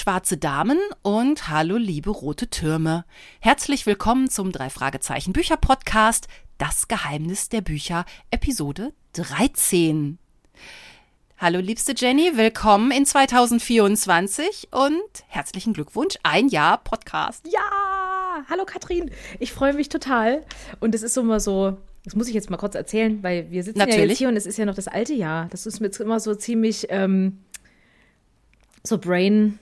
Schwarze Damen und hallo liebe rote Türme. Herzlich willkommen zum drei Fragezeichen Bücher Podcast Das Geheimnis der Bücher Episode 13. Hallo liebste Jenny, willkommen in 2024 und herzlichen Glückwunsch, ein Jahr Podcast. Ja, hallo Katrin, ich freue mich total und es ist immer so, das muss ich jetzt mal kurz erzählen, weil wir sitzen Natürlich. ja jetzt hier und es ist ja noch das alte Jahr. Das ist mir jetzt immer so ziemlich ähm, so Brain.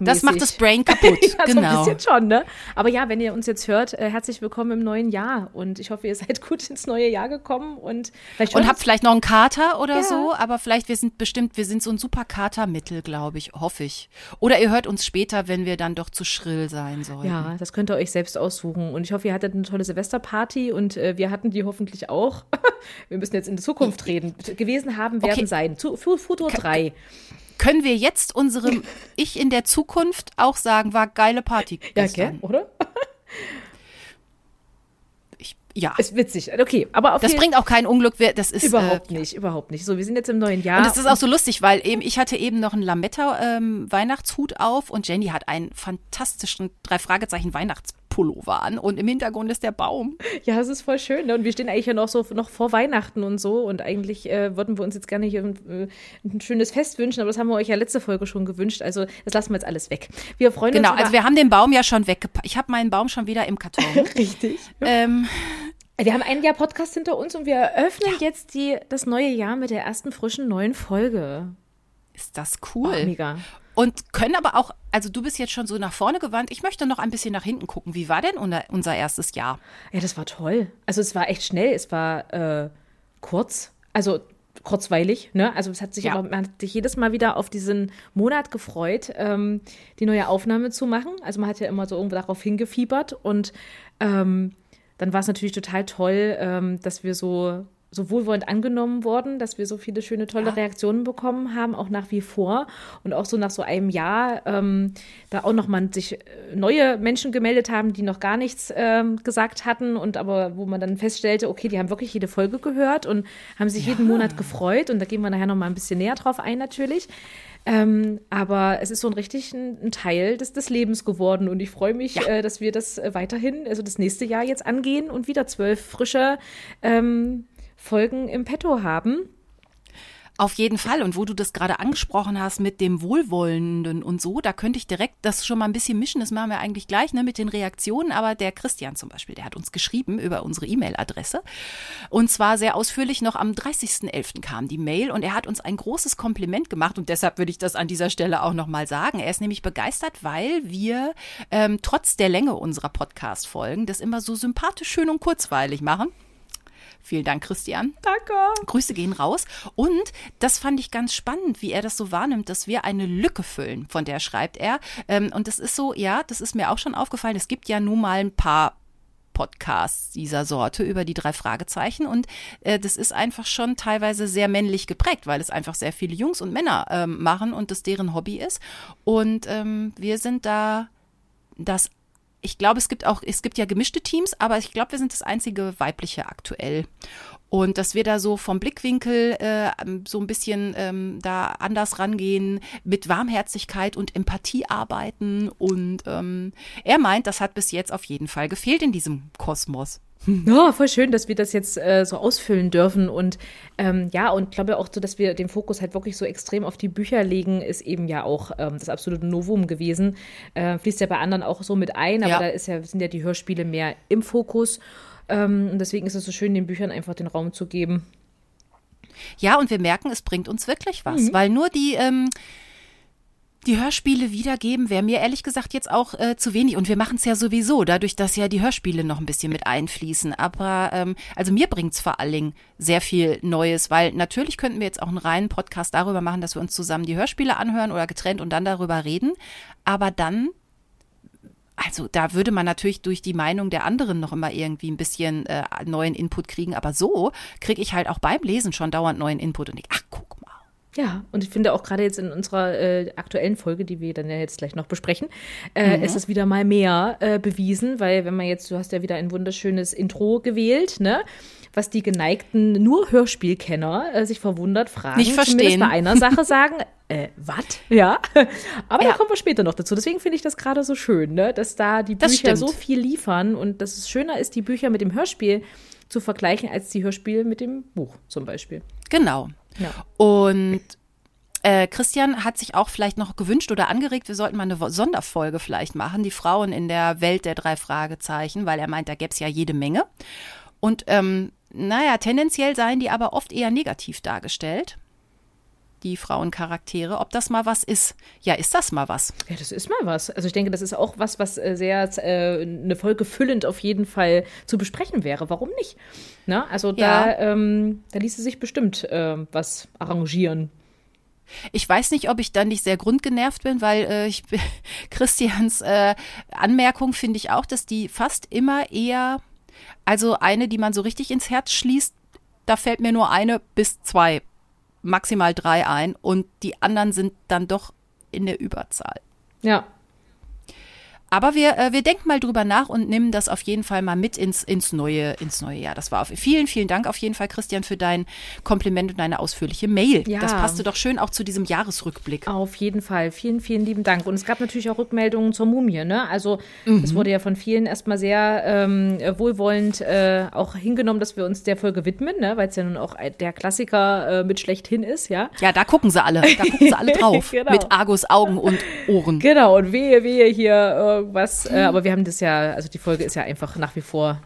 Das macht das Brain kaputt, ja, genau. So ein bisschen schon, ne? Aber ja, wenn ihr uns jetzt hört, äh, herzlich willkommen im neuen Jahr und ich hoffe, ihr seid gut ins neue Jahr gekommen und Und habt vielleicht noch einen Kater oder Ja. so, aber vielleicht, wir sind bestimmt, wir sind so ein super Katermittel, glaube ich, hoffe ich. Oder ihr hört uns später, wenn wir dann doch zu schrill sein sollen. Ja, das könnt ihr euch selbst aussuchen. Und ich hoffe, ihr hattet eine tolle Silvesterparty und äh, wir hatten die hoffentlich auch. wir müssen jetzt in die Zukunft reden. Gewesen haben, werden Okay. sein. Zu, Fu- Futur 3. Können wir jetzt unserem Ich in der Zukunft auch sagen, war geile Party Ja, gestern. gell? Oder? Ich, ja, Ist witzig. Okay, aber auf das bringt auch kein Unglück. Das ist Überhaupt äh, nicht, überhaupt nicht. So, wir sind jetzt im neuen Jahr. Und es ist auch so lustig, weil eben ich hatte eben noch einen Lametta-Weihnachtshut auf und Jenny hat einen fantastischen drei Fragezeichen Weihnachtspullover an und im Hintergrund ist der Baum. ja, es ist voll schön. Ne? Und wir stehen eigentlich ja noch so noch vor Weihnachten und so. Und eigentlich äh, würden wir uns jetzt gerne hier ein, äh, ein schönes Fest wünschen, aber das haben wir euch ja letzte Folge schon gewünscht. Also das lassen wir jetzt alles weg. Wir freuen Genau, uns. über- also wir haben den Baum ja schon weggepackt. Ich habe meinen Baum schon wieder im Karton. Richtig. ähm, Wir haben ein Jahr Podcast hinter uns und wir eröffnen jetzt die, das neue Jahr mit der ersten frischen neuen Folge. ist das Oh, cool. mega. Und können aber auch, also du bist jetzt schon so nach vorne gewandt. Ich möchte noch ein bisschen nach hinten gucken. Wie war denn unser, unser erstes Jahr? Ja, das war toll. Also es war echt schnell, es war äh, kurz, also kurzweilig, ne? Also es hat sich Ja. aber, man hat sich jedes Mal wieder auf diesen Monat gefreut, ähm, die neue Aufnahme zu machen. Also man hat ja immer so irgendwo darauf hingefiebert und ähm, dann war es natürlich total toll, ähm, dass wir so so wohlwollend angenommen wurden, dass wir so viele schöne, tolle Ja. Reaktionen bekommen haben, auch nach wie vor. Und auch so nach so einem Jahr, ähm, da auch nochmal sich äh, neue Menschen gemeldet haben, die noch gar nichts ähm, gesagt hatten und aber wo man dann feststellte, okay, die haben wirklich jede Folge gehört und haben sich jeden Monat gefreut. Und da gehen wir nachher nochmal ein bisschen näher drauf ein, natürlich. Ähm, aber es ist so ein richtig ein, ein Teil des, des Lebens geworden und ich freue mich, äh, dass wir das äh, weiterhin, also das nächste Jahr jetzt angehen und wieder zwölf frische ähm, Folgen im Petto haben. Auf jeden Fall. Und wo du das gerade angesprochen hast mit dem Wohlwollenden und so, da könnte ich direkt das schon mal ein bisschen mischen. Das machen wir eigentlich gleich ne, mit den Reaktionen. Aber der Christian zum Beispiel, der hat uns geschrieben über unsere E-Mail-Adresse. Und zwar sehr ausführlich noch am 30.11. kam die Mail und er hat uns ein großes Kompliment gemacht. Und deshalb würde ich das an dieser Stelle auch nochmal sagen. Er ist nämlich begeistert, weil wir ähm, trotz der Länge unserer Podcast-Folgen das immer so sympathisch, schön und kurzweilig machen. Vielen Dank, Christian. Danke. Grüße gehen raus. Und das fand ich ganz spannend, wie er das so wahrnimmt, dass wir eine Lücke füllen, von der schreibt er. Ähm, und das ist so, ja, das ist mir auch schon aufgefallen. Es gibt ja nun mal ein paar Podcasts dieser Sorte über die drei Fragezeichen und äh, das ist einfach schon teilweise sehr männlich geprägt, weil es einfach sehr viele Jungs und Männer ähm, machen und das deren Hobby ist. Und ähm, wir sind da das ich glaube, es gibt auch, es gibt ja gemischte Teams, aber ich glaube, wir sind das einzige weibliche aktuell. Und dass wir da so vom Blickwinkel äh, so ein bisschen ähm, da anders rangehen, mit Warmherzigkeit und Empathie arbeiten. Und ähm, er meint, das hat bis jetzt auf jeden Fall gefehlt in diesem Kosmos. Ja, voll schön, dass wir das jetzt äh, so ausfüllen dürfen. Und ähm, ja, und glaube auch so, dass wir den Fokus halt wirklich so extrem auf die Bücher legen, ist eben ja auch ähm, das absolute Novum gewesen. Äh, fließt ja bei anderen auch so mit ein, aber Ja. da ist ja, sind ja die Hörspiele mehr im Fokus. Ähm, und deswegen ist es so schön, den Büchern einfach den Raum zu geben. Ja, und wir merken, es bringt uns wirklich was, weil nur die, ähm, die Hörspiele wiedergeben, wäre mir ehrlich gesagt jetzt auch äh, zu wenig. Und wir machen es ja sowieso, dadurch, dass ja die Hörspiele noch ein bisschen mit einfließen. Aber ähm, also mir bringt's vor allen Dingen sehr viel Neues, weil natürlich könnten wir jetzt auch einen reinen Podcast darüber machen, dass wir uns zusammen die Hörspiele anhören oder getrennt und dann darüber reden. Aber dann also da würde man natürlich durch die Meinung der anderen noch immer irgendwie ein bisschen äh, neuen Input kriegen. Aber so kriege ich halt auch beim Lesen schon dauernd neuen Input und denke, ach, guck mal. Ja, und ich finde auch gerade jetzt in unserer äh, aktuellen Folge, die wir dann ja jetzt gleich noch besprechen, äh, mhm. ist es wieder mal mehr äh, bewiesen, weil wenn man jetzt, du hast ja wieder ein wunderschönes Intro gewählt, ne? Was die geneigten nur Hörspielkenner äh, sich verwundert fragen. Nicht verstehen. bei einer Sache sagen, äh, was? Ja. Aber ja. da kommen wir später noch dazu. Deswegen finde ich das gerade so schön, ne? dass da die Bücher so viel liefern und dass es schöner ist, die Bücher mit dem Hörspiel zu vergleichen, als die Hörspiele mit dem Buch zum Beispiel. Genau. Ja. Und äh, Christian hat sich auch vielleicht noch gewünscht oder angeregt, wir sollten mal eine Sonderfolge vielleicht machen, die Frauen in der Welt der drei Fragezeichen, weil er meint, da gäbe es ja jede Menge. Und ähm, naja, tendenziell seien die aber oft eher negativ dargestellt die Frauencharaktere, ob das mal was ist. Ja, ist das mal was? Ja, das ist mal was. Also ich denke, das ist auch was, was äh, sehr äh, eine Folge füllend auf jeden Fall zu besprechen wäre. Warum nicht? Na, also da, ja. ähm, da ließe sich bestimmt äh, was arrangieren. Ich weiß nicht, ob ich dann nicht sehr grundgenervt bin, weil äh, ich, Christians äh, Anmerkung finde ich auch, dass die fast immer eher, also eine, die man so richtig ins Herz schließt, da fällt mir nur eine bis zwei maximal drei ein und die anderen sind dann doch in der Überzahl. Ja, aber wir, äh, wir denken mal drüber nach und nehmen das auf jeden Fall mal mit ins, ins, neue, ins neue Jahr. Das war auf, vielen, vielen Dank auf jeden Fall, Christian, für dein Kompliment und deine ausführliche Mail. Ja. Das passte doch schön auch zu diesem Jahresrückblick. Auf jeden Fall. Vielen, vielen lieben Dank. Und es gab natürlich auch Rückmeldungen zur Mumie. Ne? Also mhm. es wurde ja von vielen erstmal sehr ähm, wohlwollend äh, auch hingenommen, dass wir uns der Folge widmen, ne? weil es ja nun auch der Klassiker äh, mit schlechthin ist. Ja, ja da gucken sie alle. Da gucken sie alle drauf. genau. Mit Argus Augen und Ohren. Genau. Und wehe, wehe hier irgendwas. Äh, aber wir haben das ja, also die Folge ist ja einfach nach wie vor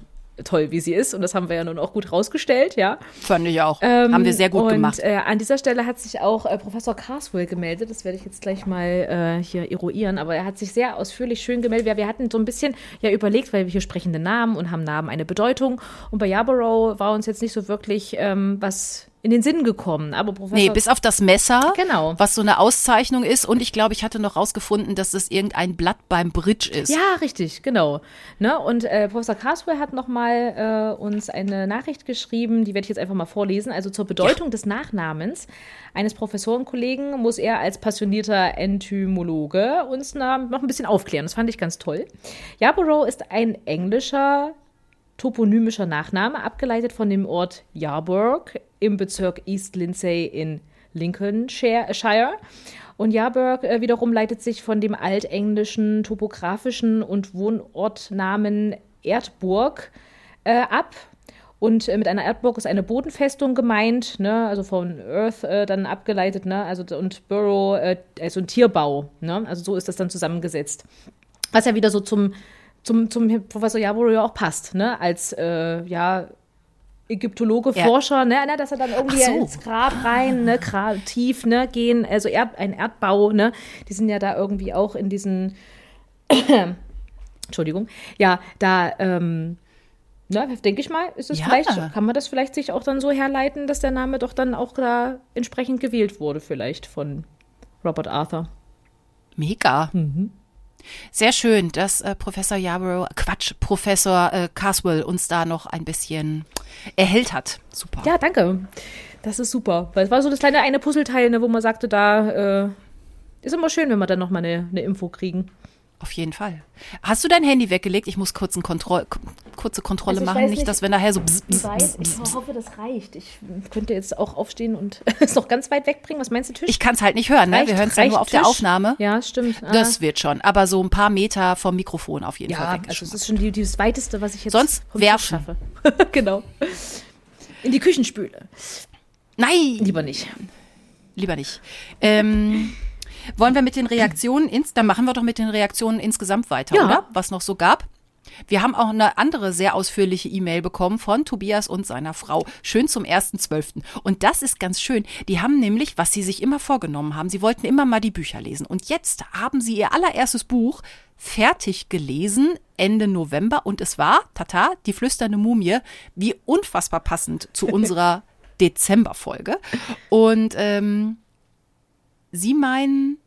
toll, wie sie ist. Und das haben wir ja nun auch gut rausgestellt, ja. Fand ich auch. Ähm, haben wir sehr gut und, gemacht. Äh, an dieser Stelle hat sich auch äh, Professor Carswell gemeldet. Das werde ich jetzt gleich mal äh, hier eruieren. Aber er hat sich sehr ausführlich schön gemeldet. Wir, wir hatten so ein bisschen ja überlegt, weil wir hier sprechen den Namen und haben Namen eine Bedeutung. Und bei Yarborough war uns jetzt nicht so wirklich ähm, was in den Sinn gekommen. Aber Professor. Nee, bis auf das Messer, genau. was so eine Auszeichnung ist. Und ich glaube, ich hatte noch rausgefunden, dass es irgendein Blatt beim Bridge ist. Ja, richtig, genau. Ne? Und äh, Professor Carswell hat nochmal äh, uns eine Nachricht geschrieben, die werde ich jetzt einfach mal vorlesen. Also zur Bedeutung ja. des Nachnamens eines Professorenkollegen muss er als passionierter Entomologe uns noch ein bisschen aufklären. Das fand ich ganz toll. Yarborough ist ein englischer toponymischer Nachname, abgeleitet von dem Ort Yarburg im Bezirk East Lindsey in Lincolnshire. Und Yarburg äh, wiederum leitet sich von dem altenglischen topografischen und Wohnortnamen Erdburg äh, ab. Und äh, mit einer Erdburg ist eine Bodenfestung gemeint, ne? also von Earth äh, dann abgeleitet, ne? also und Burrow, also ein Tierbau. Ne? Also so ist das dann zusammengesetzt. Was ja wieder so zum zum, zum Professor Yarborough ja auch passt, ne? Als äh, ja Ägyptologe, ja. Forscher, ne, ne, dass er dann irgendwie so. ins Grab rein, ne, Grab, tief, ne, gehen, also Erd, ein Erdbau, ne, die sind ja da irgendwie auch in diesen, Entschuldigung, ja, da, ähm, ne, denke ich mal, ist es ja. vielleicht, kann man das vielleicht sich auch dann so herleiten, dass der Name doch dann auch da entsprechend gewählt wurde, vielleicht von Robert Arthur. Mega. Mhm. Sehr schön, dass äh, Professor Yarborough, Quatsch, Professor äh, Caswell uns da noch ein bisschen erhellt hat. Super. Ja, danke. Das ist super. Weil es war so das kleine eine Puzzleteil, ne, wo man sagte, da äh, ist immer schön, wenn wir dann noch mal eine, eine Info kriegen. Auf jeden Fall. Hast du dein Handy weggelegt? Ich muss kurz eine Kontroll kurze Kontrolle also machen, nicht, nicht, dass wir nachher so. Bzz, bzz, weiß, ich hoffe, das reicht. Ich könnte jetzt auch aufstehen und es noch ganz weit wegbringen. Was meinst du, Tisch? Ich kann es halt nicht hören, ne? wir hören es ja nur auf Tisch? der Aufnahme. Ja, stimmt. Ah. Das wird schon. Aber so ein paar Meter vom Mikrofon auf jeden ja, Fall weg. Also, das ist schon die, die, das weiteste, was ich jetzt Sonst werfen. schaffe. genau. In die Küchenspüle. Nein! Lieber nicht. Lieber nicht. Ähm. Wollen wir mit den Reaktionen ins, dann machen wir doch mit den Reaktionen insgesamt weiter, ja. oder? Was noch so gab. Wir haben auch eine andere sehr ausführliche E-Mail bekommen von Tobias und seiner Frau. Schön zum 1.12. Und das ist ganz schön. Die haben nämlich, was sie sich immer vorgenommen haben, sie wollten immer mal die Bücher lesen. Und jetzt haben sie ihr allererstes Buch fertig gelesen, Ende November. Und es war, tata, die flüsternde Mumie, wie unfassbar passend zu unserer Dezemberfolge. Und ähm, Sie meinen,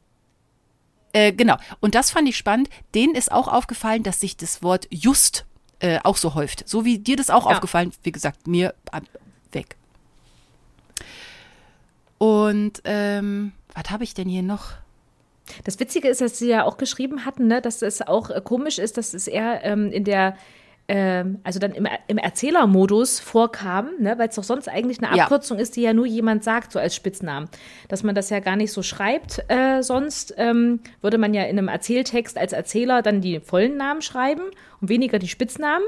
äh, genau, und das fand ich spannend. Denen ist auch aufgefallen, dass sich das Wort just äh, auch so häuft. So wie dir das auch ja. aufgefallen, wie gesagt, mir äh, weg. Und ähm, was habe ich denn hier noch? Das Witzige ist, dass sie ja auch geschrieben hatten, ne, dass es auch äh, komisch ist, dass es eher ähm, in der also dann im, im Erzählermodus vorkam, ne, weil es doch sonst eigentlich eine Ja. Abkürzung ist, die ja nur jemand sagt, so als Spitznamen. Dass man das ja gar nicht so schreibt äh, sonst, ähm, würde man ja in einem Erzähltext als Erzähler dann die vollen Namen schreiben und weniger die Spitznamen.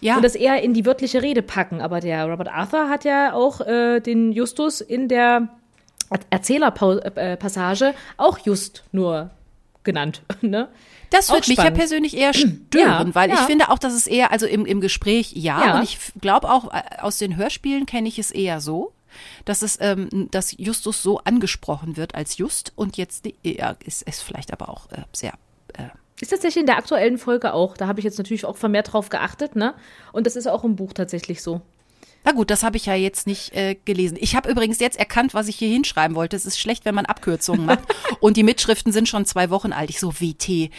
Ja, Und das eher in die wörtliche Rede packen. Aber der Robert Arthur hat ja auch äh, den Justus in der Erzählerpassage auch Just nur genannt. Ne? Das wird mich ja persönlich eher stören, Ja, weil ich ja. finde auch, dass es eher, also im, im Gespräch ja, Ja. und ich glaube auch äh, aus den Hörspielen kenne ich es eher so, dass es, ähm, dass Justus so angesprochen wird als Just und jetzt ja, ist es vielleicht aber auch äh, sehr äh, Ist tatsächlich in der aktuellen Folge auch. Da habe ich jetzt natürlich auch vermehrt drauf geachtet. Ne? Und das ist auch im Buch tatsächlich so. Na gut, das habe ich ja jetzt nicht äh, gelesen. Ich habe übrigens jetzt erkannt, was ich hier hinschreiben wollte. Es ist schlecht, wenn man Abkürzungen macht. Und die Mitschriften sind schon zwei Wochen alt. Ich so, WT,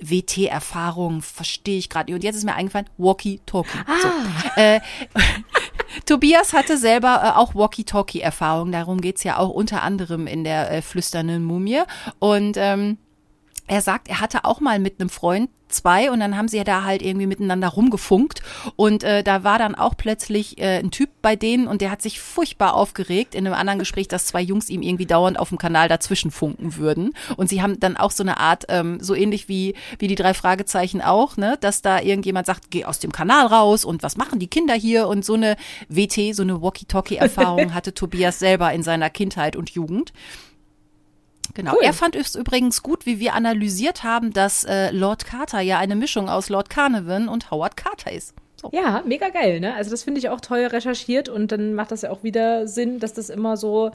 WT-Erfahrung, verstehe ich gerade nicht. Und jetzt ist mir eingefallen, Walkie-Talkie. So. Äh, Tobias hatte selber äh, auch Walkie-Talkie-Erfahrung. Darum geht's ja auch unter anderem in der äh, flüsternden Mumie. Und ähm, er sagt, er hatte auch mal mit einem Freund zwei und dann haben sie ja da halt irgendwie miteinander rumgefunkt. Und äh, da war dann auch plötzlich äh, ein Typ bei denen und der hat sich furchtbar aufgeregt in einem anderen Gespräch, dass zwei Jungs ihm irgendwie dauernd auf dem Kanal dazwischen funken würden. Und sie haben dann auch so eine Art, ähm, so ähnlich wie, wie die drei Fragezeichen auch, ne, dass da irgendjemand sagt, geh aus dem Kanal raus und was machen die Kinder hier? Und so eine WT, so eine Walkie-Talkie-Erfahrung hatte Tobias selber in seiner Kindheit und Jugend. Genau. Cool. Er fand es übrigens gut, wie wir analysiert haben, dass äh, Lord Carter ja eine Mischung aus Lord Carnarvon und Howard Carter ist. So. Ja, mega geil. Ne? Also das finde ich auch toll recherchiert und dann macht das ja auch wieder Sinn, dass das immer so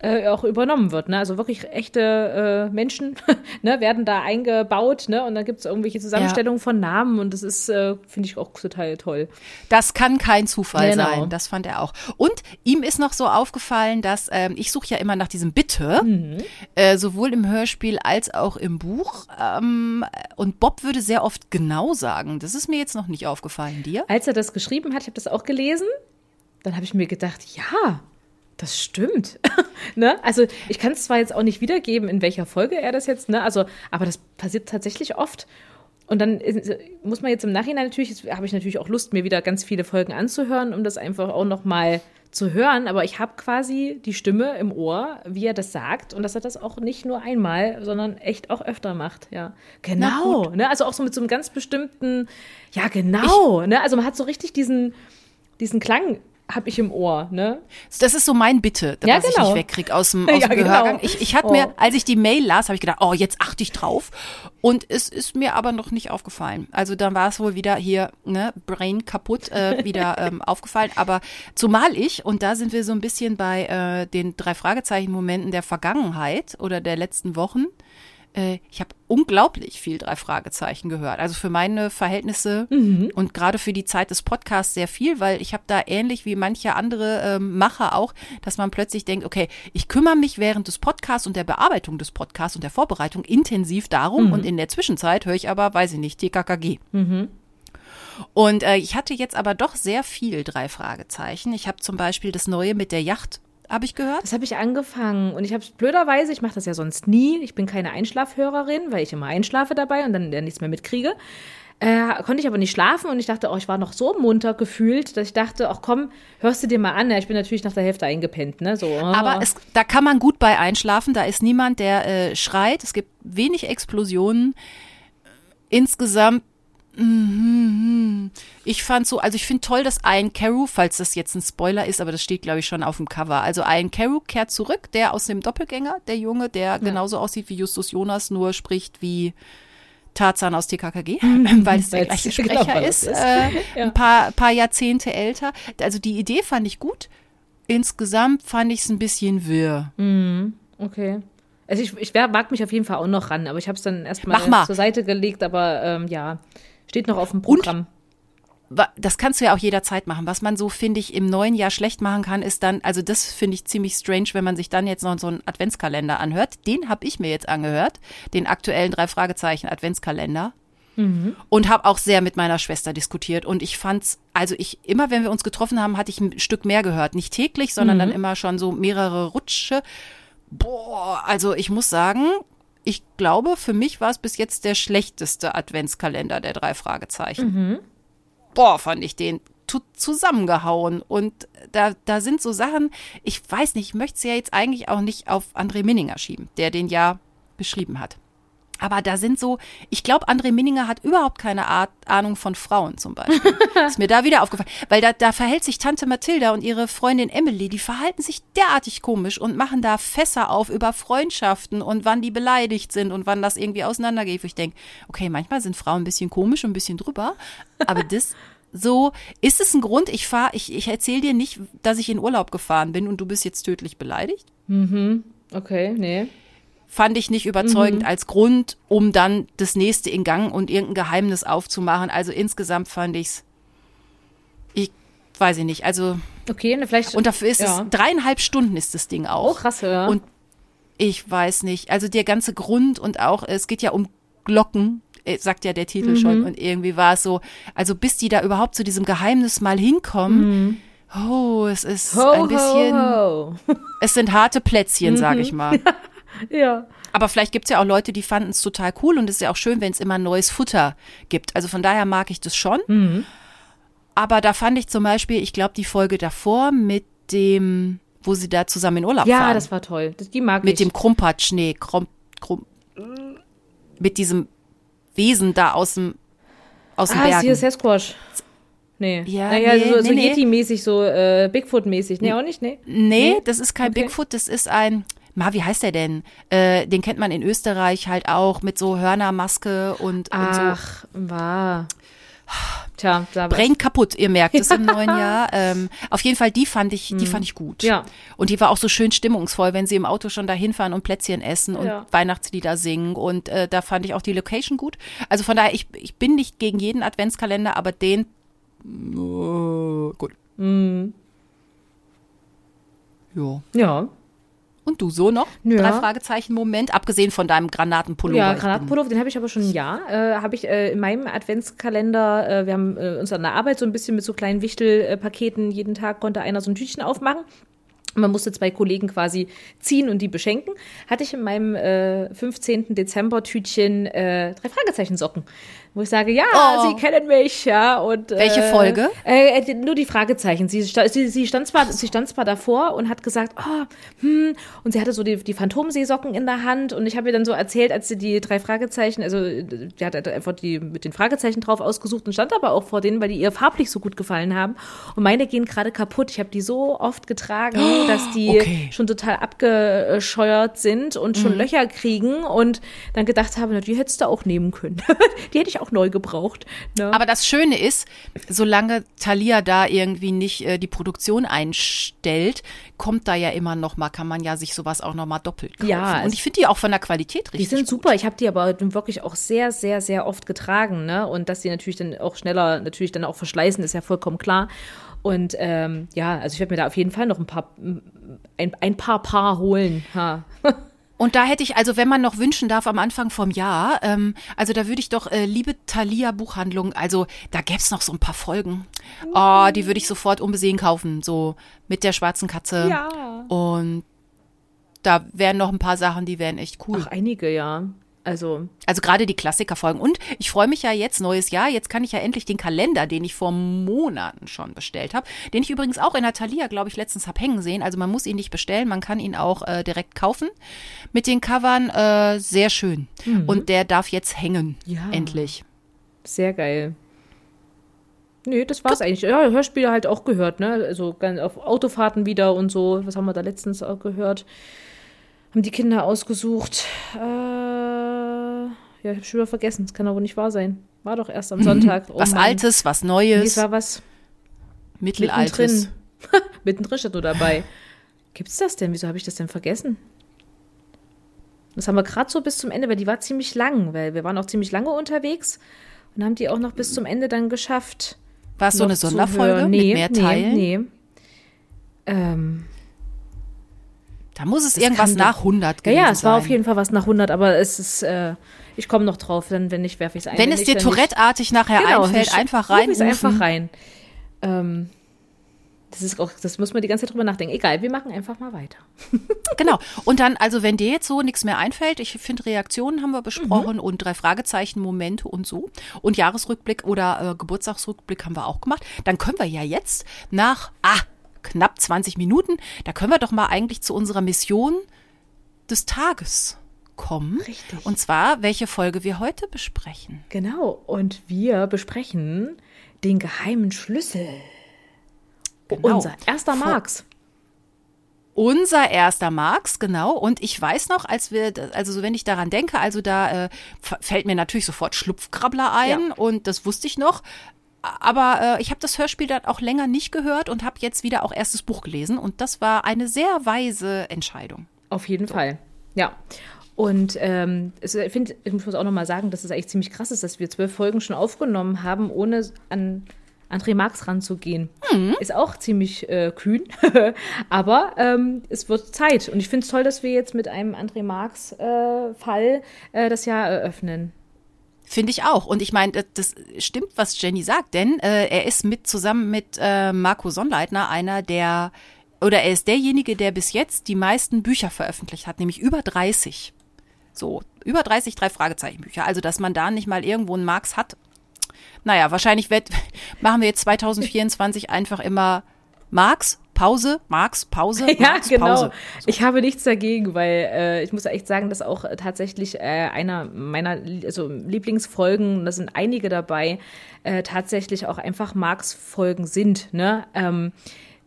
äh, auch übernommen wird. Ne? Also wirklich echte äh, Menschen ne, werden da eingebaut ne? und dann gibt es irgendwelche Zusammenstellungen von Namen und das ist, äh, finde ich auch total toll. Das kann kein Zufall Genau. sein. Das fand er auch. Und ihm ist noch so aufgefallen, dass ähm, ich suche ja immer nach diesem Bitte, Mhm. äh, sowohl im Hörspiel als auch im Buch. Ähm, und Bob würde sehr oft genau sagen. Das ist mir jetzt noch nicht aufgefallen. Dir? Als er das geschrieben hat, ich habe das auch gelesen, dann habe ich mir gedacht, ja, das stimmt. ne? Also ich kann es zwar jetzt auch nicht wiedergeben, in welcher Folge er das jetzt, ne? Also, aber das passiert tatsächlich oft. Und dann ist, muss man jetzt im Nachhinein natürlich, habe ich natürlich auch Lust, mir wieder ganz viele Folgen anzuhören, um das einfach auch noch mal zu hören. Aber ich habe quasi die Stimme im Ohr, wie er das sagt, und dass er das auch nicht nur einmal, sondern echt auch öfter macht. Ja, genau. Ne? Also auch so mit so einem ganz bestimmten, ja genau. ne? Also man hat so richtig diesen, diesen Klang habe ich im Ohr. Ne? Das ist so mein Bitte, Ja, was ich genau. nicht wegkriege aus dem, aus Ja, dem genau. Gehörgang. Ich, ich hatte Oh. mir, als ich die Mail las, habe ich gedacht, oh, jetzt achte ich drauf. Und es ist mir aber noch nicht aufgefallen. Also dann war es wohl wieder hier, ne, Brain kaputt, äh, wieder ähm, aufgefallen. Aber zumal ich, und da sind wir so ein bisschen bei äh, den drei Fragezeichen-Momenten der Vergangenheit oder der letzten Wochen, äh, ich habe unglaublich viel drei Fragezeichen gehört. Also für meine Verhältnisse und gerade für die Zeit des Podcasts sehr viel, weil ich habe da ähnlich wie manche andere ähm, Macher auch, dass man plötzlich denkt, okay, ich kümmere mich während des Podcasts und der Bearbeitung des Podcasts und der Vorbereitung intensiv darum und in der Zwischenzeit höre ich aber, weiß ich nicht, TKKG. Und äh, ich hatte jetzt aber doch sehr viel drei Fragezeichen. Ich habe zum Beispiel das Neue mit der Yacht, habe ich gehört. Das habe ich angefangen und ich habe es blöderweise, ich mache das ja sonst nie, ich bin keine Einschlafhörerin, weil ich immer einschlafe dabei und dann ja nichts mehr mitkriege. Äh, konnte ich aber nicht schlafen und ich dachte, oh, ich war noch so munter gefühlt, dass ich dachte, ach komm, hörst du dir mal an. Ja, ich bin natürlich nach der Hälfte eingepennt, ne? So. Aber es, da kann man gut bei einschlafen. Da ist niemand, der äh, schreit. Es gibt wenig Explosionen. Insgesamt, ich fand so, also ich finde toll, dass Ian Carew, falls das jetzt ein Spoiler ist, aber das steht, glaube ich, schon auf dem Cover. Also Ian Carew kehrt zurück, der aus dem Doppelgänger, der Junge, der genauso aussieht wie Justus Jonas, nur spricht wie Tarzan aus TKKG, weil es der gleiche genau Sprecher das ist, ist. äh, Ja. ein paar, paar Jahrzehnte älter. Also die Idee fand ich gut. Insgesamt fand ich es ein bisschen wirr. Okay. Also ich, ich wag mich auf jeden Fall auch noch ran, aber ich habe es dann erstmal zur Seite gelegt, aber ähm, ja, steht noch auf dem Programm. Wa- Das kannst du ja auch jederzeit machen. Was man so, finde ich, im neuen Jahr schlecht machen kann, ist dann, also das finde ich ziemlich strange, wenn man sich dann jetzt noch so einen Adventskalender anhört. Den habe ich mir jetzt angehört, den aktuellen drei Fragezeichen Adventskalender. Und habe auch sehr mit meiner Schwester diskutiert. Und ich fand's, also ich, immer wenn wir uns getroffen haben, hatte ich ein Stück mehr gehört. Nicht täglich, sondern dann immer schon so mehrere Rutsche. Boah, also ich muss sagen, ich glaube, für mich war es bis jetzt der schlechteste Adventskalender der drei Fragezeichen. Boah, fand ich den zusammengehauen. Und da, da sind so Sachen, ich weiß nicht, ich möchte es ja jetzt eigentlich auch nicht auf André Minninger schieben, der den ja geschrieben hat. Aber da sind so, ich glaube, André Minninger hat überhaupt keine Art, Ahnung von Frauen zum Beispiel. ist mir da wieder aufgefallen. Weil da, da verhält sich Tante Mathilda und ihre Freundin Emily, die verhalten sich derartig komisch und machen da Fässer auf über Freundschaften und wann die beleidigt sind und wann das irgendwie auseinandergeht. Wo ich denke, okay, manchmal sind Frauen ein bisschen komisch und ein bisschen drüber, aber das so, ist es ein Grund, ich fahre, ich, ich erzähle dir nicht, dass ich in Urlaub gefahren bin und du bist jetzt tödlich beleidigt? Okay, nee. Fand ich nicht überzeugend als Grund, um dann das nächste in Gang und irgendein Geheimnis aufzumachen. Also insgesamt fand ich's, ich weiß ich nicht, also Okay, ne, vielleicht. und dafür ist ja. es dreieinhalb Stunden ist das Ding auch. Oh, krass, ja. Und ich weiß nicht, also der ganze Grund und auch, es geht ja um Glocken, äh, sagt ja der Titel Mhm. schon und irgendwie war es so, also bis die da überhaupt zu diesem Geheimnis mal hinkommen, oh, es ist Mhm. ho, ein bisschen, ho, ho. es sind harte Plätzchen, sag Mhm. ich mal. ja. Aber vielleicht gibt's ja auch Leute, die fanden es total cool und es ist ja auch schön, wenn es immer neues Futter gibt. Also von daher mag ich das schon. Mhm. Aber da fand ich zum Beispiel, ich glaube, die Folge davor mit dem, wo sie da zusammen in Urlaub Ja, fahren. das war toll. Das, die mag mit ich. dem Krumpatschnee, Krum, Krum, mit diesem Wesen da aus dem, aus dem ah, Bergen. ist hier Sasquatch. Nee. Ja, naja, nee, so, so nee, nee. Yeti-mäßig, so äh, Bigfoot-mäßig. Nee, auch nicht, nee. Nee, Nee? das ist kein Okay. Bigfoot, das ist ein, ma, wie heißt der denn? Äh, den kennt man in Österreich halt auch mit so Hörnermaske und, und so. Ach, war. Tja, da Brain kaputt, ihr merkt es im neuen Jahr. Ähm, auf jeden Fall, die fand ich, die fand ich gut. Ja. Und die war auch so schön stimmungsvoll, wenn sie im Auto schon dahin fahren und Plätzchen essen und Ja. Weihnachtslieder singen. Und äh, da fand ich auch die Location gut. Also von daher, ich, ich bin nicht gegen jeden Adventskalender, aber den äh, gut. Mhm. Ja. Ja. Und du so noch? Ja. Drei Fragezeichen Moment, abgesehen von deinem Granatenpullover. Ja, Granatpullover, den habe ich aber schon ein Jahr. Äh, habe ich äh, in meinem Adventskalender, äh, wir haben äh, uns an der Arbeit so ein bisschen mit so kleinen Wichtelpaketen, jeden Tag konnte einer so ein Tütchen aufmachen. Man musste zwei Kollegen quasi ziehen und die beschenken. Hatte ich in meinem äh, 15. Dezember Tütchen äh, drei Fragezeichen Socken. Wo ich sage, ja, Oh. Sie kennen mich, ja. Und, Welche äh, Folge? Äh, äh, nur die Fragezeichen. Sie, sie, sie, stand zwar, sie stand zwar davor und hat gesagt, oh, hm, und sie hatte so die, die Phantomseesocken in der Hand und ich habe ihr dann so erzählt, als sie die drei Fragezeichen, also die hat halt einfach die mit den Fragezeichen drauf ausgesucht und stand aber auch vor denen, weil die ihr farblich so gut gefallen haben. Und meine gehen gerade kaputt. Ich habe die so oft getragen, dass die okay. schon total abgescheuert sind und schon Löcher kriegen und dann gedacht habe, na, die hättest du auch nehmen können. die hätte ich auch neu gebraucht. Ne? Aber das Schöne ist, solange Thalia da irgendwie nicht äh, die Produktion einstellt, kommt da ja immer noch mal, kann man ja sich sowas auch noch mal doppelt kaufen. Ja, Und ich finde die auch von der Qualität Die richtig sind gut. super. Ich habe die aber wirklich auch sehr, sehr, sehr oft getragen. Ne? Und dass die natürlich dann auch schneller, natürlich dann auch verschleißen, ist ja vollkommen klar. Und ähm, ja, also ich werde mir da auf jeden Fall noch ein paar, ein, ein paar Paar holen. Ha. Und da hätte ich, also wenn man noch wünschen darf am Anfang vom Jahr, ähm, also da würde ich doch, äh, liebe Thalia Buchhandlung, also da gäbe es noch so ein paar Folgen. Oh, die würde ich sofort unbesehen kaufen, so mit der schwarzen Katze. Ja. Und da wären noch ein paar Sachen, die wären echt cool. Ach, einige, ja. Also, Also gerade die Klassikerfolgen. Und ich freue mich ja jetzt, neues Jahr, jetzt kann ich ja endlich den Kalender, den ich vor Monaten schon bestellt habe, den ich übrigens auch in der Thalia, glaube ich, letztens hab hängen sehen. Also man muss ihn nicht bestellen, man kann ihn auch äh, direkt kaufen. Mit den Covern äh, sehr schön. Und der darf jetzt hängen, Ja. endlich. sehr geil. Nee, das war's eigentlich. Ja, Hörspiele halt auch gehört, ne? Also auf Autofahrten wieder und so. Was haben wir da letztens auch gehört? Haben die Kinder ausgesucht. Äh, ja, ich habe schon wieder vergessen. Das kann aber nicht wahr sein. War doch erst am Sonntag. Oh was Mann. Altes, was Nee, Neues, es war was Mittelaltes. mittendrin. mittendrin steht nur dabei. Gibt's das denn? Wieso habe ich das denn vergessen? Das haben wir gerade so bis zum Ende, weil die war ziemlich lang, weil wir waren auch ziemlich lange unterwegs und haben die auch noch bis zum Ende dann geschafft. War es so eine Sonderfolge hören. mit Nee, mehr nee, Teilen? Nee. Ähm, Da muss es irgendwas nach 100 Ja, gewesen ja, es war sein. auf jeden Fall was nach 100, aber es ist, äh, ich komme noch drauf, dann, wenn nicht, werfe ich es ein. Wenn es nicht, dir. Tourette-artig nachher Genau, einfällt, ich- einfach rein. einfach rein. Ähm, das ist auch, das muss man die ganze Zeit drüber nachdenken. Egal, wir machen einfach mal weiter. Genau. Und dann, also wenn dir jetzt so nichts mehr einfällt, ich finde Reaktionen haben wir besprochen Mhm. und drei Fragezeichen, Momente und so. Und Jahresrückblick oder äh, Geburtstagsrückblick haben wir auch gemacht. Dann können wir ja jetzt nach ah, knapp 20 Minuten, da können wir doch mal eigentlich zu unserer Mission des Tages kommen. Richtig. Und zwar, welche Folge wir heute besprechen. Genau, und wir besprechen den geheimen Schlüssel. Genau. Unser erster Vor- Marx. Unser erster Marx, genau. Und ich weiß noch, als wir, also so wenn ich daran denke, also da äh, fällt mir natürlich sofort Schlupfkrabbler ein Ja. und das wusste ich noch. Aber äh, ich habe das Hörspiel dann auch länger nicht gehört und habe jetzt wieder auch erst das Buch gelesen und das war eine sehr weise Entscheidung. Auf jeden Fall. Ja. Und ähm, es, ich finde, ich muss auch noch mal sagen, dass es eigentlich ziemlich krass ist, dass wir zwölf Folgen schon aufgenommen haben, ohne an André Marx ranzugehen. Ist auch ziemlich äh, kühn, aber ähm, es wird Zeit. Und ich finde es toll, dass wir jetzt mit einem André Marx-Fall äh, das Jahr eröffnen. Finde ich auch. Und ich meine, das, das stimmt, was Jenny sagt, denn äh, er ist mit zusammen mit äh, Marco Sonnleitner einer der, oder er ist derjenige, der bis jetzt die meisten Bücher veröffentlicht hat, nämlich über 30. So, über 30 drei Fragezeichen Bücher. Also, dass man da nicht mal irgendwo einen Marx hat. Naja, wahrscheinlich wird, machen wir jetzt 2024 einfach immer Marx, Pause, Marx, Pause, Ja, Marx, genau. Pause. Ich habe nichts dagegen, weil äh, ich muss echt sagen, dass auch äh, tatsächlich äh, einer meiner also Lieblingsfolgen, da sind einige dabei, äh, tatsächlich auch einfach Marx-Folgen sind. Ne? Ähm,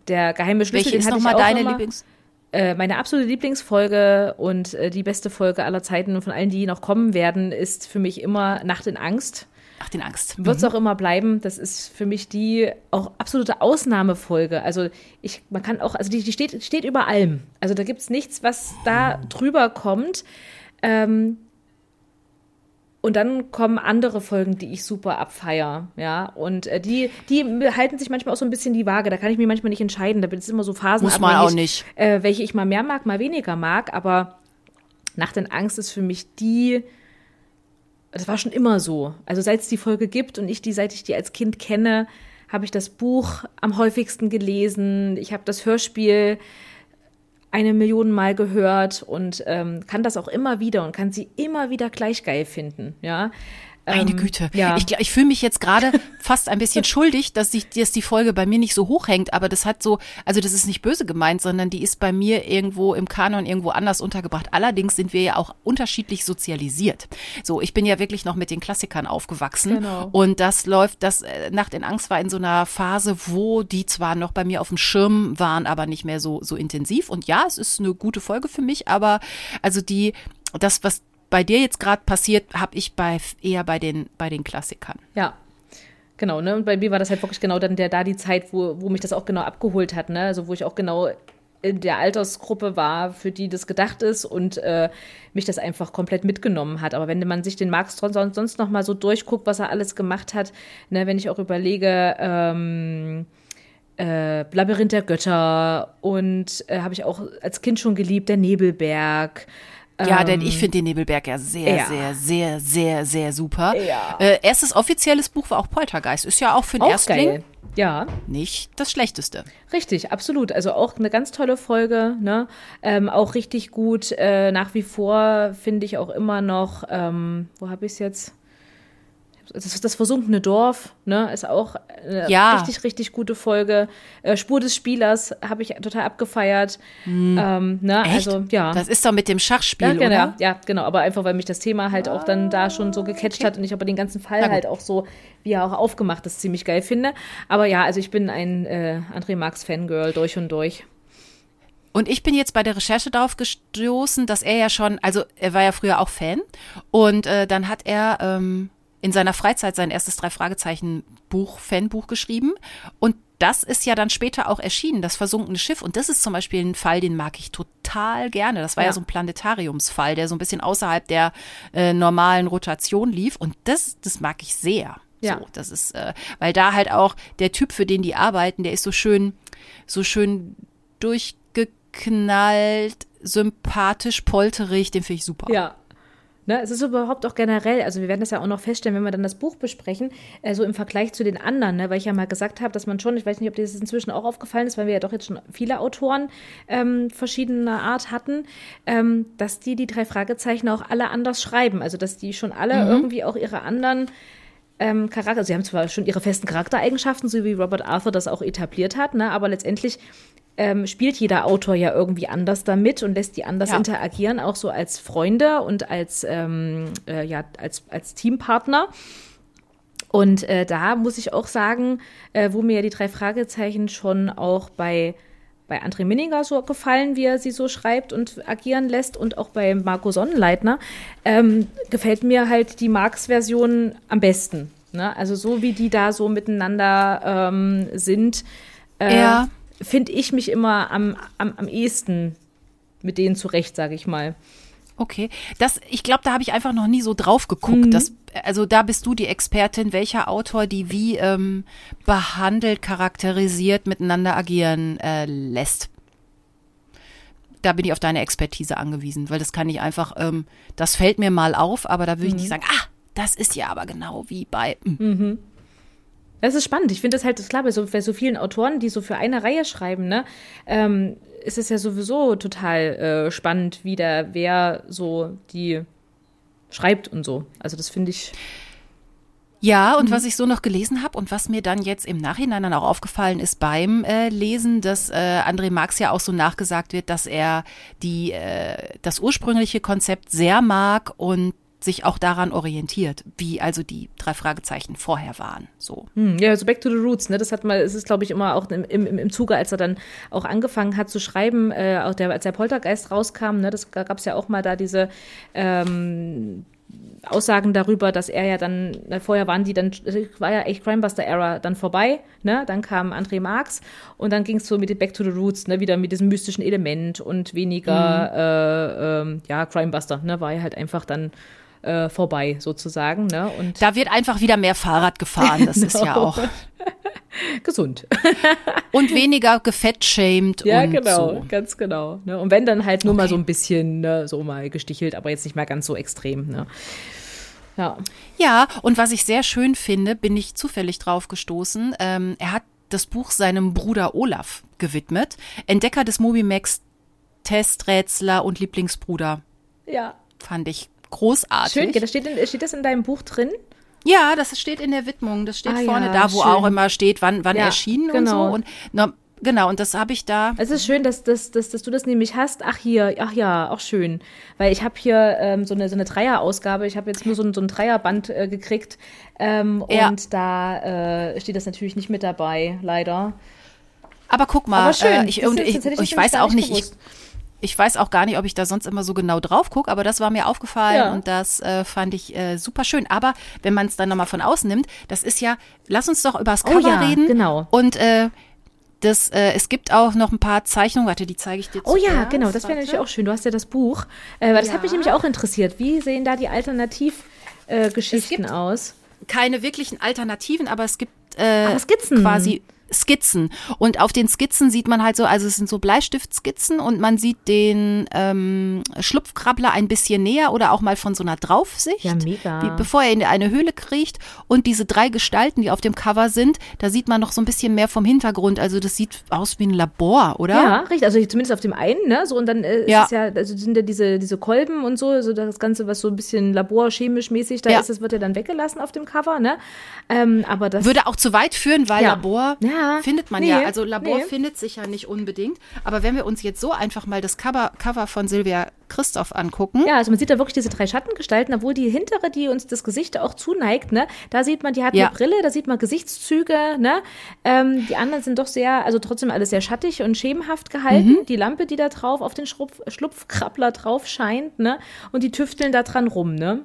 der geheime Schlüssel, Welche ist nochmal auch deine. Lieblings? Äh, meine absolute Lieblingsfolge und äh, die beste Folge aller Zeiten und von allen, die noch kommen werden, ist für mich immer Nacht in Angst. Ach, den Angst. Wird es auch immer bleiben. Das ist für mich die auch absolute Ausnahmefolge. Also ich, man kann auch, also die, die steht, steht über allem. Also da gibt es nichts, was da drüber kommt. Ähm, und dann kommen andere Folgen, die ich super abfeier, ja. Und äh, die, die halten sich manchmal auch so ein bisschen die Waage. Da kann ich mir manchmal nicht entscheiden. Da bin es immer so Phasen. Muss man auch nicht. Äh, welche ich mal mehr mag, mal weniger mag. Aber Nacht in Angst ist für mich die, das war schon immer so. Also seit es die Folge gibt und ich die, seit ich die als Kind kenne, habe ich das Buch am häufigsten gelesen. Ich habe das Hörspiel eine Million Mal gehört und ähm, kann das auch immer wieder und kann sie immer wieder gleich geil finden. Ja. Meine Ähm, Güte. Ja. Ich, ich fühle mich jetzt gerade fast ein bisschen schuldig, dass, ich, dass die Folge bei mir nicht so hoch hängt, aber das hat so, also das ist nicht böse gemeint, sondern die ist bei mir irgendwo im Kanon irgendwo anders untergebracht. Allerdings sind wir ja auch unterschiedlich sozialisiert. So, ich bin ja wirklich noch mit den Klassikern aufgewachsen Genau. und das läuft, das äh, Nacht in Angst war in so einer Phase, wo die zwar noch bei mir auf dem Schirm waren, aber nicht mehr so, so intensiv. Und ja, es ist eine gute Folge für mich, aber also die, das, was bei dir jetzt gerade passiert, habe ich bei eher bei den bei den Klassikern. Ja. Genau, ne? Und bei mir war das halt wirklich genau dann der da die Zeit, wo, wo mich das auch genau abgeholt hat, ne? Also wo ich auch genau in der Altersgruppe war, für die das gedacht ist und äh, mich das einfach komplett mitgenommen hat. Aber wenn man sich den Marx sonst, sonst noch mal so durchguckt, was er alles gemacht hat, ne, wenn ich auch überlege, ähm, äh, Labyrinth der Götter und äh, habe ich auch als Kind schon geliebt, der Nebelberg. Ja, denn ich finde den Nebelberg ja sehr, Ähm, ja. sehr, sehr, sehr, sehr super. Ja. Äh, erstes offizielles Buch war auch Poltergeist. Ist ja auch für den Auch Erstling geil. Ja, nicht das Schlechteste. Richtig, absolut. Also auch eine ganz tolle Folge, ne? Ähm, auch richtig gut. Äh, nach wie vor finde ich auch immer noch, ähm, wo habe ich es jetzt? Das, das versunkene Dorf, ne? Ist auch eine Ja. richtig, richtig gute Folge. Äh, Spur des Spielers habe ich total abgefeiert. Ähm, ne? Echt? Also, ja. Das ist doch mit dem Schachspiel, Ja, genau, oder? ja, genau, aber einfach, weil mich das Thema halt auch dann da schon so gecatcht hat und ich aber den ganzen Fall halt auch so, wie er auch aufgemacht ist, ziemlich geil finde. Aber ja, also ich bin ein äh, André Marx Fangirl durch und durch. Und ich bin jetzt bei der Recherche darauf gestoßen, dass er ja schon, also er war ja früher auch Fan und äh, dann hat er ähm, in seiner Freizeit sein erstes drei Fragezeichen Buch, Fanbuch geschrieben und das ist ja dann später auch erschienen, das versunkene Schiff. Und das ist zum Beispiel ein Fall, den mag ich total gerne. Das war ja, Ja. so ein Planetariumsfall, der so ein bisschen außerhalb der äh, normalen Rotation lief. Und das, das mag ich sehr. Ja. So, das ist, äh, weil da halt auch der Typ, für den die arbeiten, der ist so schön, so schön durchgeknallt, sympathisch, polterig, den finde ich super. Ja, Ne, es ist überhaupt auch generell, also wir werden das ja auch noch feststellen, wenn wir dann das Buch besprechen, äh, so im Vergleich zu den anderen, ne, weil ich ja mal gesagt habe, dass man schon, ich weiß nicht, ob dir das inzwischen auch aufgefallen ist, weil wir ja doch jetzt schon viele Autoren ähm, verschiedener Art hatten, ähm, dass die die drei Fragezeichen auch alle anders schreiben. Also dass die schon alle mhm. irgendwie auch ihre anderen ähm, Charakter, sie haben zwar schon ihre festen Charaktereigenschaften, so wie Robert Arthur das auch etabliert hat, ne, aber letztendlich ähm, spielt jeder Autor ja irgendwie anders damit und lässt die anders ja. interagieren, auch so als Freunde und als, ähm, äh, ja, als, als Teampartner. Und äh, da muss ich auch sagen, äh, wo mir ja die drei Fragezeichen schon auch bei, bei André Minninger so gefallen, wie er sie so schreibt und agieren lässt und auch bei Marco Sonnenleitner, ähm, gefällt mir halt die Marx-Version am besten. Ne? Also so wie die da so miteinander ähm, sind. Äh, ja finde ich mich immer am, am, am ehesten mit denen zurecht, sage ich mal. Okay, das, ich glaube, da habe ich einfach noch nie so drauf geguckt. Mhm. Das, also da bist du die Expertin, welcher Autor die wie ähm, behandelt, charakterisiert, miteinander agieren äh, lässt. Da bin ich auf deine Expertise angewiesen, weil das kann ich einfach, ähm, das fällt mir mal auf, aber da würde ich nicht mhm. sagen, ah, das ist ja aber genau wie bei. Mm. Mhm. Das ist spannend. Ich finde das halt, das klar, bei so, bei so vielen Autoren, die so für eine Reihe schreiben, ne, ähm, ist es ja sowieso total äh, spannend, wie der, wer so die schreibt und so. Also das finde ich. Ja, und mhm. was ich so noch gelesen habe und was mir dann jetzt im Nachhinein dann auch aufgefallen ist beim äh, Lesen, dass äh, André Marx ja auch so nachgesagt wird, dass er die äh, das ursprüngliche Konzept sehr mag und sich auch daran orientiert, wie also die drei Fragezeichen vorher waren. So. Hm, ja, so Back to the Roots, ne? Das hat mal, es ist, glaube ich, immer auch im, im, im Zuge, als er dann auch angefangen hat zu schreiben, äh, auch der, als der Poltergeist rauskam, ne, das gab es ja auch mal da diese ähm, Aussagen darüber, dass er ja dann, vorher waren die dann, war ja echt Crimebuster-Era dann vorbei, ne? Dann kam André Marx und dann ging es so mit Back to the Roots, ne? Wieder mit diesem mystischen Element und weniger, mhm. äh, äh, ja, Crimebuster, ne? War ja halt einfach dann äh, vorbei sozusagen. Ne? Und da wird einfach wieder mehr Fahrrad gefahren. Das genau. ist ja auch gesund. und weniger gefettshamed. Ja, und genau, so. ganz genau. Ne? Und wenn dann halt nur okay. mal so ein bisschen ne, so mal gestichelt, aber jetzt nicht mal ganz so extrem. Ne? Ja. ja, und was ich sehr schön finde, bin ich zufällig drauf gestoßen. Ähm, er hat das Buch seinem Bruder Olaf gewidmet. Entdecker des Mobimax, Testrätsler und Lieblingsbruder. Ja. Fand ich großartig. Schön, das steht, in, steht das in deinem Buch drin? Ja, das steht in der Widmung. Das steht ah, vorne ja, da, wo schön. auch immer steht, wann, wann ja, erschienen genau. und so. Und na, genau, und das habe ich da. Es ist schön, dass, dass, dass, dass du das nämlich hast. Ach hier, ach ja, auch schön. Weil ich habe hier ähm, so eine, so eine Dreier-Ausgabe. Ich habe jetzt nur so ein, so ein Dreierband äh, gekriegt. Ähm, ja. Und da äh, steht das natürlich nicht mit dabei, leider. Aber guck mal, Aber schön. Äh, ich, und ich, ich, ich weiß auch nicht, ich, ich weiß auch gar nicht, ob ich da sonst immer so genau drauf gucke, aber das war mir aufgefallen ja. und das äh, fand ich äh, super schön. Aber wenn man es dann nochmal von außen nimmt, das ist ja, lass uns doch über das Cover oh ja, reden. Genau. Und äh, das, äh, es gibt auch noch ein paar Zeichnungen, warte, die zeige ich dir Oh ja, genau, das wäre natürlich auch schön. Du hast ja das Buch. Äh, das ja. hat mich nämlich auch interessiert. Wie sehen da die Alternativgeschichten äh, aus? Keine wirklichen Alternativen, aber es gibt äh, Skizzen. quasi Skizzen. Und auf den Skizzen sieht man halt so, also es sind so Bleistiftskizzen und man sieht den ähm, Schlupfkrabbler ein bisschen näher oder auch mal von so einer Draufsicht. Ja, mega. Wie, bevor er in eine Höhle kriecht. Und diese drei Gestalten, die auf dem Cover sind, da sieht man noch so ein bisschen mehr vom Hintergrund. Also das sieht aus wie ein Labor, oder? Ja, richtig. Also zumindest auf dem einen, ne? So und dann äh, ja. ist ja, also sind ja diese, diese Kolben und so, also das Ganze, was so ein bisschen laborchemisch mäßig da ja. ist, das wird ja dann weggelassen auf dem Cover, ne? Ähm, aber das würde auch zu weit führen, weil ja. Labor. Ja findet man nee, ja. Also Labor nee. findet sich ja nicht unbedingt. Aber wenn wir uns jetzt so einfach mal das Cover, Cover von Silvia Christoph angucken. Ja, also man sieht da wirklich diese drei Schattengestalten, obwohl die hintere, die uns das Gesicht auch zuneigt, ne, da sieht man, die hat ja. eine Brille, da sieht man Gesichtszüge, ne. Ähm, die anderen sind doch sehr, also trotzdem alles sehr schattig und schemenhaft gehalten. Mhm. Die Lampe, die da drauf auf den Schlupf, Schlupfkrabbler drauf scheint, ne, und die tüfteln da dran rum, ne.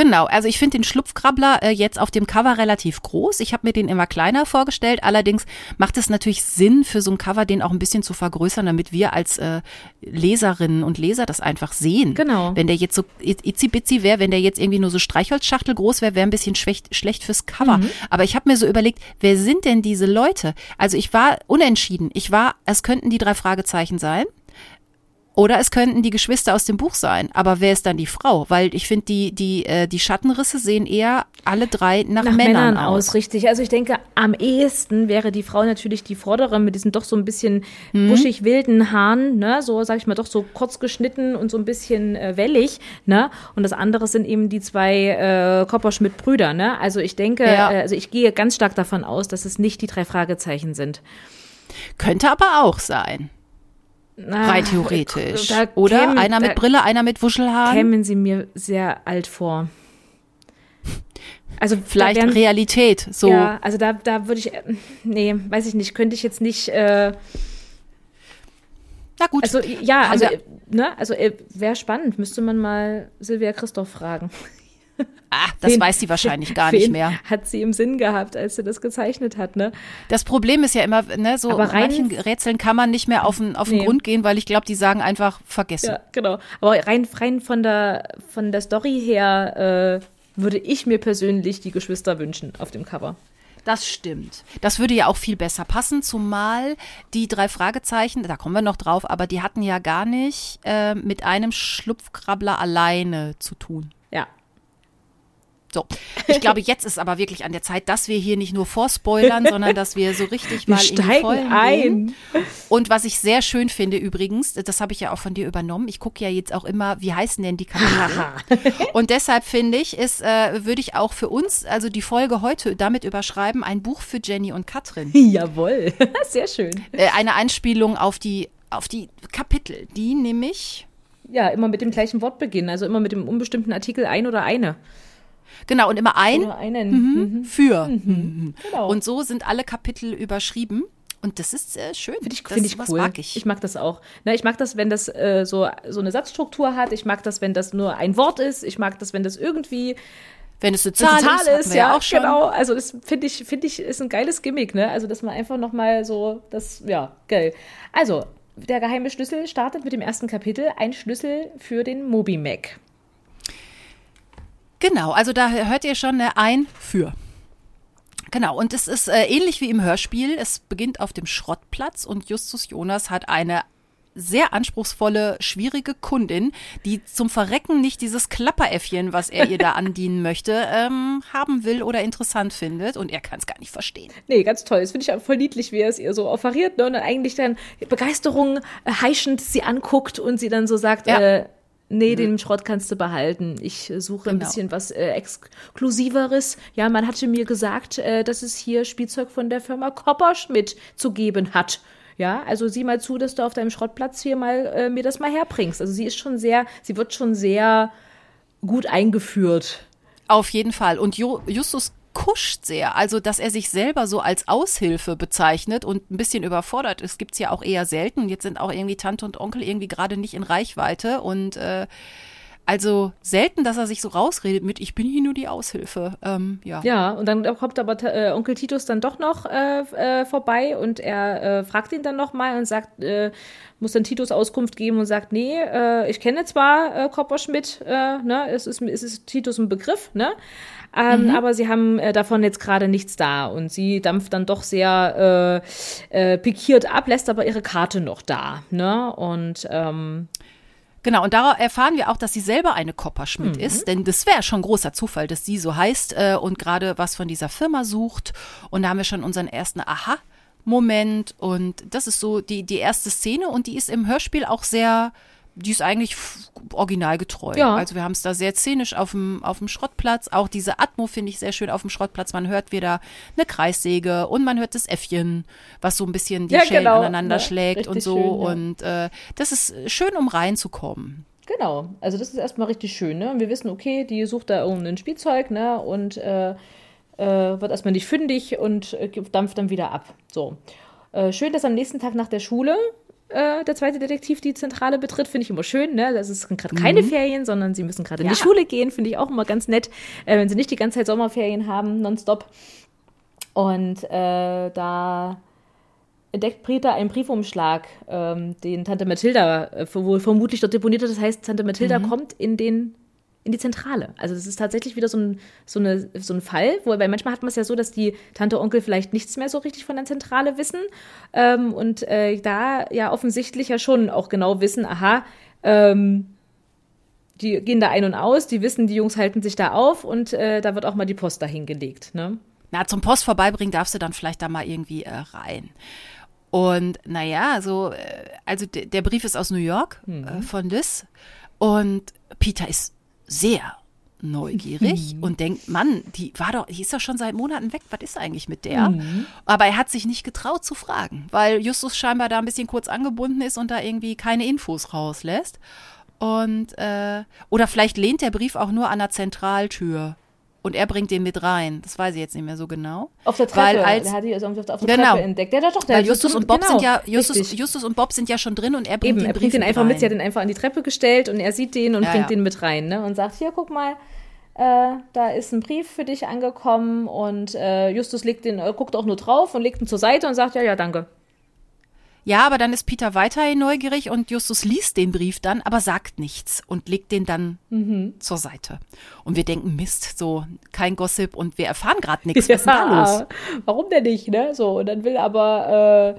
Genau, also ich finde den Schlupfkrabbler äh, jetzt auf dem Cover relativ groß. Ich habe mir den immer kleiner vorgestellt. Allerdings macht es natürlich Sinn, für so ein Cover den auch ein bisschen zu vergrößern, damit wir als äh, Leserinnen und Leser das einfach sehen. Genau. Wenn der jetzt so itzi-bitzi wäre, wenn der jetzt irgendwie nur so Streichholzschachtel groß wäre, wäre ein bisschen schlecht, schlecht fürs Cover. Mhm. Aber ich habe mir so überlegt, wer sind denn diese Leute? Also ich war unentschieden. Ich war, es könnten die drei Fragezeichen sein. Oder es könnten die Geschwister aus dem Buch sein. Aber wer ist dann die Frau? Weil ich finde, die, die, äh, die Schattenrisse sehen eher alle drei nach, Nach Männern, Männern aus, richtig. Also ich denke, am ehesten wäre die Frau natürlich die vordere mit diesen doch so ein bisschen Mhm. buschig wilden Haaren, ne, so sag ich mal, doch so kurz geschnitten und so ein bisschen äh, wellig, ne? Und das andere sind eben die zwei äh, Kopperschmidt-Brüder, ne? Also ich denke, Ja. äh, also ich gehe ganz stark davon aus, dass es nicht die drei Fragezeichen sind. Könnte aber auch sein. Rein theoretisch. da Oder kämen- einer mit Brille, einer mit Wuschelhaaren. Kämen sie mir sehr alt vor. Also Vielleicht wären- Realität. So. Ja, also da, da würde ich, äh, nee, weiß ich nicht, könnte ich jetzt nicht, äh, Na gut. also ja, also, äh, ne, also äh, wäre spannend, müsste man mal Silvia Christoph fragen. Ah, das Wen- weiß sie wahrscheinlich gar nicht mehr. Hat sie im Sinn gehabt, als sie das gezeichnet hat, ne? Das Problem ist ja immer, ne, so Aber rein- manchen Rätseln kann man nicht mehr auf den, auf den Nee. Grund gehen, weil ich glaube, die sagen einfach vergessen. Ja, genau. Aber rein, rein von der von der Story her äh, würde ich mir persönlich die Geschwister wünschen auf dem Cover. Das stimmt. Das würde ja auch viel besser passen, zumal die drei Fragezeichen, da kommen wir noch drauf, aber die hatten ja gar nicht äh, mit einem Schlupfkrabbler alleine zu tun. So, ich glaube, jetzt ist aber wirklich an der Zeit, dass wir hier nicht nur vorspoilern, sondern dass wir so richtig Wir mal in die steigen Vollen ein. gehen. Und was ich sehr schön finde übrigens, das habe ich ja auch von dir übernommen, ich gucke ja jetzt auch immer, wie heißen denn die Kapitel? Und deshalb finde ich, ist, äh, würde ich auch für uns, also die Folge heute damit überschreiben, ein Buch für Jenny und Katrin. Jawohl. Sehr schön. Äh, eine Anspielung auf die, auf die Kapitel, die nämlich Ja, immer mit dem gleichen Wort beginnen, also immer mit dem unbestimmten Artikel ein oder eine. Genau, und immer ein Oder einen. Mhm. für. Genau. Und so sind alle Kapitel überschrieben. Und das ist äh, schön. Finde ich, das find ich cool. mag ich. ich mag das auch. Ne, ich mag das, wenn das äh, so, so eine Satzstruktur hat. Ich mag das, wenn das nur ein Wort ist. Ich mag das, wenn das irgendwie Wenn es eine Zahl, Zahl ist, ist. wir Ja, auch schon. genau. Also das finde ich, finde ich, ist ein geiles Gimmick. Ne? Also dass man einfach noch mal so, das, ja, geil. Also der geheime Schlüssel startet mit dem ersten Kapitel. Ein Schlüssel für den Moby Mac. Genau, also da hört ihr schon eine ein für. Genau, und es ist äh, ähnlich wie im Hörspiel. Es beginnt auf dem Schrottplatz und Justus Jonas hat eine sehr anspruchsvolle, schwierige Kundin, die zum Verrecken nicht dieses Klapperäffchen, was er ihr da andienen möchte, ähm, haben will oder interessant findet. Und er kann es gar nicht verstehen. Nee, ganz toll. Das finde ich auch voll niedlich, wie er es ihr so offeriert. Ne? Und dann eigentlich dann Begeisterung äh, heischend sie anguckt und sie dann so sagt, Ja. äh, nee, den Schrott kannst du behalten. Ich äh, suche ein Genau. bisschen was äh, Exklusiveres. Ja, man hatte mir gesagt, äh, dass es hier Spielzeug von der Firma Kopperschmidt zu geben hat. Ja, also sieh mal zu, dass du auf deinem Schrottplatz hier mal äh, mir das mal herbringst. Also sie ist schon sehr, sie wird schon sehr gut eingeführt. Auf jeden Fall. Und jo Justus kuscht sehr. Also, dass er sich selber so als Aushilfe bezeichnet und ein bisschen überfordert ist, gibt's ja auch eher selten. Jetzt sind auch irgendwie Tante und Onkel irgendwie gerade nicht in Reichweite. Und äh, also selten, dass er sich so rausredet mit, ich bin hier nur die Aushilfe. Ähm, ja. Ja, und dann kommt aber äh, Onkel Titus dann doch noch äh, äh, vorbei und er äh, fragt ihn dann noch mal und sagt, äh, muss dann Titus Auskunft geben und sagt, nee, äh, ich kenne zwar äh, Kopperschmidt, äh, ne, es ist, es ist Titus ein Begriff, ne, ähm, aber sie haben äh, davon jetzt gerade nichts da und sie dampft dann doch sehr äh, äh, pikiert ab, lässt aber ihre Karte noch da, ne, und ähm, Genau, und da erfahren wir auch, dass sie selber eine Kopperschmidt ist, denn das wäre schon großer Zufall, dass sie so heißt äh, und gerade was von dieser Firma sucht. Und da haben wir schon unseren ersten Aha-Moment. Und das ist so die, die erste Szene. Und die ist im Hörspiel auch sehr, die ist eigentlich originalgetreu. Ja. Also wir haben es da sehr szenisch auf dem, auf dem Schrottplatz. Auch diese Atmo finde ich sehr schön auf dem Schrottplatz. Man hört wieder eine Kreissäge und man hört das Äffchen, was so ein bisschen die Ja, Schellen genau. aneinander Ja, schlägt und so. schön. Und äh, das ist schön, um reinzukommen. Genau, also das ist erstmal richtig schön. Ne? Wir wissen, okay, die sucht da irgendein Spielzeug ne? und äh, äh, wird erstmal nicht fündig und äh, dampft dann wieder ab. So. Äh, schön, dass am nächsten Tag nach der Schule äh, der zweite Detektiv die Zentrale betritt, finde ich immer schön. Ne? Das ist gerade keine Ferien, sondern sie müssen gerade in die Ja. Schule gehen, finde ich auch immer ganz nett, äh, wenn sie nicht die ganze Zeit Sommerferien haben, nonstop. Und äh, da entdeckt Peter einen Briefumschlag, ähm, den Tante Mathilda äh, wo vermutlich dort deponiert hat. Das heißt, Tante Mathilda kommt in den in die Zentrale. Also das ist tatsächlich wieder so ein, so eine, so ein Fall, wo, weil manchmal hat man es ja so, dass die Tante Onkel vielleicht nichts mehr so richtig von der Zentrale wissen ähm, und äh, da ja offensichtlich ja schon auch genau wissen, aha, ähm, die gehen da ein und aus, die wissen, die Jungs halten sich da auf und äh, da wird auch mal die Post dahin gelegt. Ne? Na, zum Post vorbeibringen darfst du dann vielleicht da mal irgendwie äh, rein. Und naja, so, äh, also der Brief ist aus New York mhm. äh, von Liz und Peter ist sehr neugierig mhm. und denkt, Mann, die war doch, die ist doch schon seit Monaten weg, was ist eigentlich mit der? Mhm. Aber er hat sich nicht getraut zu fragen, weil Justus scheinbar da ein bisschen kurz angebunden ist und da irgendwie keine Infos rauslässt. Und äh, oder vielleicht lehnt der Brief auch nur an der Zentraltür und er bringt den mit rein. Das weiß ich jetzt nicht mehr so genau. Auf der Treppe. Weil als, der hat die also auf der genau, Treppe entdeckt. Der, doch, der weil Justus und Bob genau, sind ja Justus, Justus, und Bob sind ja schon drin und er bringt Eben, den er bringt den einfach mit. Sie hat den einfach an die Treppe gestellt und er sieht den und ja, bringt ja. den mit rein ne? und sagt: Hier, guck mal. Äh, da ist ein Brief für dich angekommen und äh, Justus legt den, äh, guckt auch nur drauf und legt ihn zur Seite und sagt, ja, ja, danke. Ja, aber dann ist Peter weiterhin neugierig und Justus liest den Brief dann, aber sagt nichts und legt den dann mhm. zur Seite. Und wir denken, Mist, so kein Gossip und wir erfahren gerade nichts. Was ist da los? Warum denn nicht, ne? So, und dann will aber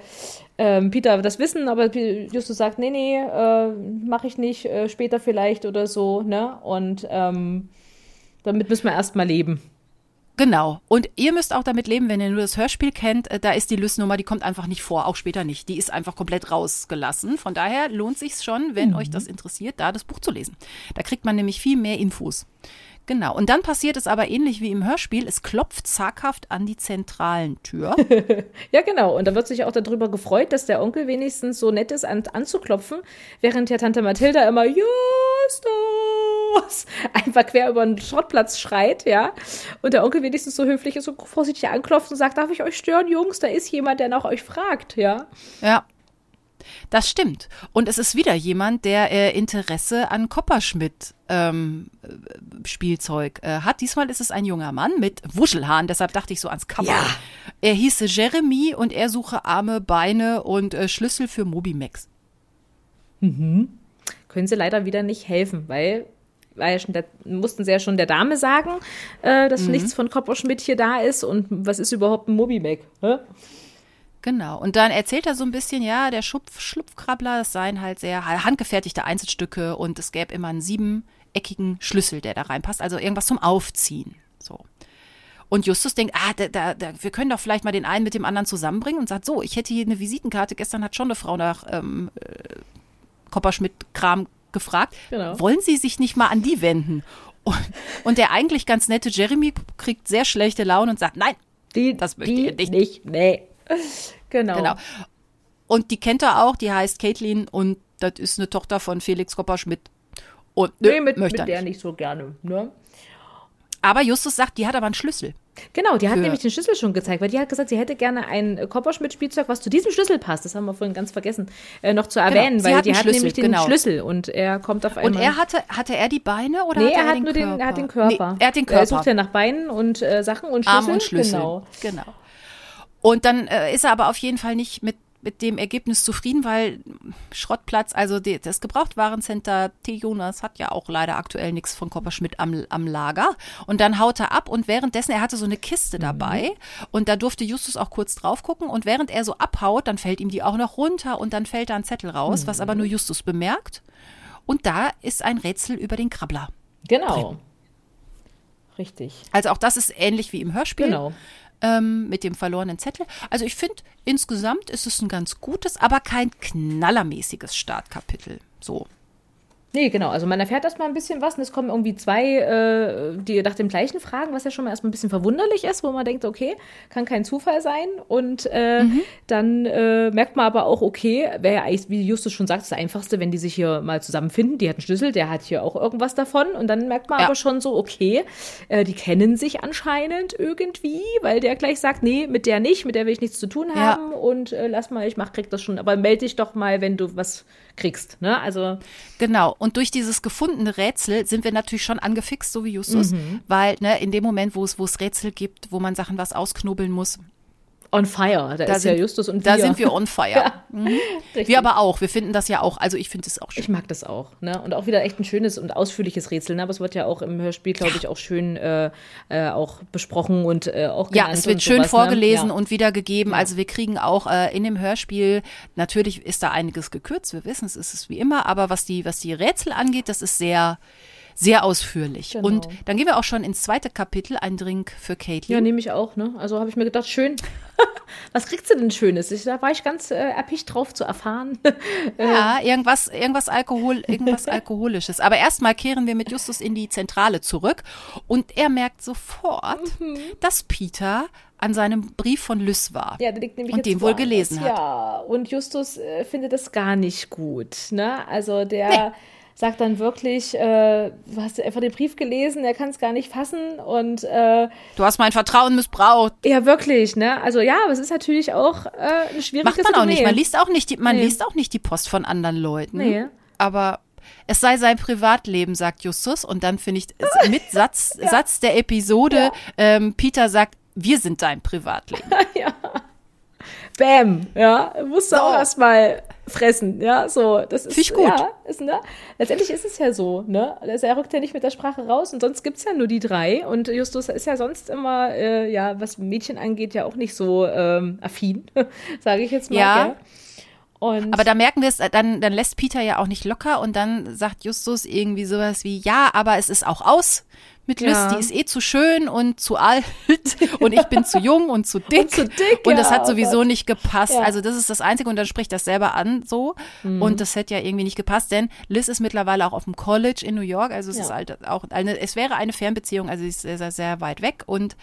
äh, äh, Peter das wissen, aber Justus sagt, nee, nee, äh, mache ich nicht, äh, später vielleicht oder so, ne? Und ähm, damit müssen wir erstmal leben. Genau. Und ihr müsst auch damit leben, wenn ihr nur das Hörspiel kennt, äh, da ist die Lysnummer, die kommt einfach nicht vor, auch später nicht. Die ist einfach komplett rausgelassen. Von daher lohnt sich schon, wenn mhm. euch das interessiert, da das Buch zu lesen. Da kriegt man nämlich viel mehr Infos. Genau. Und dann passiert es aber ähnlich wie im Hörspiel. Es klopft zaghaft an die zentralen Tür. ja, genau. Und da wird sich auch darüber gefreut, dass der Onkel wenigstens so nett ist, an, anzuklopfen, während ja Tante Mathilda immer Justus einfach quer über den Schrottplatz schreit, ja. Und der Onkel wenigstens so höflich ist und vorsichtig anklopft und sagt, darf ich euch stören, Jungs? Da ist jemand, der nach euch fragt, ja. Ja. Das stimmt. Und es ist wieder jemand, der äh, Interesse an Kopperschmidt ähm, Spielzeug äh, hat. Diesmal ist es ein junger Mann mit Wuschelhaaren, deshalb dachte ich so ans Cover. Ja. Er hieße Jeremy und er suche Arme, Beine und äh, Schlüssel für Mobimax. Mhm. Können sie leider wieder nicht helfen, weil ja schon der, mussten sie ja schon der Dame sagen, äh, dass mhm. nichts von Kopperschmidt hier da ist und was ist überhaupt ein Mobimac? Hä? Genau. Und dann erzählt er so ein bisschen, ja, der Schupf, Schlupfkrabbler, das seien halt sehr handgefertigte Einzelstücke und es gäbe immer einen siebeneckigen Schlüssel, der da reinpasst. Also irgendwas zum Aufziehen. So. Und Justus denkt, ah, da, da, da, wir können doch vielleicht mal den einen mit dem anderen zusammenbringen und sagt, so, ich hätte hier eine Visitenkarte. Gestern hat schon eine Frau nach ähm, äh, Kopperschmidt-Kram gefragt. Genau. Wollen Sie sich nicht mal an die wenden? Und, und der eigentlich ganz nette Jeremy kriegt sehr schlechte Laune und sagt, nein, die, das möchte die nicht. nicht. Nee. Genau. genau. Und die kennt er auch, die heißt Caitlin und das ist eine Tochter von Felix Kopperschmidt. Und nö, nee, mit, möchte mit der nicht so gerne. Ne? Aber Justus sagt, die hat aber einen Schlüssel. Genau, die hat nämlich den Schlüssel schon gezeigt, weil die hat gesagt, sie hätte gerne ein Kopperschmidt-Spielzeug, was zu diesem Schlüssel passt. Das haben wir vorhin ganz vergessen, äh, noch zu genau, erwähnen, genau, weil die hat nämlich den genau. Schlüssel und er kommt auf einmal. Und er hatte, hatte er die Beine oder nee, hat er, er hat den nur den, er hat den Körper. Nee, er hat den Körper. Er sucht ja nach Beinen und äh, Sachen und Schlüssel. Arm und Schlüssel. Genau. genau. Und dann äh, ist er aber auf jeden Fall nicht mit mit dem Ergebnis zufrieden, weil Schrottplatz, also die, das Gebrauchtwarencenter T. Jonas hat ja auch leider aktuell nichts von Kopperschmidt am, am Lager. Und dann haut er ab und währenddessen, er hatte so eine Kiste mhm. dabei mhm. und da durfte Justus auch kurz drauf gucken und während er so abhaut, dann fällt ihm die auch noch runter und dann fällt da ein Zettel raus, mhm. was aber nur Justus bemerkt. Und da ist ein Rätsel über den Krabbler. Genau. Drin. Richtig. Also auch das ist ähnlich wie im Hörspiel. Genau ähm, mit dem verlorenen Zettel. Also ich finde, insgesamt ist es ein ganz gutes, aber kein knallermäßiges Startkapitel. So. Nee, genau. Also man erfährt erstmal ein bisschen was und es kommen irgendwie zwei, äh, die nach dem gleichen fragen, was ja schon mal erstmal ein bisschen verwunderlich ist, wo man denkt, okay, kann kein Zufall sein. Und äh, mhm. dann äh, merkt man aber auch, okay, wäre ja eigentlich, wie Justus schon sagt, das Einfachste, wenn die sich hier mal zusammenfinden. Die hat einen Schlüssel, der hat hier auch irgendwas davon. Und dann merkt man ja. aber schon so, okay, äh, die kennen sich anscheinend irgendwie, weil der gleich sagt, nee, mit der nicht, mit der will ich nichts zu tun haben. Ja. Und äh, lass mal, ich mach, krieg das schon. Aber melde dich doch mal, wenn du was kriegst. Ne? Also genau. Und durch dieses gefundene Rätsel sind wir natürlich schon angefixt, so wie Justus, mhm. weil ne, in dem Moment, wo es wo es Rätsel gibt, wo man Sachen was ausknobeln muss, on fire. Da, Da ist sind- ja Justus und Da wir. sind wir on fire. Ja, Mhm. Wir aber auch. Wir finden das ja auch. Also ich finde es auch schön. Ich mag das auch. Ne? Und auch wieder echt ein schönes und ausführliches Rätsel. Ne? Aber es wird ja auch im Hörspiel, glaube ich, auch schön äh, äh, auch besprochen und äh, auch Ja, es wird schön sowas, vorgelesen ne? ja. und wiedergegeben. Also wir kriegen auch äh, in dem Hörspiel, natürlich ist da einiges gekürzt, wir wissen es, ist es wie immer, aber was die, was die Rätsel angeht, das ist sehr, sehr ausführlich. Genau. Und dann gehen wir auch schon ins zweite Kapitel, ein Drink für Ja, Caitlin. nehme ich auch. Ne? Also habe ich mir gedacht, schön. Was kriegst du denn Schönes? Ich, da war ich ganz äh, erpicht drauf zu erfahren. Ja, irgendwas, irgendwas Alkohol, irgendwas Alkoholisches. Aber erstmal kehren wir mit Justus in die Zentrale zurück und er merkt sofort, Mhm. dass Peter an seinem Brief von Lys war. Ja, der liegt nämlich Und den wohl gelesen hat. Ja, und Justus äh, findet das gar nicht gut. Ne? Also der sagt dann wirklich, äh, du hast einfach den Brief gelesen, er kann es gar nicht fassen und äh, Du hast mein Vertrauen missbraucht. ja, wirklich, ne? Also ja, aber es ist natürlich auch äh, eine schwierige Macht man auch nicht. Man liest auch nicht die, man Nee. liest auch nicht die Post von anderen Leuten. Nee. Aber es sei sein Privatleben, sagt Justus. Und dann finde ich mit Satz, Satz der Episode, ähm, Peter sagt, wir sind dein Privatleben. Bam, ja, musst du So. auch erstmal fressen, ja, so, das ist, gut. ja, ist, ne, letztendlich ist es ja so, ne, also er rückt ja nicht mit der Sprache raus und sonst gibt's ja nur die drei und Justus ist ja sonst immer, äh, ja, was Mädchen angeht, ja auch nicht so ähm, affin, sage ich jetzt mal, Ja. ja. Und Aber da merken wir es, dann, dann lässt Peter ja auch nicht locker und dann sagt Justus irgendwie sowas wie, ja, aber es ist auch aus mit Lys, Ja. die ist eh zu schön und zu alt und ich bin zu jung und zu dick. zu dick, Und das ja, hat oh sowieso nicht gepasst. Ja. Also das ist das Einzige und dann spricht das selber an so. Mhm. Und das hätte ja irgendwie nicht gepasst, denn Liz ist mittlerweile auch auf dem College in New York. Also es ist halt auch eine, es wäre eine Fernbeziehung, also sie ist sehr, sehr, sehr weit weg und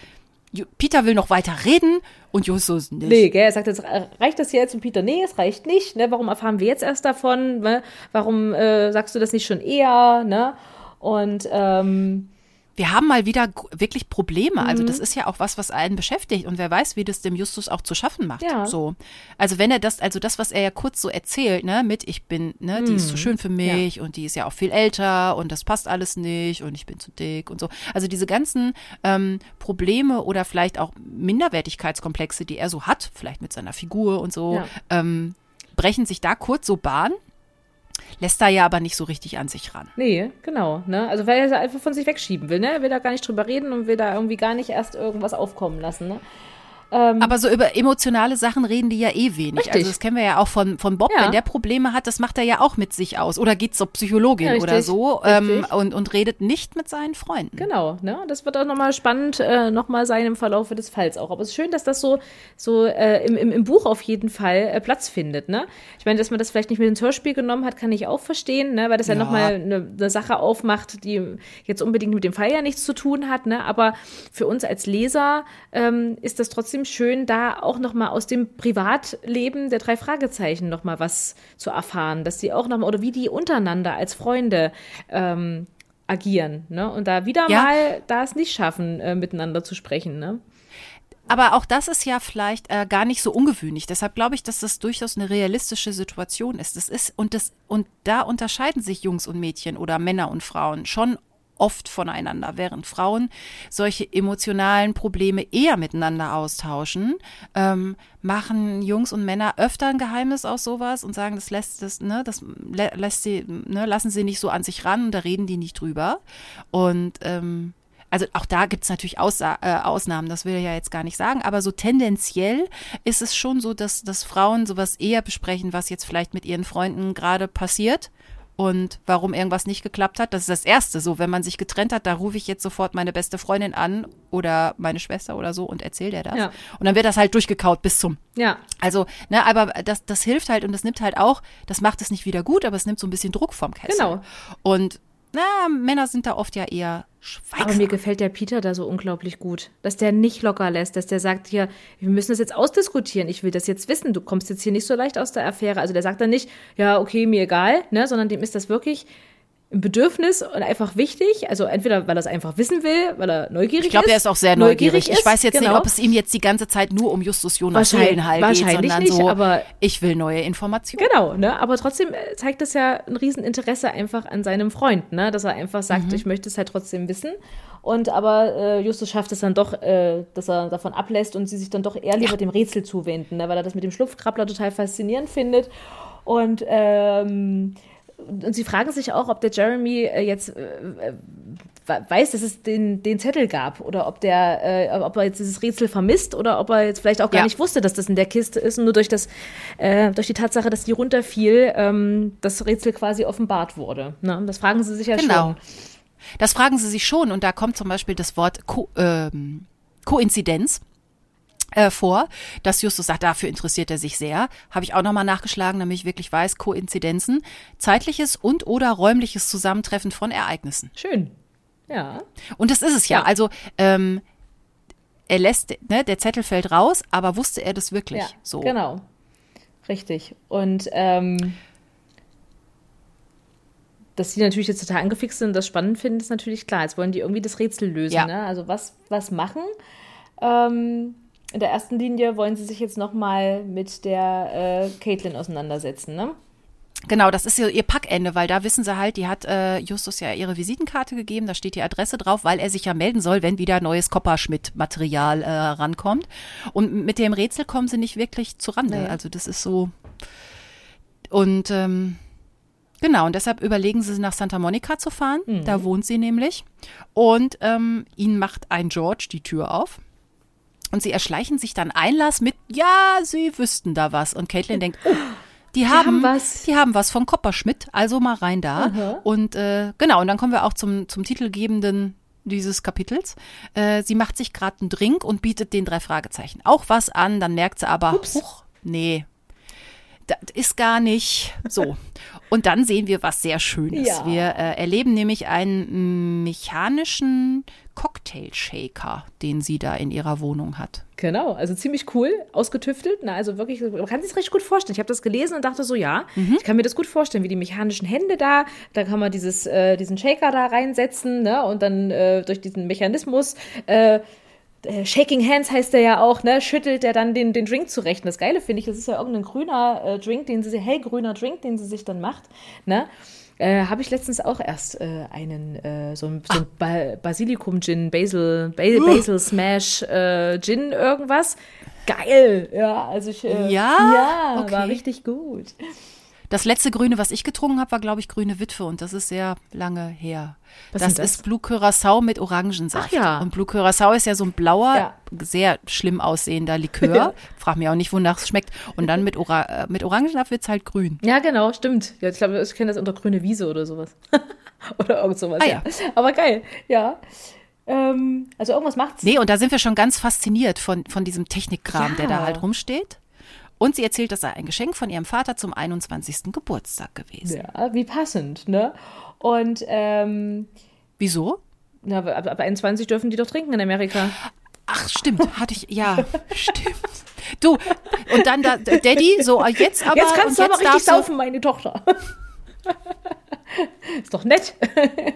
Peter will noch weiter reden und Justus nicht. Nee, gell, er sagt jetzt, äh, reicht das jetzt? Und Peter, nee, es reicht nicht. Ne? Warum erfahren wir jetzt erst davon? Ne? Warum äh, sagst du das nicht schon eher? Ne? Und ähm, wir haben mal wieder wirklich Probleme. Also Mhm. das ist ja auch was, was einen beschäftigt und wer weiß, wie das dem Justus auch zu schaffen macht. Ja. So. Also wenn er das, also das, was er ja kurz so erzählt, ne, mit ich bin, ne, die Mhm. ist zu schön für mich und die ist ja auch viel älter und das passt alles nicht und ich bin zu dick und so. Also diese ganzen ähm, Probleme oder vielleicht auch Minderwertigkeitskomplexe, die er so hat, vielleicht mit seiner Figur und so, Ja. ähm, brechen sich da kurz so Bahn. Lässt da ja aber nicht so richtig an sich ran. nee, genau. Ne? Also weil er einfach von sich wegschieben will. Ne? Er will da gar nicht drüber reden und will da irgendwie gar nicht erst irgendwas aufkommen lassen. Ne? Aber so über emotionale Sachen reden die ja eh wenig. Richtig. Also das kennen wir ja auch von, von Bob, Ja. wenn der Probleme hat, das macht er ja auch mit sich aus. Oder geht zur Psychologin Ja, oder so ähm, und, und redet nicht mit seinen Freunden. Genau, ne? Das wird auch nochmal spannend, äh, nochmal sein im Verlauf des Falls auch. Aber es ist schön, dass das so, so äh, im, im, im Buch auf jeden Fall äh, Platz findet, ne? Ich meine, dass man das vielleicht nicht mit ins Hörspiel genommen hat, kann ich auch verstehen, ne? Weil das ja, Ja. nochmal eine, eine Sache aufmacht, die jetzt unbedingt mit dem Fall ja nichts zu tun hat, ne? Aber für uns als Leser ähm, ist das trotzdem schön, da auch nochmal aus dem Privatleben der drei Fragezeichen nochmal was zu erfahren, dass die auch nochmal, oder wie die untereinander als Freunde ähm, agieren, ne? Und da wieder Ja. mal da es nicht schaffen, äh, miteinander zu sprechen, ne? Aber auch das ist ja vielleicht äh, gar nicht so ungewöhnlich. Deshalb glaube ich, dass das durchaus eine realistische Situation ist. Das ist und das und da unterscheiden sich Jungs und Mädchen oder Männer und Frauen schon oft voneinander, während Frauen solche emotionalen Probleme eher miteinander austauschen, ähm, machen Jungs und Männer öfter ein Geheimnis aus sowas und sagen, das lässt das, ne, das lä lässt sie, ne, lassen sie nicht so an sich ran und da reden die nicht drüber. Und ähm, also auch da gibt es natürlich Aussa äh, Ausnahmen, das will ich ja jetzt gar nicht sagen, aber so tendenziell ist es schon so, dass, dass Frauen sowas eher besprechen, was jetzt vielleicht mit ihren Freunden gerade passiert und warum irgendwas nicht geklappt hat. Das ist das Erste. So, wenn man sich getrennt hat, da rufe ich jetzt sofort meine beste Freundin an oder meine Schwester oder so und erzähle der das. Ja. Und dann wird das halt durchgekaut bis zum Ja, also, ne, aber das, das hilft halt und das nimmt halt auch, das macht es nicht wieder gut, aber es nimmt so ein bisschen Druck vom Kessel. Genau. Und na, Männer sind da oft ja eher aber schweigsam. mir gefällt der Peter da so unglaublich gut, dass der nicht locker lässt, dass der sagt hier, wir müssen das jetzt ausdiskutieren, ich will das jetzt wissen, du kommst jetzt hier nicht so leicht aus der Affäre. Also der sagt dann nicht, ja, okay, mir egal, ne, sondern dem ist das wirklich ein Bedürfnis und einfach wichtig. Also entweder, weil er es einfach wissen will, weil er neugierig ist. ich glaube, er ist auch sehr neugierig. ist, ich weiß jetzt genau. nicht, ob es ihm jetzt die ganze Zeit nur um Justus Jonas Seelenheil geht, wahrscheinlich sondern nicht, so, aber- ich will neue Informationen. Genau, ne? Aber trotzdem äh, zeigt das ja ein Rieseninteresse einfach an seinem Freund, ne? Dass er einfach sagt, Mhm. ich möchte es halt trotzdem wissen. Und aber äh, Justus schafft es dann doch, äh, dass er davon ablässt und sie sich dann doch eher lieber ja. dem Rätsel zuwenden, ne? weil er das mit dem Schlupfkrabbler total faszinierend findet. Und ähm, und sie fragen sich auch, ob der Jeremy äh, jetzt äh, weiß, dass es den, den Zettel gab oder ob der, äh, ob er jetzt dieses Rätsel vermisst oder ob er jetzt vielleicht auch gar ja. nicht wusste, dass das in der Kiste ist und nur durch das, äh, durch die Tatsache, dass die runterfiel, ähm, das Rätsel quasi offenbart wurde. Ne? Das fragen sie sich ja genau. schon. Das fragen sie sich schon und da kommt zum Beispiel das Wort Ko ähm, Koinzidenz äh, vor, dass Justus sagt, dafür interessiert er sich sehr. Habe ich auch nochmal nachgeschlagen, damit ich wirklich weiß, Koinzidenzen, zeitliches und oder räumliches Zusammentreffen von Ereignissen. Schön. Ja. Und das ist es ja. ja. Also ähm, er lässt, ne, der Zettel fällt raus, aber wusste er das wirklich ja, so? Genau. Richtig. Und ähm, dass sie natürlich jetzt total angefixt sind und das spannend finden, ist natürlich klar. Jetzt wollen die irgendwie das Rätsel lösen. Ja. Ne? Also was, was machen? Ähm, in der ersten Linie wollen sie sich jetzt nochmal mit der äh, Caitlin auseinandersetzen, ne? Genau, das ist ihr, ihr Packende, weil da wissen sie halt, die hat äh, Justus ja ihre Visitenkarte gegeben, da steht die Adresse drauf, weil er sich ja melden soll, wenn wieder neues Kopperschmidt-Material äh, rankommt. Und mit dem Rätsel kommen sie nicht wirklich zurande. Nee. Also das ist so. Und ähm, genau, und deshalb überlegen sie, nach Santa Monica zu fahren. Mhm. Da wohnt sie nämlich. Und ähm, ihnen macht ein George die Tür auf. Und sie erschleichen sich dann Einlass mit, ja, sie wüssten da was. Und Caitlin denkt, oh, die, die haben, was. Die haben was von Kopperschmidt, also mal rein da. Aha. Und äh, genau, und dann kommen wir auch zum, zum titelgebenden dieses Kapitels. Äh, sie macht sich gerade einen Drink und bietet den drei Fragezeichen auch was an. Dann merkt sie aber, Ups. huch, nee, das ist gar nicht so. Und dann sehen wir was sehr Schönes. Ja. Wir äh, erleben nämlich einen mechanischen Cocktail-Shaker, den sie da in ihrer Wohnung hat. Genau, also ziemlich cool, ausgetüftelt. Na, also wirklich, man kann sich das richtig gut vorstellen. Ich habe das gelesen und dachte so, ja, mhm. ich kann mir das gut vorstellen, wie die mechanischen Hände da, da kann man dieses, äh, diesen Shaker da reinsetzen ne? und dann äh, durch diesen Mechanismus äh, äh, Shaking Hands heißt der ja auch, ne, schüttelt er dann den, den Drink zurecht. Und das Geile finde ich, das ist ja irgendein grüner äh, Drink, den sie, hellgrüner Drink, den sie sich dann macht, ne. Äh, Habe ich letztens auch erst äh, einen, äh, so ein, so ein ba Basilikum-Gin, Basil, ba uh. Basil Smash äh, Gin, irgendwas. Geil, ja, also ich, ja, ja okay. war richtig gut. Das letzte Grüne, was ich getrunken habe, war, glaube ich, Grüne Witwe und das ist sehr lange her. Was das, das, ist Blue Curacao mit Orangensaft. Ach ja. Und Blue Curacao ist ja so ein blauer, ja. sehr schlimm aussehender Likör. Frag mich auch nicht, wonach es schmeckt. Und dann mit, Ora äh, mit Orangensaft wird es halt grün. Ja, genau, stimmt. Ja, ich glaube, ich kenne das unter grüne Wiese oder sowas. oder irgend sowas. Ah, ja. Aber geil, ja. Ähm, also irgendwas macht's. Nee, und da sind wir schon ganz fasziniert von, von diesem Technikkram, ja. der da halt rumsteht. Und sie erzählt, das sei ein Geschenk von ihrem Vater zum 21. Geburtstag gewesen. Ja, wie passend, ne? Und ähm, wieso? Na, ab, ab 21 dürfen die doch trinken in Amerika. Ach, stimmt, hatte ich, ja, stimmt. Du, und dann da, Daddy, so jetzt aber. Jetzt kannst du jetzt aber richtig saufen, meine Tochter. Ist doch nett.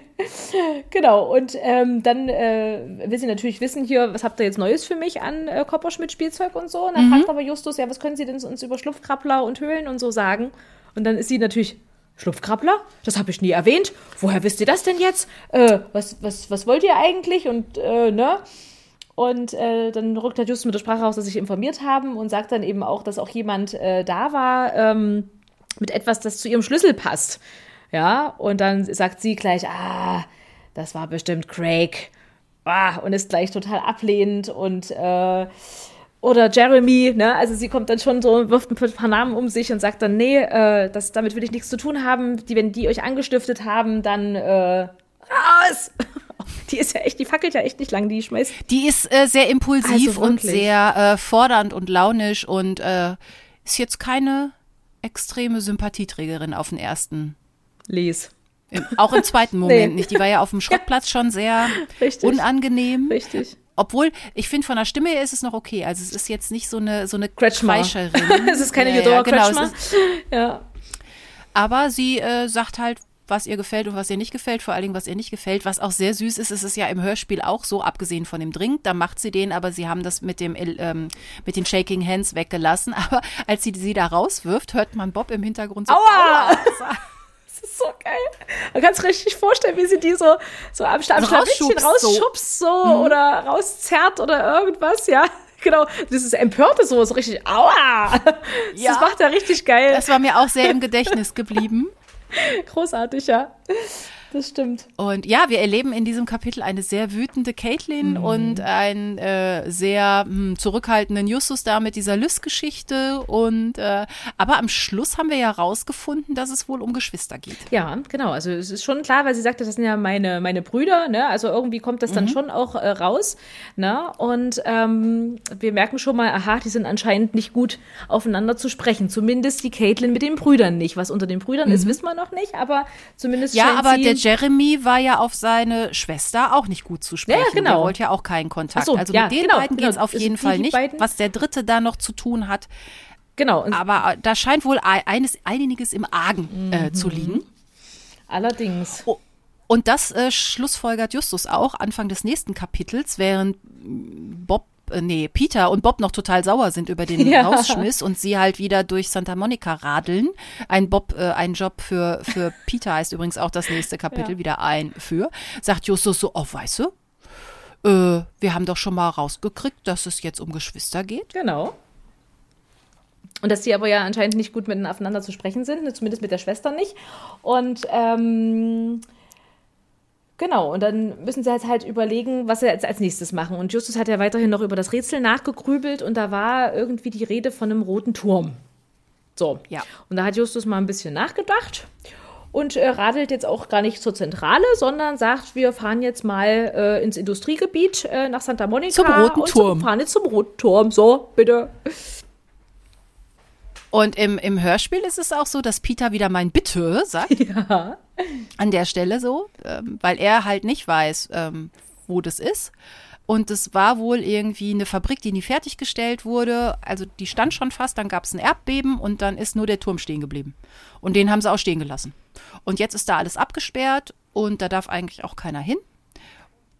genau, und ähm, dann äh, will sie natürlich wissen hier, was habt ihr jetzt Neues für mich an äh, Kopperschmidt-Spielzeug und so. Und dann mhm. fragt aber Justus, ja, was können Sie denn uns über Schlupfkrabbler und Höhlen und so sagen? Und dann ist sie natürlich, Schlupfkrabbler? Das habe ich nie erwähnt. Woher wisst ihr das denn jetzt? Äh, was, was, was wollt ihr eigentlich? Und, äh, ne? Und äh, dann rückt er Justus mit der Sprache raus, dass sich informiert haben und sagt dann eben auch, dass auch jemand äh, da war ähm, mit etwas, das zu ihrem Schlüssel passt. Ja, und dann sagt sie gleich, ah, das war bestimmt Craig. Ah, und ist gleich total ablehnend und äh, oder Jeremy, ne? Also sie kommt dann schon so, wirft ein paar Namen um sich und sagt dann, nee, äh, das, damit will ich nichts zu tun haben. Die, wenn die euch angestiftet haben, dann äh, raus! Die ist ja echt, die fackelt ja echt nicht lang, die schmeißt. Die ist äh, sehr impulsiv also und sehr äh, fordernd und launisch und äh, ist jetzt keine extreme Sympathieträgerin auf den ersten Les. Im, auch im zweiten Moment nee. nicht. Die war ja auf dem Schrottplatz schon sehr Richtig. unangenehm. Richtig. Obwohl, ich finde, von der Stimme her ist es noch okay. Also es ist jetzt nicht so eine, so eine Kretschmerin. es ist keine ja, Jodora ja, genau, Kretschmer. ja. Aber sie äh, sagt halt, was ihr gefällt und was ihr nicht gefällt, vor allen Dingen, was ihr nicht gefällt. Was auch sehr süß ist, ist es ja im Hörspiel auch so, abgesehen von dem Drink, da macht sie den, aber sie haben das mit dem ähm, mit den Shaking Hands weggelassen. Aber als sie sie da rauswirft, hört man Bob im Hintergrund so. Aua! Das ist so geil. Man kann es richtig vorstellen, wie sie die so, so am, am Also Schlawittchen rausschubst, rausschubst so, oder rauszerrt oder irgendwas, ja. Genau, dieses Empörte so, so richtig, aua. Ja. Das macht er richtig geil. Das war mir auch sehr im Gedächtnis geblieben. Großartig, ja. Das stimmt. Und ja, wir erleben in diesem Kapitel eine sehr wütende Caitlin Mhm. und einen äh, sehr hm, zurückhaltenden Justus da mit dieser Lys-Geschichte. Und äh, aber am Schluss haben wir ja rausgefunden, dass es wohl um Geschwister geht. Ja, genau. Also es ist schon klar, weil sie sagte, das sind ja meine, meine Brüder, ne? Also irgendwie kommt das dann schon auch äh, raus. Ne? Und ähm, wir merken schon mal, aha, die sind anscheinend nicht gut aufeinander zu sprechen. Zumindest die Caitlin mit den Brüdern nicht. Was unter den Brüdern ist, wissen wir noch nicht, aber zumindest Ja, aber sie der Jeremy war ja auf seine Schwester auch nicht gut zu sprechen. Ja, genau. Der wollte ja auch keinen Kontakt. So, also ja, mit den genau, beiden genau. geht es auf Es jeden Fall nicht. beiden- Was der Dritte da noch zu tun hat, Genau, und aber äh, da scheint wohl ei- eines, einiges im Argen äh, zu Mhm. liegen. allerdings. Oh, Und das äh, schlussfolgert Justus auch Anfang des nächsten Kapitels, während Bob, äh, nee, Peter und Bob noch total sauer sind über den Ja. Rausschmiss und sie halt wieder durch Santa Monica radeln. Ein Bob, äh, ein Job für, für Peter heißt übrigens auch das nächste Kapitel Ja. wieder ein für. Sagt Justus so, oh, weißt du, äh, wir haben doch schon mal rausgekriegt, dass es jetzt um Geschwister geht. Genau. Und dass die aber ja anscheinend nicht gut miteinander zu sprechen sind, zumindest mit der Schwester nicht. Und ähm, genau, und dann müssen sie jetzt halt überlegen, was sie jetzt als nächstes machen. Und Justus hat ja weiterhin noch über das Rätsel nachgegrübelt und da war irgendwie die Rede von einem roten Turm. So. Ja. Und da hat Justus mal ein bisschen nachgedacht und äh, radelt jetzt auch gar nicht zur Zentrale, sondern sagt, wir fahren jetzt mal äh, ins Industriegebiet äh, nach Santa Monica. Zum Roten und Turm. Zum, fahren jetzt zum Roten Turm. So, bitte. Und im, im Hörspiel ist es auch so, dass Peter wieder mein Bitte sagt. Ja. an der Stelle so, ähm, weil er halt nicht weiß, ähm, wo das ist. Und es war wohl irgendwie eine Fabrik, die nie fertiggestellt wurde. Also die stand schon fast, dann gab es ein Erdbeben und dann ist nur der Turm stehen geblieben. Und den haben sie auch stehen gelassen. Und jetzt ist da alles abgesperrt und da darf eigentlich auch keiner hin.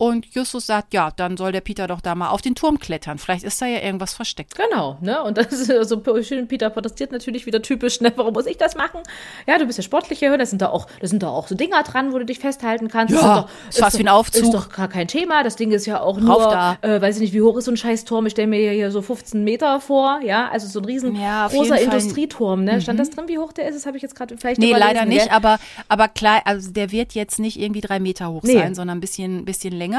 Und Justus sagt, ja, dann soll der Peter doch da mal auf den Turm klettern. Vielleicht ist da ja irgendwas versteckt. Genau, ne? Und das ist so schön, Peter protestiert natürlich wieder typisch, ne? Warum muss ich das machen? Ja, du bist ja sportlicher, da sind da auch, da sind da auch so Dinger dran, wo du dich festhalten kannst. Ja, Das ist doch, ist fast wie ein Aufzug. Ist doch gar kein Thema. Das Ding ist ja auch Rauf nur, da. äh, weiß ich nicht, wie hoch ist so ein scheiß Turm? Ich stelle mir hier so 15 Meter vor, ja, also so ein riesen Ja, großer. Mhm. Industrieturm, ne? Stand das drin, wie hoch der ist? Das habe ich jetzt gerade vielleicht Nee, überlesen, leider nicht, gell? aber, aber klar, also der wird jetzt nicht irgendwie drei Meter hoch Nee. sein, sondern ein bisschen, bisschen länger.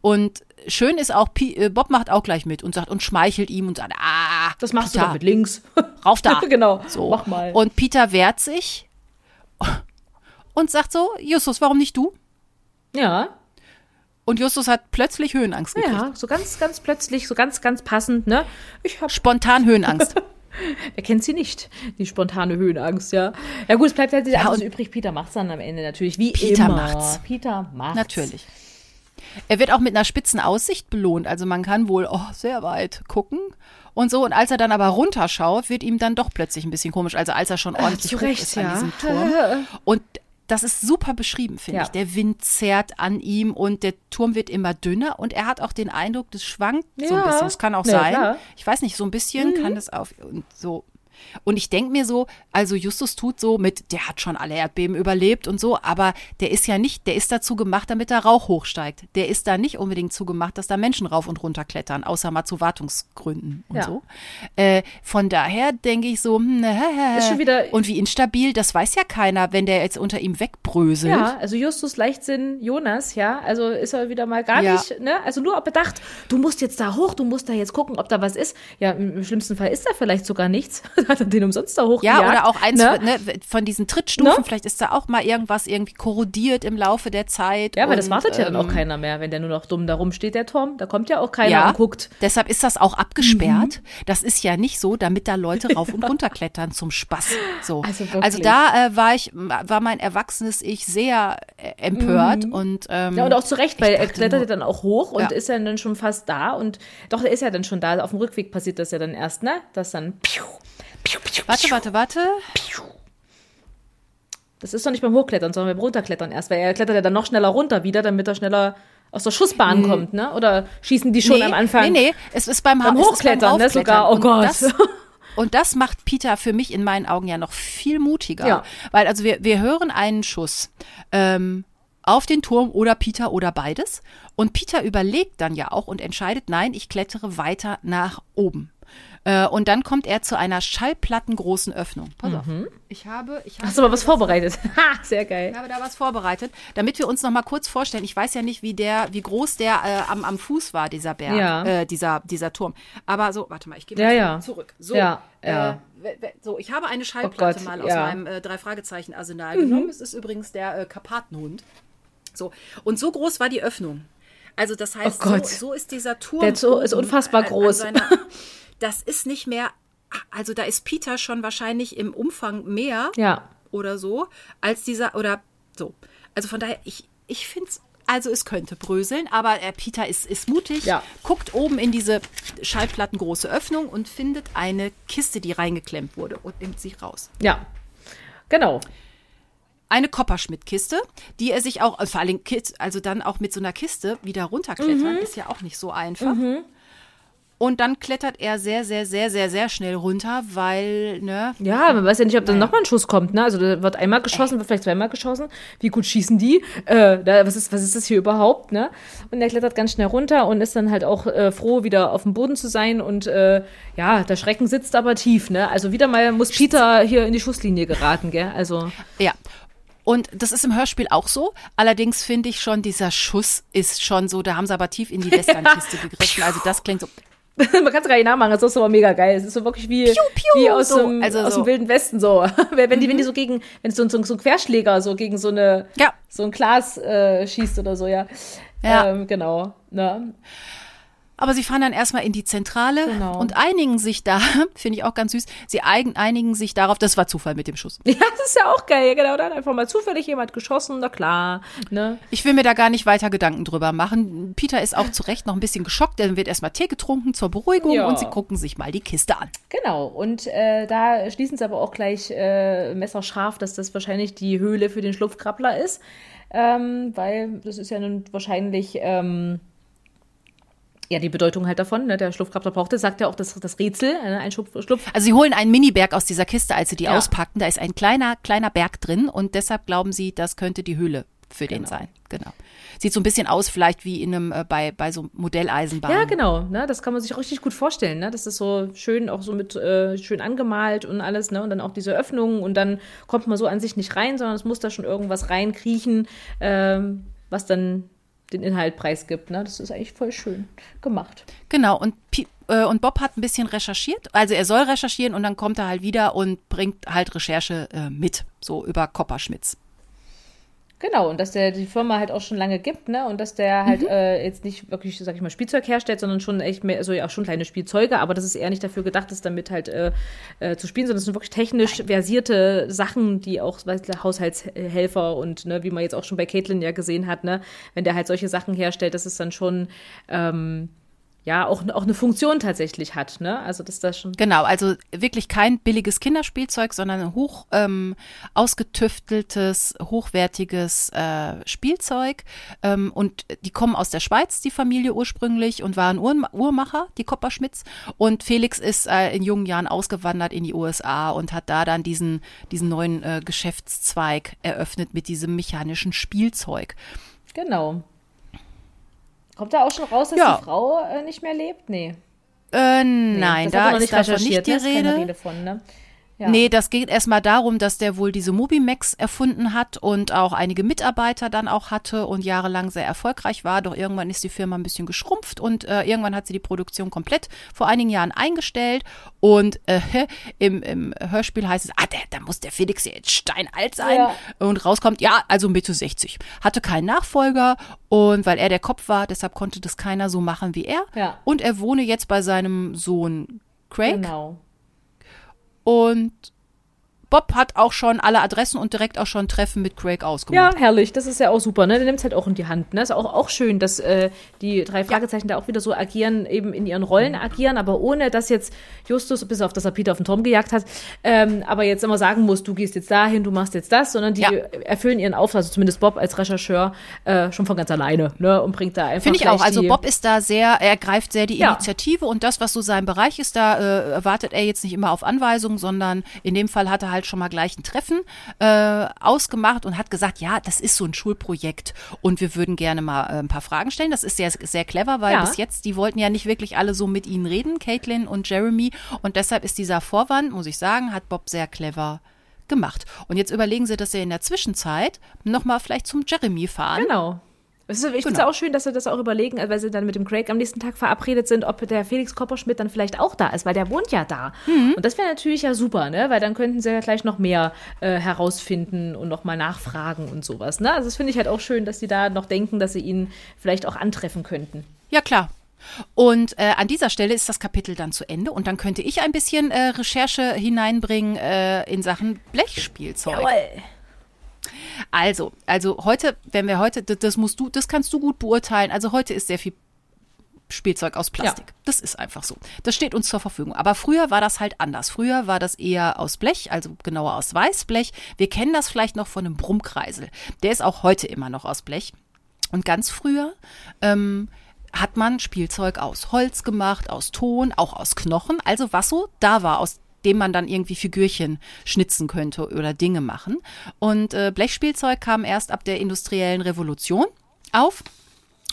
Und schön ist auch, äh, Bob macht auch gleich mit und sagt und schmeichelt ihm und sagt, ah, Das machst Peter, du doch mit links. rauf da. genau, So. mach mal. Und Peter wehrt sich und sagt so, Justus, warum nicht du? ja, Und Justus hat plötzlich Höhenangst gekriegt. ja, so ganz, ganz plötzlich, so ganz, ganz passend, ne? Ich habe Spontan Höhenangst. Wer kennt sie nicht? Die spontane Höhenangst, ja. Ja gut, es bleibt halt Ja, alles und- übrig. Peter macht's dann am Ende natürlich, wie Peter immer. macht's. Peter macht's. Natürlich. Er wird auch mit einer spitzen Aussicht belohnt. Also man kann wohl oh, sehr weit gucken und so. Und als er dann aber runterschaut, wird ihm dann doch plötzlich ein bisschen komisch. Also als er schon ordentlich zu hoch ist an ja. diesem Turm. Und das ist super beschrieben, finde Ja. ich. Der Wind zerrt an ihm und der Turm wird immer dünner und er hat auch den Eindruck, das schwankt so ein Ja. bisschen. Das kann auch Ja, sein. klar. Mhm. Ich weiß nicht, so ein bisschen kann das auf und so. Und ich denke mir so, also Justus tut so mit, der hat schon alle Erdbeben überlebt und so, aber der ist ja nicht, der ist dazu gemacht, damit da Rauch hochsteigt. Der ist da nicht unbedingt zu gemacht, dass da Menschen rauf und runter klettern, außer mal zu Wartungsgründen und Ja. so. Äh, von daher denke ich so, hm, Ist schon wieder- und wie instabil, das weiß ja keiner, wenn der jetzt unter ihm wegbröselt. Ja, also Justus Leichtsinn Jonas, ja, also ist er wieder mal gar Ja. nicht, ne? Also nur bedacht, du musst jetzt da hoch, du musst da jetzt gucken, ob da was ist. Ja, im im schlimmsten Fall ist da vielleicht sogar nichts. Hat er den umsonst da hoch Ja, oder auch eins ne? ne, von diesen Trittstufen, Ne? vielleicht ist da auch mal irgendwas irgendwie korrodiert im Laufe der Zeit. Ja, aber das wartet ja dann auch ähm, keiner mehr, wenn der nur noch dumm da rumsteht, der Turm. Da kommt ja auch keiner Ja, und guckt. deshalb ist das auch abgesperrt. Das ist ja nicht so, damit da Leute rauf und runter klettern zum Spaß. So. Also Also, da äh, war ich, war mein erwachsenes Ich sehr äh, empört und ähm, Ja, und auch zu Recht, weil er klettert ja dann auch hoch und Ja. ist ja dann schon fast da. Und doch, er ist ja dann schon da. Auf dem Rückweg passiert das ja dann erst, ne? Das dann. Piu, warte, warte, warte. Das ist doch nicht beim Hochklettern, sondern beim Runterklettern erst, weil er klettert ja dann noch schneller runter wieder, damit er schneller aus der Schussbahn kommt, ne? Oder schießen die schon nee, am Anfang? Nee, nee, es ist beim, Beim Hochklettern, ne? Raufklettern. Sogar. Oh Und Gott. Das, und das macht Peter für mich in meinen Augen ja noch viel mutiger. Ja. Weil also wir, wir hören einen Schuss ähm, auf den Turm oder Peter oder beides. Und Peter überlegt dann ja auch und entscheidet, nein, ich klettere weiter nach oben. Äh, und dann kommt er zu einer schallplattengroßen Öffnung. Pass auf. Ich habe, ich habe Hast du mal was vorbereitet? Ha, sehr geil. ich habe da was vorbereitet, damit wir uns noch mal kurz vorstellen. Ich weiß ja nicht, wie der, wie groß der äh, am, am Fuß war, dieser Berg, Ja. äh, dieser, dieser Turm. Aber so, warte mal, ich gehe mal Ja, zurück. ja. zurück. So, Ja, ja. Äh, we- so, ich habe eine Schallplatte Gott, mal aus ja. meinem äh, drei Fragezeichen Arsenal genommen. Es ist übrigens der Karpatenhund. So und so groß war die Öffnung. Also das heißt, Oh Gott. so, so ist dieser Turm. Der Turm ist unfassbar an- an groß. seiner- das ist nicht mehr. Also da ist Peter schon wahrscheinlich im Umfang mehr Ja. oder so, als dieser, oder so. Also von daher, ich, ich finde es, also es könnte bröseln, aber äh, Peter ist, ist mutig, Ja. guckt oben in diese schallplattengroße Öffnung und findet eine Kiste, die reingeklemmt wurde und nimmt sie raus. Ja. Genau. Eine Kopperschmidt-Kiste, die er sich auch, äh, vor allem, also dann auch mit so einer Kiste wieder runterklettern, ist ja auch nicht so einfach. Und dann klettert er sehr, sehr, sehr, sehr, sehr schnell runter, weil, ne, Ja, man weiß ja nicht, ob dann nochmal ein Schuss kommt, ne? Also da wird einmal geschossen, wird vielleicht zweimal geschossen. Wie gut schießen die? Äh, da, was, ist, was ist das hier überhaupt, ne? Und er klettert ganz schnell runter und ist dann halt auch äh, froh, wieder auf dem Boden zu sein. Und äh, ja, der Schrecken sitzt aber tief, ne? Also wieder mal muss Peter hier in die Schusslinie geraten, gell? Also. Ja. Und das ist im Hörspiel auch so. Allerdings finde ich schon, dieser Schuss ist schon so, da haben sie aber tief in die Westernkiste gegriffen. Also das klingt so. Man kann es gar nicht nachmachen, das ist aber mega geil. Es ist so wirklich wie, Piu, piu, wie aus, so, dem, also aus so. dem Wilden Westen so. wenn die, wenn die so gegen, wenn so, so, so ein Querschläger so gegen so eine, Ja. so ein Glas äh, schießt oder so, ja. Ja. Ähm, genau. Ne? Aber sie fahren dann erstmal in die Zentrale Genau. und einigen sich da, finde ich auch ganz süß, sie einigen sich darauf, das war Zufall mit dem Schuss. Ja, das ist ja auch geil, genau. Dann einfach mal zufällig jemand geschossen, na klar. Ne? Ich will mir da gar nicht weiter Gedanken drüber machen. Peter ist auch zu Recht noch ein bisschen geschockt, dann wird erstmal Tee getrunken zur Beruhigung Ja. und sie gucken sich mal die Kiste an. Genau. Und äh, da schließen sie aber auch gleich äh, messerscharf, dass das wahrscheinlich die Höhle für den Schlupfkrabbler ist. Ähm, weil das ist ja nun wahrscheinlich. Ähm, ja, die Bedeutung halt davon, ne? der Schlupfkrabbler brauchte, sagt ja auch das, das Rätsel, äh, ein Schlupf, Schlupf Also sie holen einen Miniberg aus dieser Kiste, als sie die Ja. auspacken. Da ist ein kleiner, kleiner Berg drin und deshalb glauben sie, das könnte die Höhle für den Genau. sein. Genau. Sieht so ein bisschen aus, vielleicht wie in einem, äh, bei, bei so Modelleisenbahnen. Ja, genau. Ne? Das kann man sich richtig gut vorstellen. Ne? Das ist so schön, auch so mit äh, schön angemalt und alles. Ne? Und dann auch diese Öffnungen. Und dann kommt man so an sich nicht rein, sondern es muss da schon irgendwas reinkriechen, ähm, was dann den Inhalt preisgibt. Ne? Das ist eigentlich voll schön gemacht. Genau, und, äh, und Bob hat ein bisschen recherchiert. Also er soll recherchieren und dann kommt er halt wieder und bringt halt Recherche äh, mit, so über Kopperschmitz. Genau, und dass der die Firma halt auch schon lange gibt, ne? Und dass der halt äh, jetzt nicht wirklich, sag ich mal, Spielzeug herstellt, sondern schon echt mehr, also ja auch schon kleine Spielzeuge, aber das ist eher nicht dafür gedacht ist, damit halt äh, äh, zu spielen, sondern es sind wirklich technisch versierte Sachen, die auch weiß, ich, Haushaltshelfer und ne, wie man jetzt auch schon bei Caitlin ja gesehen hat, ne, wenn der halt solche Sachen herstellt, dass es dann schon ähm, ja auch, auch eine Funktion tatsächlich hat, ne? Also dass das schon. Genau, also wirklich kein billiges Kinderspielzeug, sondern ein hoch ähm, ausgetüfteltes, hochwertiges äh, Spielzeug. Ähm, und die kommen aus der Schweiz, die Familie ursprünglich, und waren Uhr Uhrmacher, die Kopperschmitz. Und Felix ist äh, in jungen Jahren ausgewandert in die USA und hat da dann diesen, diesen neuen äh, Geschäftszweig eröffnet mit diesem mechanischen Spielzeug. Genau. Kommt da auch schon raus, dass Ja. die Frau äh, nicht mehr lebt? Nee. Äh, nein, da ist davon recherchiert, nicht die ne? Rede von, ne? Ja. Nee, das geht erstmal darum, dass der wohl diese Mobimax erfunden hat und auch einige Mitarbeiter dann auch hatte und jahrelang sehr erfolgreich war. Doch irgendwann ist die Firma ein bisschen geschrumpft und äh, irgendwann hat sie die Produktion komplett vor einigen Jahren eingestellt. Und äh, im, im Hörspiel heißt es, ah, der, da muss der Felix jetzt steinalt sein. Ja. Und rauskommt, ja, also Mitte 60. Hatte keinen Nachfolger und weil er der Kopf war, deshalb konnte das keiner so machen wie er. Ja. Und er wohne jetzt bei seinem Sohn Craig. Genau. Und Bob hat auch schon alle Adressen und direkt auch schon Treffen mit Craig ausgemacht. Ja, herrlich. Das ist ja auch super. Ne? Der nimmt es halt auch in die Hand. Ne? Ist auch, auch schön, dass äh, die drei Fragezeichen ja. da auch wieder so agieren, eben in ihren Rollen agieren, aber ohne dass jetzt Justus, bis auf dass er Peter auf den Turm gejagt hat, ähm, aber jetzt immer sagen muss, du gehst jetzt dahin, du machst jetzt das, sondern die ja. erfüllen ihren Auftrag, also zumindest Bob als Rechercheur, äh, schon von ganz alleine ne? und bringt da einfach. Finde ich auch. Also Bob ist da sehr, er greift sehr die ja. Initiative und das, was so sein Bereich ist, da äh, wartet er jetzt nicht immer auf Anweisungen, sondern in dem Fall hat er halt schon mal gleich ein Treffen äh, ausgemacht und hat gesagt, ja, das ist so ein Schulprojekt und wir würden gerne mal äh, ein paar Fragen stellen. Das ist sehr, sehr clever, weil ja. bis jetzt, die wollten ja nicht wirklich alle so mit ihnen reden, Caitlin und Jeremy. Und deshalb ist dieser Vorwand, muss ich sagen, hat Bob sehr clever gemacht. Und jetzt überlegen sie, dass sie in der Zwischenzeit nochmal vielleicht zum Jeremy fahren. Genau. Ich finde es genau. auch schön, dass sie das auch überlegen, weil sie dann mit dem Craig am nächsten Tag verabredet sind, ob der Felix Kopperschmidt dann vielleicht auch da ist, weil der wohnt ja da. Mhm. Und das wäre natürlich ja super, ne? Weil dann könnten sie ja gleich noch mehr äh, herausfinden und nochmal nachfragen und sowas. Ne? Also das finde ich halt auch schön, dass sie da noch denken, dass sie ihn vielleicht auch antreffen könnten. Ja, klar. Und äh, an dieser Stelle ist das Kapitel dann zu Ende und dann könnte ich ein bisschen äh, Recherche hineinbringen äh, in Sachen Blechspielzeug. Jawohl. Also, also heute, wenn wir heute, das musst du, das kannst du gut beurteilen. Also heute ist sehr viel Spielzeug aus Plastik. Ja. Das ist einfach so. Das steht uns zur Verfügung. Aber früher war das halt anders. Früher war das eher aus Blech, also genauer aus Weißblech. Wir kennen das vielleicht noch von einem Brummkreisel. Der ist auch heute immer noch aus Blech. Und ganz früher ähm, hat man Spielzeug aus Holz gemacht, aus Ton, auch aus Knochen, also was so da war, aus dem man dann irgendwie Figürchen schnitzen könnte oder Dinge machen. Und äh, Blechspielzeug kam erst ab der industriellen Revolution auf.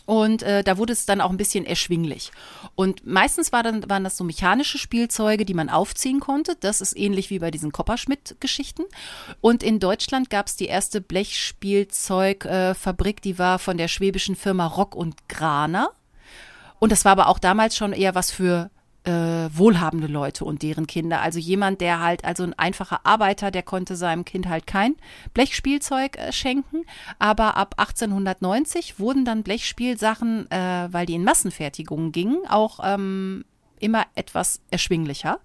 Und äh, da wurde es dann auch ein bisschen erschwinglich. Und meistens war dann, waren das so mechanische Spielzeuge, die man aufziehen konnte. Das ist ähnlich wie bei diesen Kopperschmidt-Geschichten. Und in Deutschland gab es die erste Blechspielzeugfabrik, äh, die war von der schwäbischen Firma Rock und Graner. Und das war aber auch damals schon eher was für äh, wohlhabende Leute und deren Kinder. Also jemand, der halt, also ein einfacher Arbeiter, der konnte seinem Kind halt kein Blechspielzeug äh, schenken. Aber ab 1890 wurden dann Blechspielsachen, äh, weil die in Massenfertigungen gingen, auch ähm, immer etwas erschwinglicher.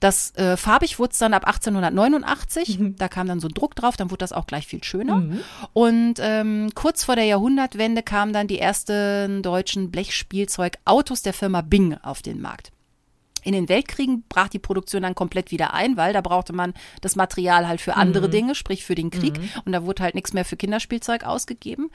Das äh, farbig wurde es dann ab 1889. Mhm. Da kam dann so ein Druck drauf, dann wurde das auch gleich viel schöner. Mhm. Und ähm, kurz vor der Jahrhundertwende kamen dann die ersten deutschen Blechspielzeugautos der Firma Bing auf den Markt. In den Weltkriegen brach die Produktion dann komplett wieder ein, weil da brauchte man das Material halt für andere mhm. Dinge, sprich für den Krieg. Mhm. Und da wurde halt nichts mehr für Kinderspielzeug ausgegeben.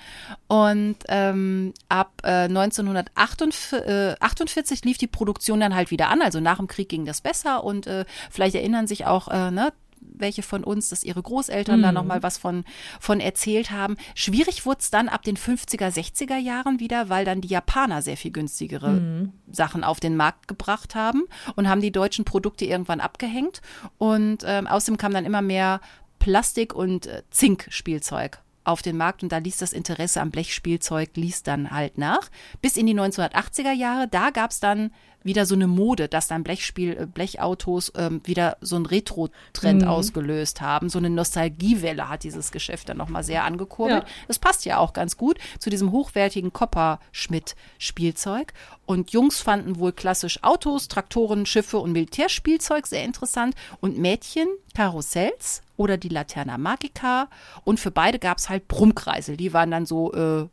Und ähm, ab äh, 1948 äh, lief die Produktion dann halt wieder an. Also nach dem Krieg ging das besser und äh, vielleicht erinnern sich auch äh, ne, welche von uns, dass ihre Großeltern mhm. da nochmal was von, von erzählt haben. Schwierig wurde es dann ab den 50er, 60er Jahren wieder, weil dann die Japaner sehr viel günstigere mhm. Sachen auf den Markt gebracht haben und haben die deutschen Produkte irgendwann abgehängt. Und ähm, außerdem kam dann immer mehr Plastik- und äh, Zink-Spielzeug auf den Markt und da ließ das Interesse am Blechspielzeug ließ dann halt nach. Bis in die 1980er Jahre, da gab es dann wieder so eine Mode, dass dann Blechspiel, äh, Blechautos ähm, wieder so einen Retro-Trend mhm. ausgelöst haben. So eine Nostalgiewelle hat dieses Geschäft dann nochmal sehr angekurbelt. Ja. Das passt ja auch ganz gut zu diesem hochwertigen Kopper-Schmidt-Spielzeug. Und Jungs fanden wohl klassisch Autos, Traktoren, Schiffe und Militärspielzeug sehr interessant. Und Mädchen Karussells oder die Laterna Magica. Und für beide gab es halt Brummkreisel. Die waren dann so äh,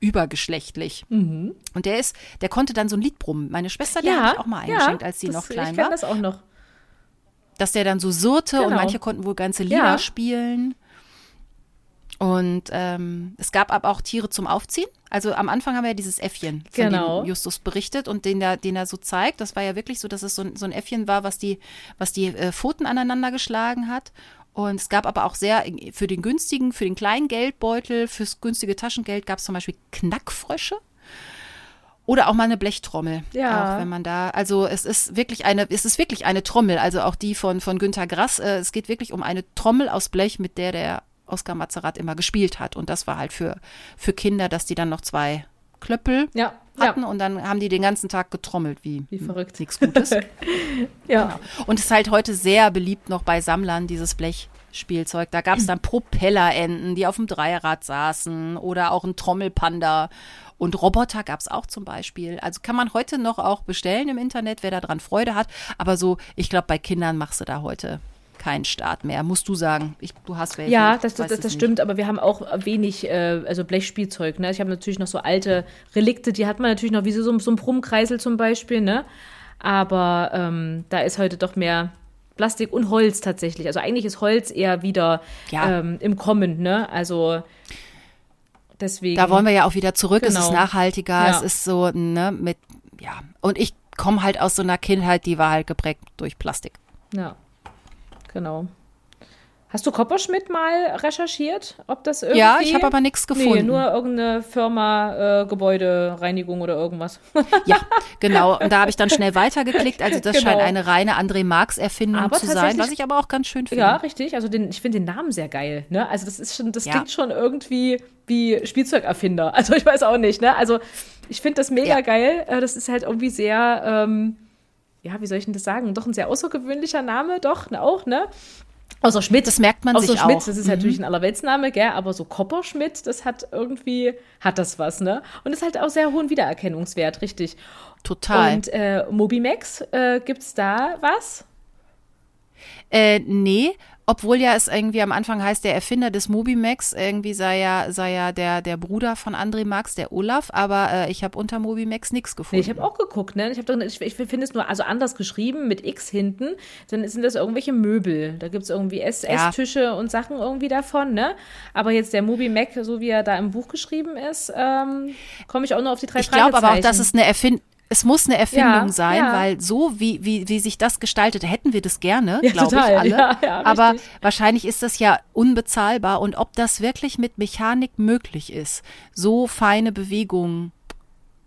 übergeschlechtlich. Mhm. Und der ist, der konnte dann so ein Lied brummen. Meine Schwester, die ja, habe ich auch mal eingeschenkt, ja, als sie noch klein ich war. das auch noch. Dass der dann so surrte genau. und manche konnten wohl ganze Lieder ja. spielen. Und ähm, es gab aber auch Tiere zum Aufziehen. Also am Anfang haben wir ja dieses Äffchen, von genau. dem Justus berichtet und den er, den er so zeigt. Das war ja wirklich so, dass es so ein, so ein Äffchen war, was die, was die äh, Pfoten aneinander geschlagen hat. Und es gab aber auch sehr, für den günstigen, für den kleinen Geldbeutel, fürs günstige Taschengeld gab es zum Beispiel Knackfrösche. Oder auch mal eine Blechtrommel. Ja. Auch wenn man da, also es ist wirklich eine, es ist wirklich eine Trommel, also auch die von, von Günter Grass. Äh, es geht wirklich um eine Trommel aus Blech, mit der der Oskar Mazerat immer gespielt hat. Und das war halt für, für Kinder, dass die dann noch zwei Klöppel ja, hatten ja. und dann haben die den ganzen Tag getrommelt, wie, wie verrückt. Nichts Gutes. ja. Genau. Und es ist halt heute sehr beliebt noch bei Sammlern, dieses Blechspielzeug. Da gab es dann Propellerenten, die auf dem Dreirad saßen oder auch ein Trommelpanda. Und Roboter gab es auch zum Beispiel. Also kann man heute noch auch bestellen im Internet, wer daran Freude hat. Aber so, ich glaube, bei Kindern machst du da heute keinen Start mehr, musst du sagen. Ich, du hast welche. Ja, das, das, das, das stimmt, aber wir haben auch wenig, äh, also Blechspielzeug. Ne? Ich habe natürlich noch so alte Relikte, die hat man natürlich noch, wie so, so ein Brummkreisel zum Beispiel, ne? Aber ähm, da ist heute doch mehr Plastik und Holz tatsächlich. Also eigentlich ist Holz eher wieder ja. ähm, im Kommen, ne? Also deswegen. Da wollen wir ja auch wieder zurück. Genau. Es ist genau. nachhaltiger, ja. es ist so, ne, mit, ja. Und ich komme halt aus so einer Kindheit, die war halt geprägt durch Plastik. Ja, genau. Hast du Kopperschmidt mal recherchiert, ob das irgendwie? Ja, ich habe aber nichts gefunden. Nee, nur irgendeine Firma äh, Gebäudereinigung oder irgendwas. ja, genau. Und da habe ich dann schnell weitergeklickt. Also das genau. scheint eine reine André Marx Erfindung aber zu sein, was ich aber auch ganz schön finde. Ja, richtig. Also den, ich finde den Namen sehr geil. Ne? Also das ist schon, das ja. klingt schon irgendwie wie Spielzeugerfinder. Also ich weiß auch nicht. Ne? Also ich finde das mega ja. geil. Äh, das ist halt irgendwie sehr ähm, ja, wie soll ich denn das sagen? Doch ein sehr außergewöhnlicher Name, doch, ne, auch, ne? Außer Schmidt. Das merkt man Außer sich Schmidt, auch. das ist mhm. natürlich ein Allerweltsname, gell? Aber so Kopperschmidt, das hat irgendwie, hat das was, ne? Und ist halt auch sehr hohen Wiedererkennungswert, richtig. Total. Und äh, Mobimax, äh, gibt's da was? Äh, nee, obwohl ja es irgendwie am Anfang heißt, der Erfinder des Mobimax, irgendwie sei ja, sei ja der, der Bruder von André Max, der Olaf, aber äh, ich habe unter Mobimax nichts gefunden. Nee, ich habe auch geguckt, ne? Ich, ich, ich finde es nur also anders geschrieben, mit X hinten, dann sind das irgendwelche Möbel. Da gibt es irgendwie Esstische ja. und Sachen irgendwie davon, ne? Aber jetzt der Mobimac, so wie er da im Buch geschrieben ist, ähm, komme ich auch nur auf die drei Ich glaube aber auch, dass es eine Erfindung es muss eine Erfindung ja, sein, ja. weil so wie, wie, wie sich das gestaltet, hätten wir das gerne, ja, glaube ich alle. Aber wahrscheinlich ist das ja unbezahlbar und ob das wirklich mit Mechanik möglich ist, so feine Bewegungen.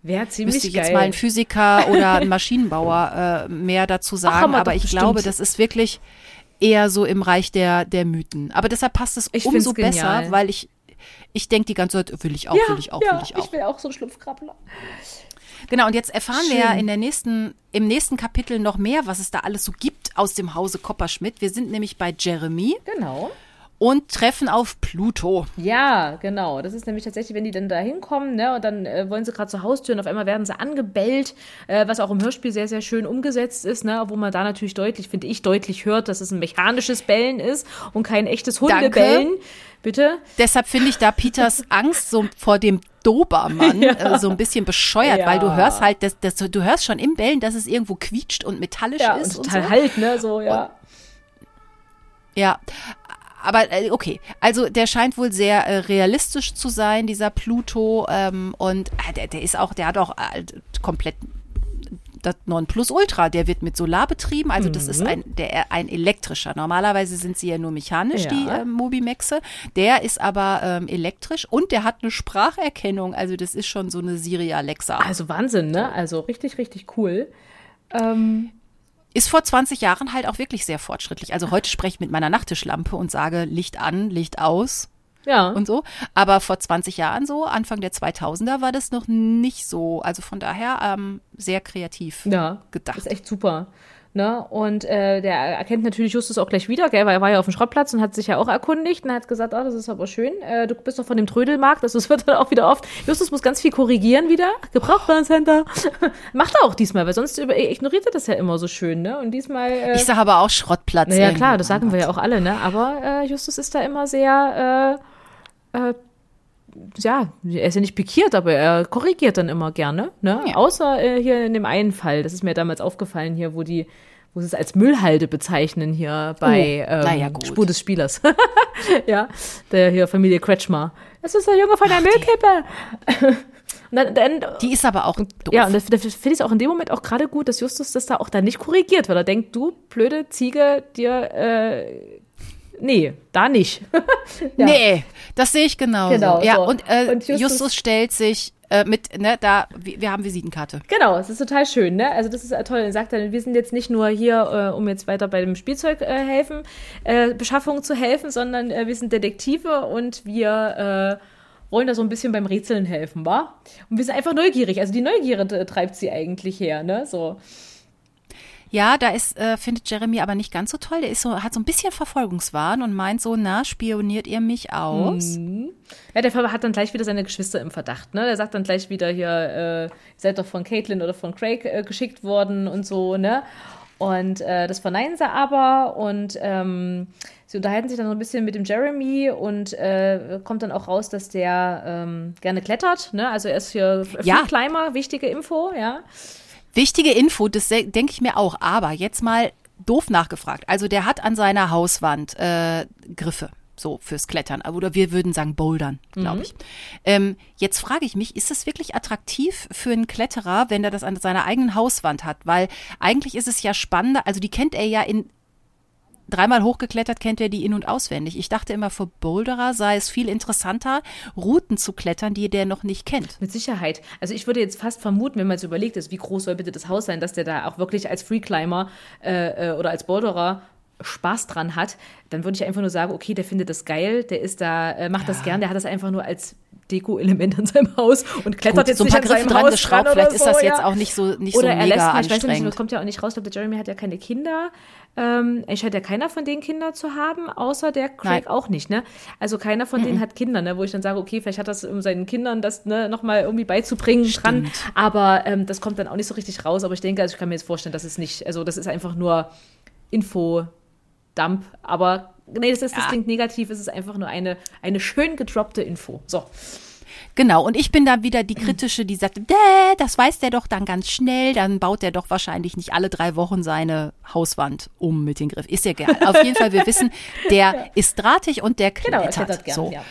Wäre ziemlich Müsste ich geil. jetzt mal ein Physiker oder ein Maschinenbauer äh, mehr dazu sagen, Ach, aber ich bestimmt. glaube, das ist wirklich eher so im Reich der, der Mythen. Aber deshalb passt es ich umso besser, weil ich, ich denke die ganze Zeit, will ich auch, will ich auch, will ich auch. Ich will auch so einen Schlupfkrabbler. Genau, und jetzt erfahren Schön. wir ja in der nächsten, im nächsten Kapitel noch mehr, was es da alles so gibt aus dem Hause Kopperschmidt. Wir sind nämlich bei Jeremy. Genau und treffen auf Pluto. Ja, genau. Das ist nämlich tatsächlich, wenn die dann da hinkommen, ne, und dann äh, wollen sie gerade zur Haustür und auf einmal werden sie angebellt, äh, was auch im Hörspiel sehr, sehr schön umgesetzt ist, ne, wo man da natürlich deutlich, finde ich, deutlich hört, dass es ein mechanisches Bellen ist und kein echtes Hundebellen. Danke. Bitte? Deshalb finde ich da Peters Angst so vor dem Dobermann ja. äh, so ein bisschen bescheuert, ja. weil du hörst halt, dass, dass, du hörst schon im Bellen, dass es irgendwo quietscht und metallisch ja, ist. Und total und so. halt, ne? So, ja. Und, ja, aber äh, okay, also der scheint wohl sehr äh, realistisch zu sein, dieser Pluto. Ähm, und äh, der, der ist auch, der hat auch äh, komplett das Nonplusultra, der wird mit Solar betrieben, also das mhm. ist ein, der, ein elektrischer. Normalerweise sind sie ja nur mechanisch, ja. die äh, Mobimaxe. Der ist aber ähm, elektrisch und der hat eine Spracherkennung, also das ist schon so eine Siri Alexa. Also Wahnsinn, ne? Also richtig, richtig cool. Ähm, ist vor 20 Jahren halt auch wirklich sehr fortschrittlich. Also heute spreche ich mit meiner Nachttischlampe und sage Licht an, Licht aus. Ja. Und so. Aber vor 20 Jahren so, Anfang der 2000er, war das noch nicht so. Also von daher ähm, sehr kreativ ja, gedacht. Ist echt super. Ne? Und äh, der erkennt natürlich Justus auch gleich wieder, gell? weil er war ja auf dem Schrottplatz und hat sich ja auch erkundigt und hat gesagt, oh, das ist aber schön, äh, du bist doch von dem Trödelmarkt, also es wird dann auch wieder oft, Justus muss ganz viel korrigieren wieder, Gebrauchtwarencenter, macht er auch diesmal, weil sonst ignoriert er das ja immer so schön, ne? Und diesmal... Äh, ich sage aber auch Schrottplatz. Naja, klar, das sagen wir ja auch alle, ne? Aber äh, Justus ist da immer sehr... Äh, äh, ja, er ist ja nicht pikiert, aber er korrigiert dann immer gerne. Ne? Ja. Außer äh, hier in dem einen Fall, das ist mir damals aufgefallen hier, wo die wo sie es als Müllhalde bezeichnen hier bei oh, ähm, ja, Spur des Spielers. ja, der hier Familie Kretschmer. Das ist der Junge von der Ach, Müllkippe. Dann, dann, die ist aber auch doof. Ja, und da, da finde ich es auch in dem Moment auch gerade gut, dass Justus das da auch dann nicht korrigiert, weil er denkt, du blöde Ziege, dir äh, nee, da nicht. ja. Nee, das sehe ich genauso. Genau. Ja, so. und, äh, und Justus, Justus, stellt sich äh, mit, ne, da, wir haben Visitenkarte. Genau, es ist total schön, ne? Also das ist toll. Er sagt dann, wir sind jetzt nicht nur hier, äh, um jetzt weiter bei dem Spielzeug äh, helfen, äh, Beschaffung zu helfen, sondern äh, wir sind Detektive und wir äh, wollen da so ein bisschen beim Rätseln helfen, wa? Und wir sind einfach neugierig. Also die Neugierde treibt sie eigentlich her, ne? So. Ja, da ist, äh, findet Jeremy aber nicht ganz so toll. Der ist so, hat so ein bisschen Verfolgungswahn und meint so, na, spioniert ihr mich aus? Mhm. Ja, der hat dann gleich wieder seine Geschwister im Verdacht, ne? Der sagt dann gleich wieder hier, äh, ihr seid doch von Caitlin oder von Craig äh, geschickt worden und so, ne? Und äh, das verneinen sie aber und ähm, sie unterhalten sich dann so ein bisschen mit dem Jeremy und äh, kommt dann auch raus, dass der ähm, gerne klettert. Ne? Also er ist hier Ja. Climber, wichtige Info, ja. Wichtige Info, das denke ich mir auch. Aber jetzt mal doof nachgefragt. Also der hat an seiner Hauswand äh, Griffe. So fürs Klettern. Oder wir würden sagen Bouldern, glaube ich. Ähm, jetzt frage ich mich, ist es wirklich attraktiv für einen Kletterer, wenn er das an seiner eigenen Hauswand hat? Weil eigentlich ist es ja spannender, also die kennt er ja in dreimal hochgeklettert, kennt er die in- und auswendig. Ich dachte immer, für Boulderer sei es viel interessanter, Routen zu klettern, die der noch nicht kennt. Mit Sicherheit. Also ich würde jetzt fast vermuten, wenn man so überlegt ist, wie groß soll bitte das Haus sein, dass der da auch wirklich als Freeclimber äh, äh, oder als Boulderer Spaß dran hat, dann würde ich einfach nur sagen, okay, der findet das geil, der ist da, äh, macht das gern, der hat das einfach nur als Deko-Element an seinem Haus und klettert Gut, jetzt so ein paar an Griffe seinem dran Haus geschraubt, dran oder vielleicht ist das so, jetzt ja. auch nicht so, nicht Oder so er mega lässt mal, ich weiß nicht, anstrengend. das kommt ja auch nicht raus, ich glaube, der Jeremy hat ja keine Kinder. Ähm, es scheint ja keiner von denen Kinder zu haben, außer der Craig Nein. auch nicht, ne? Also keiner von denen hat Kinder, ne? Wo ich dann sage, okay, vielleicht hat das um seinen Kindern das ne, nochmal irgendwie beizubringen dran. Aber ähm, das kommt dann auch nicht so richtig raus. Aber ich denke, also ich kann mir jetzt vorstellen, dass es nicht, also das ist einfach nur Info-Dump. Aber nee, das, ist, das Ja. klingt negativ, es ist einfach nur eine, eine schön gedroppte Info. So. Genau, und ich bin da wieder die kritische, die sagt, "Dä, das weiß der doch dann ganz schnell, dann baut der doch wahrscheinlich nicht alle drei Wochen seine Hauswand um mit dem Griff. Ist ja egal. Auf jeden Fall, wir wissen, der ist drahtig und der Genau, klettert. er klettert gern, so. ja.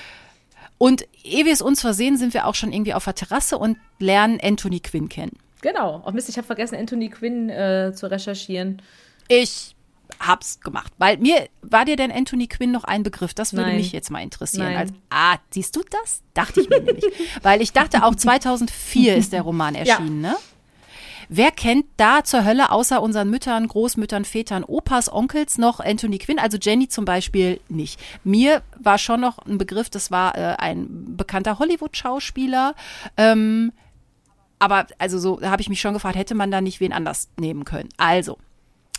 Und ehe wir es uns versehen, sind wir auch schon irgendwie auf der Terrasse und lernen Anthony Quinn kennen. Genau. Oh Mist, ich habe vergessen, Anthony Quinn äh, zu recherchieren. Ich hab's gemacht. Weil mir, war dir denn Anthony Quinn noch ein Begriff? Das würde Nein. mich jetzt mal interessieren. Als, ah, siehst du das? Dachte ich mir nämlich. Weil ich dachte, auch 2004 ist der Roman erschienen, ne? Wer kennt da zur Hölle außer unseren Müttern, Großmüttern, Vätern, Opas, Onkels noch Anthony Quinn? Also Jenny zum Beispiel nicht. Mir war schon noch ein Begriff, das war äh, ein bekannter Hollywood-Schauspieler. Ähm, aber also so habe ich mich schon gefragt, hätte man da nicht wen anders nehmen können? Also,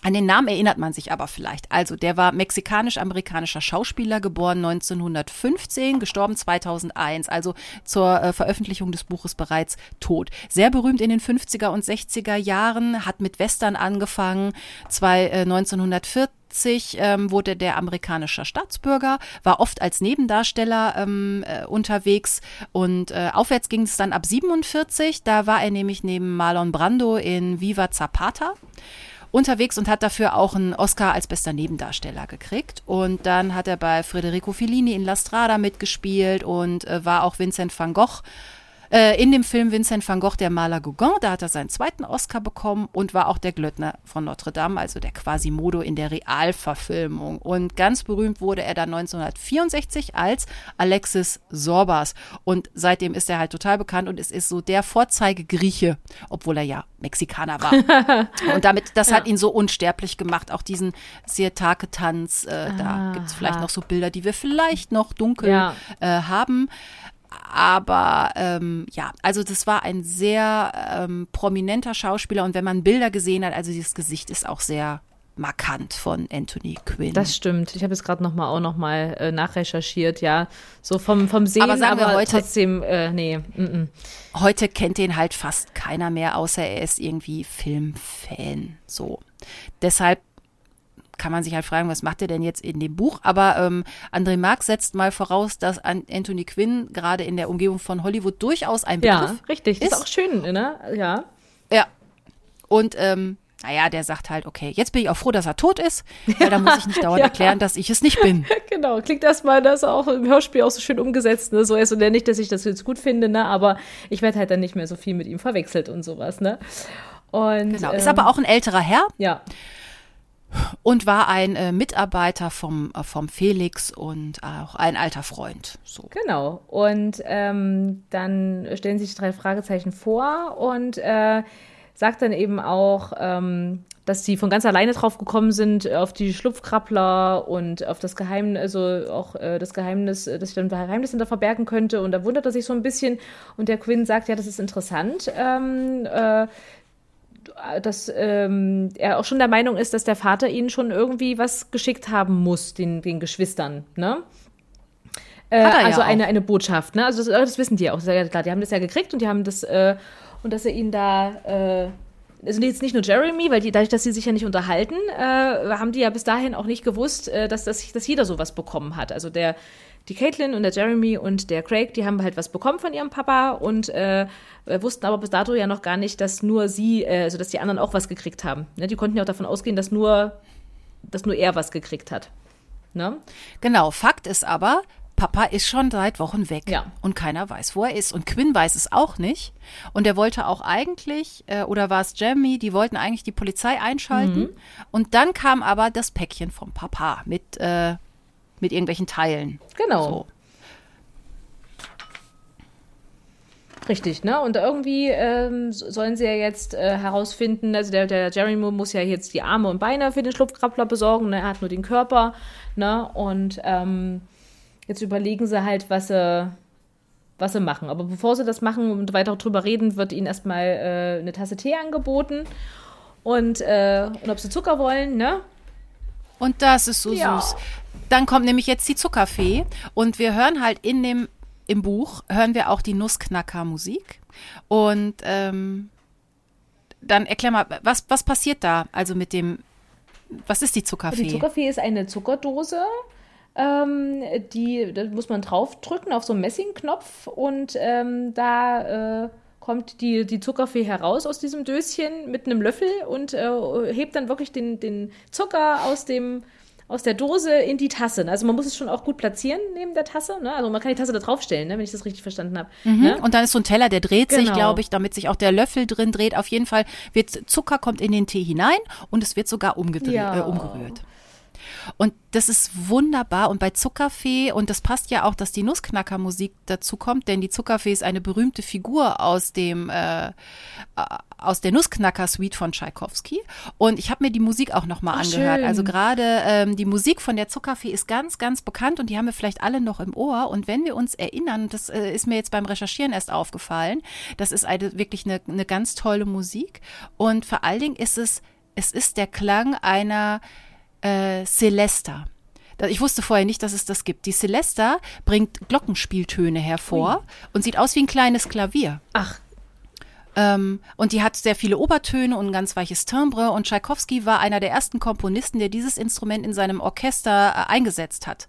an den Namen erinnert man sich aber vielleicht. Also, der war mexikanisch-amerikanischer Schauspieler, geboren 1915, gestorben 2001, also zur äh, Veröffentlichung des Buches bereits tot. Sehr berühmt in den 50er und 60er Jahren, hat mit Western angefangen, zwei, äh, 1940 ähm, wurde der amerikanischer Staatsbürger, war oft als Nebendarsteller ähm, äh, unterwegs und äh, aufwärts ging es dann ab 47. Da war er nämlich neben Marlon Brando in Viva Zapata unterwegs und hat dafür auch einen Oscar als bester Nebendarsteller gekriegt. Und dann hat er bei Federico Fellini in La Strada mitgespielt und äh, war auch Vincent van Gogh. Äh, in dem Film Vincent van Gogh, der Maler Gauguin, da hat er seinen zweiten Oscar bekommen und war auch der Glöckner von Notre Dame, also der Quasimodo in der Realverfilmung. Und ganz berühmt wurde er dann 1964 als Alexis Sorbas. Und seitdem ist er halt total bekannt und es ist so der Vorzeigegrieche, obwohl er ja Mexikaner war. Und damit, das hat ihn so unsterblich gemacht. Auch diesen Sietake-Tanz, äh, da gibt es vielleicht noch so Bilder, die wir vielleicht noch dunkel Ja. äh, haben. Aber ähm, ja, also das war ein sehr ähm, prominenter Schauspieler und wenn man Bilder gesehen hat, also dieses Gesicht ist auch sehr markant von Anthony Quinn. Das stimmt. Ich habe es gerade noch mal auch noch mal äh, nachrecherchiert, ja. So vom, vom Sehen, Aber sagen wir aber heute- trotzdem, äh, nee. Mm -mm. Heute kennt den halt fast keiner mehr, außer er ist irgendwie Filmfan. So. Deshalb kann man sich halt fragen, was macht er denn jetzt in dem Buch? Aber ähm, André Marx setzt mal voraus, dass An Anthony Quinn gerade in der Umgebung von Hollywood durchaus ein Ja, Begriff richtig. ist. Ist auch schön, ne? Ja. Ja. Und ähm, naja, der sagt halt, okay, jetzt bin ich auch froh, dass er tot ist, weil dann muss ich nicht dauernd Ja. erklären, dass ich es nicht bin. Genau, klingt erstmal das auch im Hörspiel auch so schön umgesetzt, ne? So ist und nicht, dass ich das jetzt gut finde, ne? Aber ich werde halt dann nicht mehr so viel mit ihm verwechselt und sowas, ne? Und Genau. Ist ähm, aber auch ein älterer Herr ja, und war ein äh, Mitarbeiter vom, äh, vom Felix und auch ein alter Freund. So. genau. Und ähm, dann stellen sich drei Fragezeichen vor und äh, sagt dann eben auch, ähm, dass sie von ganz alleine drauf gekommen sind auf die Schlupfkrabbler und auf das Geheimnis, also auch äh, das Geheimnis, äh, dass sich dann ein Geheimnis hinter verbergen könnte. Und da wundert er sich so ein bisschen. Und der Quinn sagt, ja, das ist interessant. Ähm, äh, dass ähm, er auch schon der Meinung ist, dass der Vater ihnen schon irgendwie was geschickt haben muss, den, den Geschwistern, ne? Äh, Hat er ja also auch. eine, eine Botschaft, ne? Also das, das wissen die ja auch, sehr klar. Die haben das ja gekriegt und die haben das, äh, und dass er ihnen da äh, also jetzt nicht nur Jeremy, weil die, dadurch, dass sie sich ja nicht unterhalten, äh, haben die ja bis dahin auch nicht gewusst, äh, dass, dass, dass jeder sowas bekommen hat. Also der, die Caitlin und der Jeremy und der Craig, die haben halt was bekommen von ihrem Papa und äh, wussten aber bis dato ja noch gar nicht, dass nur sie, äh, also dass die anderen auch was gekriegt haben. Ne? Die konnten ja auch davon ausgehen, dass nur, dass nur er was gekriegt hat. Ne? Genau, Fakt ist aber, Papa ist schon seit Wochen weg ja. und keiner weiß, wo er ist. Und Quinn weiß es auch nicht. Und er wollte auch eigentlich, äh, oder war es Jamie, die wollten eigentlich die Polizei einschalten. Mhm. Und dann kam aber das Päckchen vom Papa mit, äh, mit irgendwelchen Teilen. Genau. So. Richtig, ne? Und irgendwie ähm, sollen sie ja jetzt äh, herausfinden, also der, der Jeremy muss ja jetzt die Arme und Beine für den Schlupfkrabbler besorgen, ne? er hat nur den Körper, ne? Und ähm, Jetzt überlegen sie halt, was sie, was sie machen. Aber bevor sie das machen und weiter drüber reden, wird ihnen erstmal äh, eine Tasse Tee angeboten. Und, äh, und ob sie Zucker wollen, ne? Und das ist so ja. süß. Dann kommt nämlich jetzt die Zuckerfee und wir hören halt in dem im Buch hören wir auch die Nussknacker-Musik und ähm, dann erklär mal, was, was passiert da? Also mit dem, was ist die Zuckerfee? Die Zuckerfee ist eine Zuckerdose, ähm, die, da muss man draufdrücken auf so einen Messingknopf und ähm, da äh, kommt die, die Zuckerfee heraus aus diesem Döschen mit einem Löffel und äh, hebt dann wirklich den, den Zucker aus dem aus der Dose in die Tasse. Also man muss es schon auch gut platzieren neben der Tasse. Ne? Also man kann die Tasse da draufstellen, ne? wenn ich das richtig verstanden habe. Mhm. Ne? Und dann ist so ein Teller, der dreht genau. sich, glaube ich, damit sich auch der Löffel drin dreht. Auf jeden Fall wird Zucker kommt in den Tee hinein und es wird sogar umgedreht, ja. äh, umgerührt. Und das ist wunderbar. Und bei Zuckerfee, und das passt ja auch, dass die Nussknacker-Musik dazu kommt, denn die Zuckerfee ist eine berühmte Figur aus dem, äh, äh aus der Nussknacker-Suite von Tschaikowski. Und ich habe mir die Musik auch nochmal angehört. Schön. Also gerade ähm, die Musik von der Zuckerfee ist ganz, ganz bekannt und die haben wir vielleicht alle noch im Ohr. Und wenn wir uns erinnern, das äh, ist mir jetzt beim Recherchieren erst aufgefallen, das ist eine, wirklich eine, eine ganz tolle Musik. Und vor allen Dingen ist es, es ist der Klang einer äh, Celesta. Ich wusste vorher nicht, dass es das gibt. Die Celesta bringt Glockenspieltöne hervor Ui. und sieht aus wie ein kleines Klavier. Ach, ähm, und die hat sehr viele Obertöne und ein ganz weiches Timbre. Und Tchaikovsky war einer der ersten Komponisten, der dieses Instrument in seinem Orchester äh, eingesetzt hat.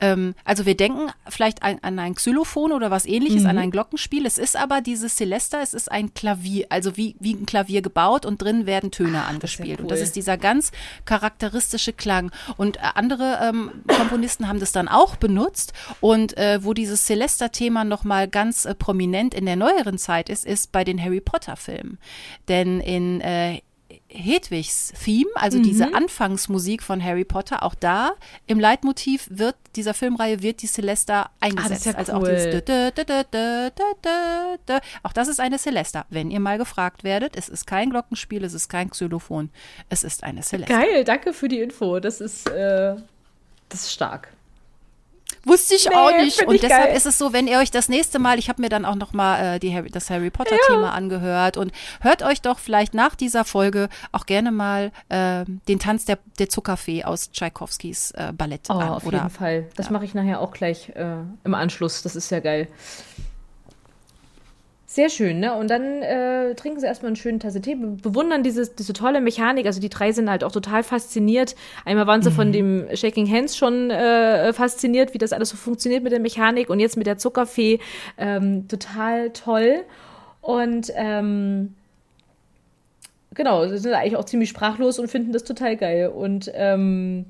Ähm, also wir denken vielleicht an, an, ein Xylophon oder was ähnliches, mhm. an ein Glockenspiel. Es ist aber dieses Celesta, es ist ein Klavier, also wie, wie ein Klavier gebaut und drin werden Töne Ach, angespielt. Das cool. Und das ist dieser ganz charakteristische Klang. Und äh, andere ähm, Komponisten haben das dann auch benutzt. Und äh, wo dieses Celesta-Thema nochmal ganz äh, prominent in der neueren Zeit ist, ist bei den Harry Potter-Film. Denn in äh, Hedwigs Theme, also mhm. diese Anfangsmusik von Harry Potter, auch da im Leitmotiv wird dieser Filmreihe wird die Celesta eingesetzt. Ah, ja also auch auch das ist eine Celesta. Wenn ihr mal gefragt werdet, es ist kein Glockenspiel, es ist kein Xylophon, es ist eine Celesta. Geil, danke für die Info. Das ist äh, das ist stark. Wusste ich nee, auch nicht. Und deshalb geil. ist es so, wenn ihr euch das nächste Mal, ich habe mir dann auch noch mal äh, die Harry, das Harry Potter ja. Thema angehört und hört euch doch vielleicht nach dieser Folge auch gerne mal äh, den Tanz der, der Zuckerfee aus Tschaikowskis äh, Ballett oh, an. Auf oder, jeden Fall. Das ja. mache ich nachher auch gleich äh, im Anschluss. Das ist ja geil. Sehr schön, ne? Und dann äh, trinken sie erstmal einen schönen Tasse Tee, bewundern dieses, diese tolle Mechanik. Also die drei sind halt auch total fasziniert. Einmal waren sie mhm. von dem Shaking Hands schon äh, fasziniert, wie das alles so funktioniert mit der Mechanik und jetzt mit der Zuckerfee. Ähm, total toll. Und ähm, genau, sie sind eigentlich auch ziemlich sprachlos und finden das total geil. Und ähm,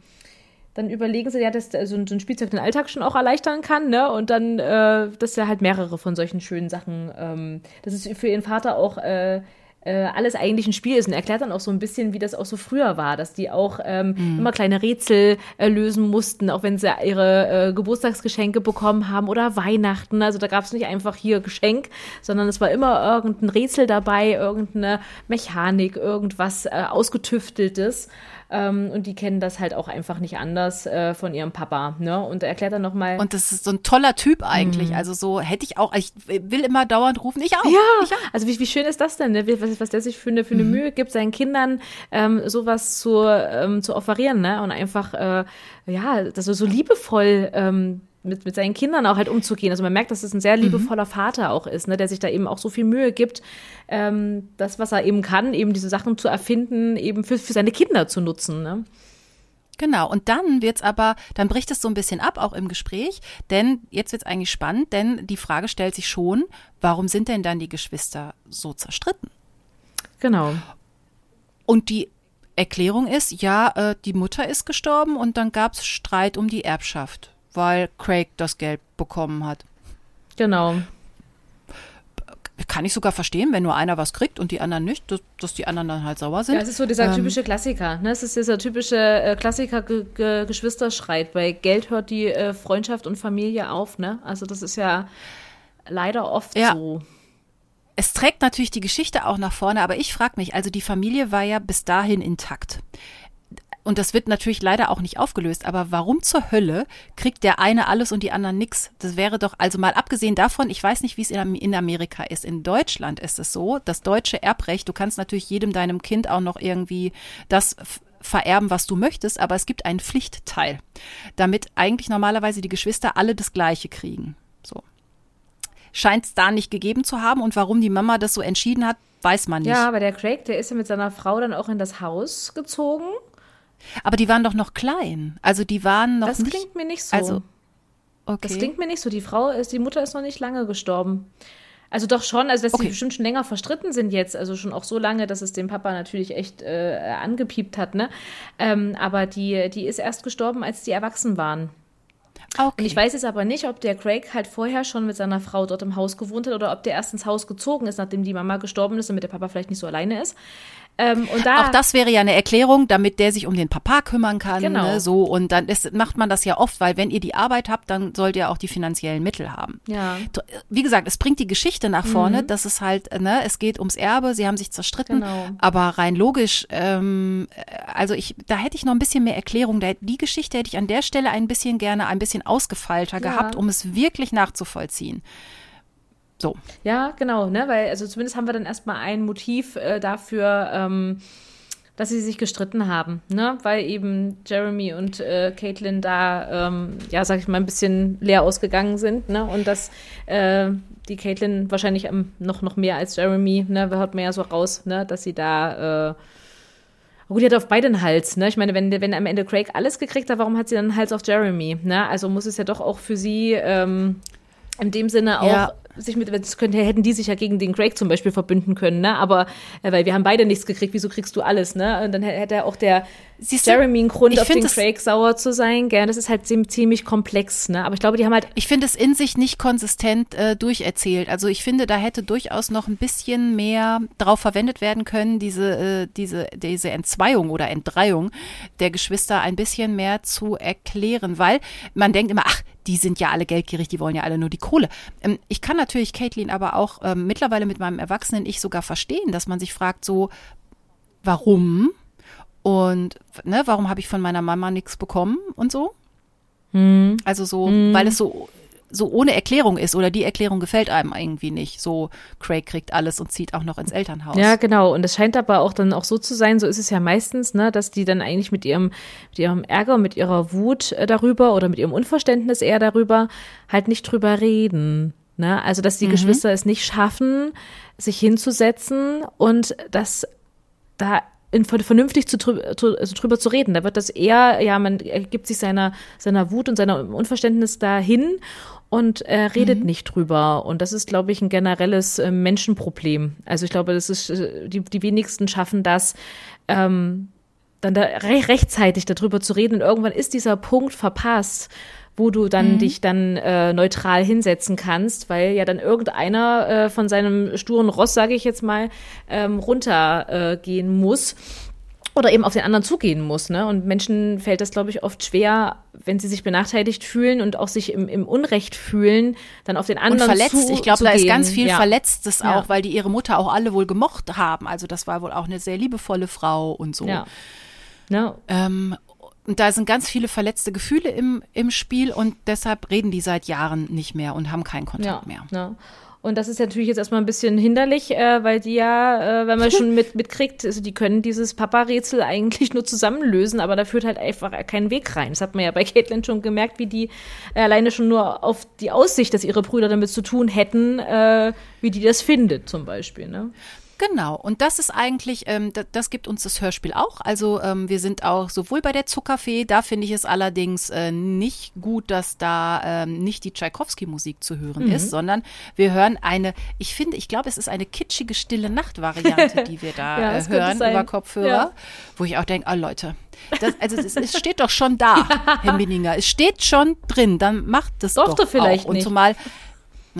dann überlegen sie ja, dass so ein, so ein Spielzeug den Alltag schon auch erleichtern kann, ne? Und dann, äh, dass er halt mehrere von solchen schönen Sachen, ähm, dass es für ihren Vater auch äh, äh, alles eigentlich ein Spiel ist und erklärt dann auch so ein bisschen, wie das auch so früher war, dass die auch ähm, mhm. immer kleine Rätsel äh, lösen mussten, auch wenn sie ihre äh, Geburtstagsgeschenke bekommen haben oder Weihnachten. Also da gab es nicht einfach hier Geschenk, sondern es war immer irgendein Rätsel dabei, irgendeine Mechanik, irgendwas äh, ausgetüfteltes. Ähm, und die kennen das halt auch einfach nicht anders äh, von ihrem Papa. Ne? Und er erklärt dann nochmal. Und das ist so ein toller Typ eigentlich. Mhm. Also so hätte ich auch, ich will immer dauernd rufen, ich auch. Ja, ich auch. also wie, wie schön ist das denn, ne? was, was der sich für eine, für eine mhm. Mühe gibt, seinen Kindern ähm, sowas zu, ähm, zu offerieren ne? und einfach, äh, ja, das so, so liebevoll ähm, mit, mit seinen Kindern auch halt umzugehen. Also man merkt, dass es ein sehr mhm. liebevoller mhm. Vater auch ist, ne, der sich da eben auch so viel Mühe gibt, ähm, das, was er eben kann, eben diese Sachen zu erfinden, eben für, für seine Kinder zu nutzen. Ne? Genau, und dann wird's aber, dann bricht es so ein bisschen ab, auch im Gespräch, denn jetzt wird's eigentlich spannend, denn die Frage stellt sich schon, warum sind denn dann die Geschwister so zerstritten? Genau. Und die Erklärung ist, ja, äh, die Mutter ist gestorben und dann gab's Streit um die Erbschaft weil Craig das Geld bekommen hat. Genau. Kann ich sogar verstehen, wenn nur einer was kriegt und die anderen nicht, dass, dass die anderen dann halt sauer sind. Ja, es ist so dieser ähm, typische Klassiker. Ne? Es ist dieser typische äh, Klassiker-Geschwisterstreit. Bei Geld hört die äh, Freundschaft und Familie auf. Ne? Also das ist ja leider oft ja. so. Es trägt natürlich die Geschichte auch nach vorne, aber ich frage mich, also die Familie war ja bis dahin intakt und das wird natürlich leider auch nicht aufgelöst, aber warum zur Hölle kriegt der eine alles und die anderen nix? Das wäre doch, also mal abgesehen davon, ich weiß nicht, wie es in Amerika ist. In Deutschland ist es so, das deutsche Erbrecht, du kannst natürlich jedem deinem Kind auch noch irgendwie das vererben, was du möchtest, aber es gibt einen Pflichtteil, damit eigentlich normalerweise die Geschwister alle das Gleiche kriegen. So. Scheint es da nicht gegeben zu haben und warum die Mama das so entschieden hat, weiß man nicht. Ja, aber der Craig, der ist ja mit seiner Frau dann auch in das Haus gezogen aber die waren doch noch klein. Also die waren noch das nicht. Das klingt mir nicht so. Also, okay. Das klingt mir nicht so. Die Frau ist, die Mutter ist noch nicht lange gestorben. Also doch schon, also dass okay. sie bestimmt schon länger verstritten sind jetzt, also schon auch so lange, dass es dem Papa natürlich echt äh, angepiept hat, ne? Ähm, aber die, die ist erst gestorben, als die erwachsen waren. Okay. Und ich weiß jetzt aber nicht, ob der Craig halt vorher schon mit seiner Frau dort im Haus gewohnt hat oder ob der erst ins Haus gezogen ist, nachdem die Mama gestorben ist, damit der Papa vielleicht nicht so alleine ist. Ähm, da, auch das wäre ja eine Erklärung, damit der sich um den Papa kümmern kann. Genau. Ne, so und dann ist, macht man das ja oft, weil wenn ihr die Arbeit habt, dann sollt ihr auch die finanziellen Mittel haben. Ja. Wie gesagt, es bringt die Geschichte nach vorne, mhm. dass es halt, ne, es geht ums Erbe, sie haben sich zerstritten, genau. aber rein logisch, ähm, also ich, da hätte ich noch ein bisschen mehr Erklärung. Da, die Geschichte hätte ich an der Stelle ein bisschen gerne ein bisschen ausgefeilter ja. gehabt, um es wirklich nachzuvollziehen. So. Ja, genau, ne? Weil, also zumindest haben wir dann erstmal ein Motiv äh, dafür, ähm, dass sie sich gestritten haben, ne? Weil eben Jeremy und äh, Caitlin da, ähm, ja, sag ich mal, ein bisschen leer ausgegangen sind, ne? Und dass äh, die Caitlin wahrscheinlich ähm, noch, noch mehr als Jeremy, ne? Hört man ja so raus, ne? Dass sie da, äh, Gut, die hat auf beiden Hals, ne? Ich meine, wenn, wenn am Ende Craig alles gekriegt hat, warum hat sie dann einen Hals auf Jeremy, ne? Also muss es ja doch auch für sie ähm, in dem Sinne auch ja sich mit, das könnte, hätten die sich ja gegen den Craig zum Beispiel verbünden können, ne? Aber äh, weil wir haben beide nichts gekriegt, wieso kriegst du alles, ne? Und dann hätte auch der Siehst Jeremy einen Grund, auf den Craig sauer zu sein. Gern, das ist halt ziemlich komplex, ne? Aber ich glaube, die haben halt. Ich finde es in sich nicht konsistent äh, durcherzählt. Also ich finde, da hätte durchaus noch ein bisschen mehr drauf verwendet werden können, diese, äh, diese, diese Entzweiung oder Entdreiung der Geschwister ein bisschen mehr zu erklären, weil man denkt immer, ach, die sind ja alle geldgierig, die wollen ja alle nur die Kohle. Ähm, ich kann natürlich Caitlin aber auch ähm, mittlerweile mit meinem Erwachsenen Ich sogar verstehen, dass man sich fragt, so, warum? Und ne, warum habe ich von meiner Mama nichts bekommen und so? Hm. Also so, hm. weil es so so ohne Erklärung ist oder die Erklärung gefällt einem irgendwie nicht. So Craig kriegt alles und zieht auch noch ins Elternhaus. Ja, genau. Und es scheint aber auch dann auch so zu sein, so ist es ja meistens, ne, dass die dann eigentlich mit ihrem, mit ihrem Ärger, mit ihrer Wut äh, darüber oder mit ihrem Unverständnis eher darüber halt nicht drüber reden. Ne? Also, dass die mhm. Geschwister es nicht schaffen, sich hinzusetzen und dass da in, vernünftig zu, also drüber zu reden. Da wird das eher, ja, man gibt sich seiner, seiner Wut und seiner Unverständnis dahin und äh, redet mhm. nicht drüber. Und das ist, glaube ich, ein generelles äh, Menschenproblem. Also ich glaube, das ist, äh, die, die wenigsten schaffen das, ähm, dann da re rechtzeitig darüber zu reden. Und irgendwann ist dieser Punkt verpasst, wo du dann mhm. dich dann äh, neutral hinsetzen kannst, weil ja dann irgendeiner äh, von seinem sturen Ross, sage ich jetzt mal, ähm, runtergehen äh, muss oder eben auf den anderen zugehen muss. Ne? Und Menschen fällt das, glaube ich, oft schwer, wenn sie sich benachteiligt fühlen und auch sich im, im Unrecht fühlen, dann auf den anderen und verletzt. Zu, ich glaube, da ist ganz viel ja. Verletztes auch, ja. weil die ihre Mutter auch alle wohl gemocht haben. Also das war wohl auch eine sehr liebevolle Frau und so. Ja. Ja. Ähm, und da sind ganz viele verletzte Gefühle im, im Spiel und deshalb reden die seit Jahren nicht mehr und haben keinen Kontakt ja, mehr. Ja. Und das ist natürlich jetzt erstmal ein bisschen hinderlich, äh, weil die ja, äh, wenn man schon mit, mitkriegt, also die können dieses Papa-Rätsel eigentlich nur zusammenlösen, aber da führt halt einfach keinen Weg rein. Das hat man ja bei Caitlin schon gemerkt, wie die äh, alleine schon nur auf die Aussicht, dass ihre Brüder damit zu tun hätten, äh, wie die das findet, zum Beispiel. Ne? Genau, und das ist eigentlich, ähm, das, das, gibt uns das Hörspiel auch. Also ähm, wir sind auch sowohl bei der Zuckerfee, da finde ich es allerdings äh, nicht gut, dass da ähm, nicht die Tschaikowski-Musik zu hören mhm. ist, sondern wir hören eine, ich finde, ich glaube, es ist eine kitschige Stille Nacht-Variante, die wir da ja, äh, hören über Kopfhörer, ja. wo ich auch denke, oh Leute, das, also es, es, steht doch schon da, Herr Minninger, es steht schon drin, dann macht das doch, doch vielleicht auch. Und nicht. zumal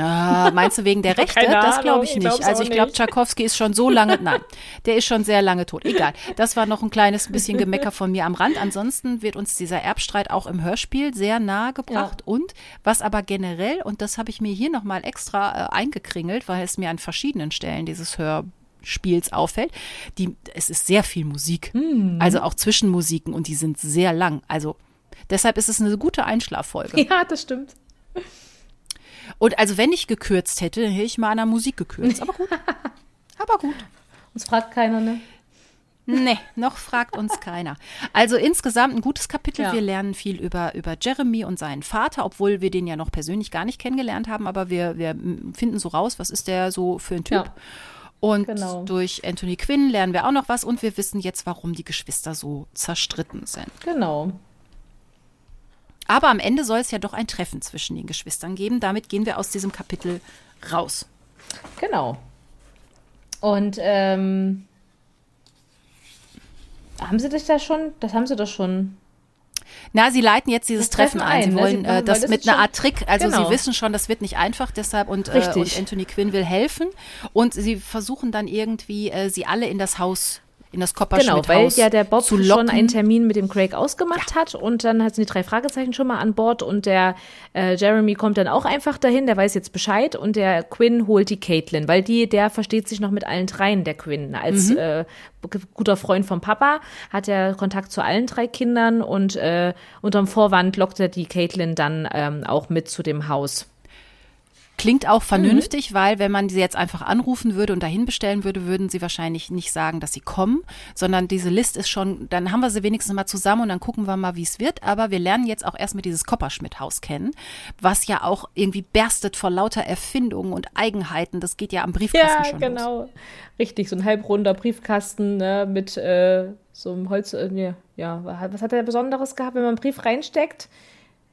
Ah, meinst du wegen der Rechte? Das glaube ich nicht. also ich glaube, Tchaikovsky ist schon so lange, nein, der ist schon sehr lange tot. Egal. Das war noch ein kleines bisschen Gemecker von mir am Rand. Ansonsten wird uns dieser Erbstreit auch im Hörspiel sehr nahe gebracht. Ja. Und was aber generell, und das habe ich mir hier nochmal extra äh, eingekringelt, weil es mir an verschiedenen Stellen dieses Hörspiels auffällt. Die, es ist sehr viel Musik. Mhm. Also auch Zwischenmusiken und die sind sehr lang. Also deshalb ist es eine gute Einschlaffolge. Ja, das stimmt. Und also wenn ich gekürzt hätte, hätte ich mal an der Musik gekürzt. Aber gut. Aber gut. Uns fragt keiner, ne? Nee, noch fragt uns keiner. Also insgesamt ein gutes Kapitel. Ja. Wir lernen viel über, über Jeremy und seinen Vater, obwohl wir den ja noch persönlich gar nicht kennengelernt haben, aber wir, wir finden so raus, was ist der so für ein Typ. Ja. Und genau. durch Anthony Quinn lernen wir auch noch was und wir wissen jetzt, warum die Geschwister so zerstritten sind. Genau. Aber am Ende soll es ja doch ein Treffen zwischen den Geschwistern geben. Damit gehen wir aus diesem Kapitel raus. Genau. Und ähm, haben Sie das da schon? Das haben Sie doch schon. Na, sie leiten jetzt dieses Treffen, Treffen, ein. Sie ne? wollen äh, das, das mit einer Art Trick. Also genau. sie wissen schon, das wird nicht einfach, deshalb und, äh, und Anthony Quinn will helfen und sie versuchen dann irgendwie äh, sie alle in das Haus in das Kopperschmidt Genau, weil ja der Bob schon einen Termin mit dem Craig ausgemacht ja. hat und dann sind die drei Fragezeichen schon mal an Bord und der äh, Jeremy kommt dann auch einfach dahin, der weiß jetzt Bescheid und der Quinn holt die Caitlin, weil die, der versteht sich noch mit allen dreien, der Quinn, als mhm. äh, guter Freund vom Papa, hat er Kontakt zu allen drei Kindern und äh, unterm Vorwand lockt er die Caitlin dann ähm, auch mit zu dem Haus. Klingt auch vernünftig, mhm. weil wenn man sie jetzt einfach anrufen würde und dahin bestellen würde, würden sie wahrscheinlich nicht sagen, dass sie kommen, sondern diese List ist schon, dann haben wir sie wenigstens mal zusammen und dann gucken wir mal, wie es wird. Aber wir lernen jetzt auch erstmal dieses Kopperschmidt-Haus kennen, was ja auch irgendwie berstet vor lauter Erfindungen und Eigenheiten. Das geht ja am Briefkasten ja, schon genau. Los. Richtig, so ein halbrunder Briefkasten ne, mit äh, so einem Holz. Äh, ja, was hat er Besonderes gehabt, wenn man einen Brief reinsteckt?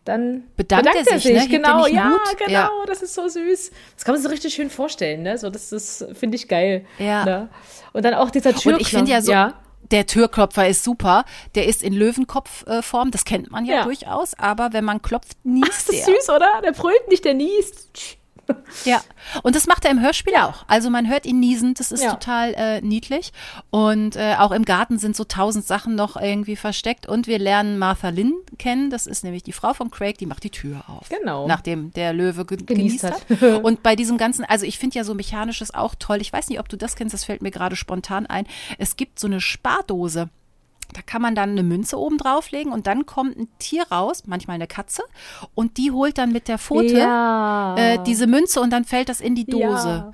Dann bedankt, bedankt er sich, er sich. Ne? genau, ja, Hut? genau, ja. das ist so süß. Das kann man sich so richtig schön vorstellen, ne? So, das, das finde ich geil. Ja. Ne? Und dann auch dieser Türklopfer. Und ich finde ja so, ja. der Türklopfer ist super. Der ist in Löwenkopfform, das kennt man ja, ja, durchaus, aber wenn man klopft, niest Ach, das ist süß, oder? Der brüllt nicht, der niest. Ja, und das macht er im Hörspiel ja. auch. Also man hört ihn niesen, das ist ja. total äh, niedlich. Und äh, auch im Garten sind so tausend Sachen noch irgendwie versteckt. Und wir lernen Martha Lynn kennen, das ist nämlich die Frau von Craig, die macht die Tür auf. Genau. Nachdem der Löwe ge genießt, genießt hat. und bei diesem ganzen, also ich finde ja so Mechanisches auch toll. Ich weiß nicht, ob du das kennst, das fällt mir gerade spontan ein. Es gibt so eine Spardose. Da kann man dann eine Münze oben drauflegen und dann kommt ein Tier raus, manchmal eine Katze, und die holt dann mit der Pfote ja. äh, diese Münze und dann fällt das in die Dose. Ja.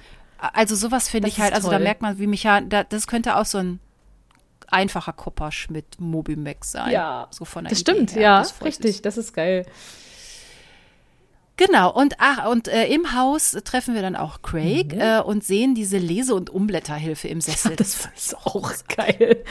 Also sowas finde ich halt, also toll. da merkt man, wie mich ja, das könnte auch so ein einfacher Kopperschmidt Mobimax sein. Ja, so von der das Idee stimmt, her. ja, das richtig, das ist geil. Genau, und ach, und äh, im Haus treffen wir dann auch Craig mhm. äh, und sehen diese Lese- und Umblätterhilfe im Sessel. das ist auch geil.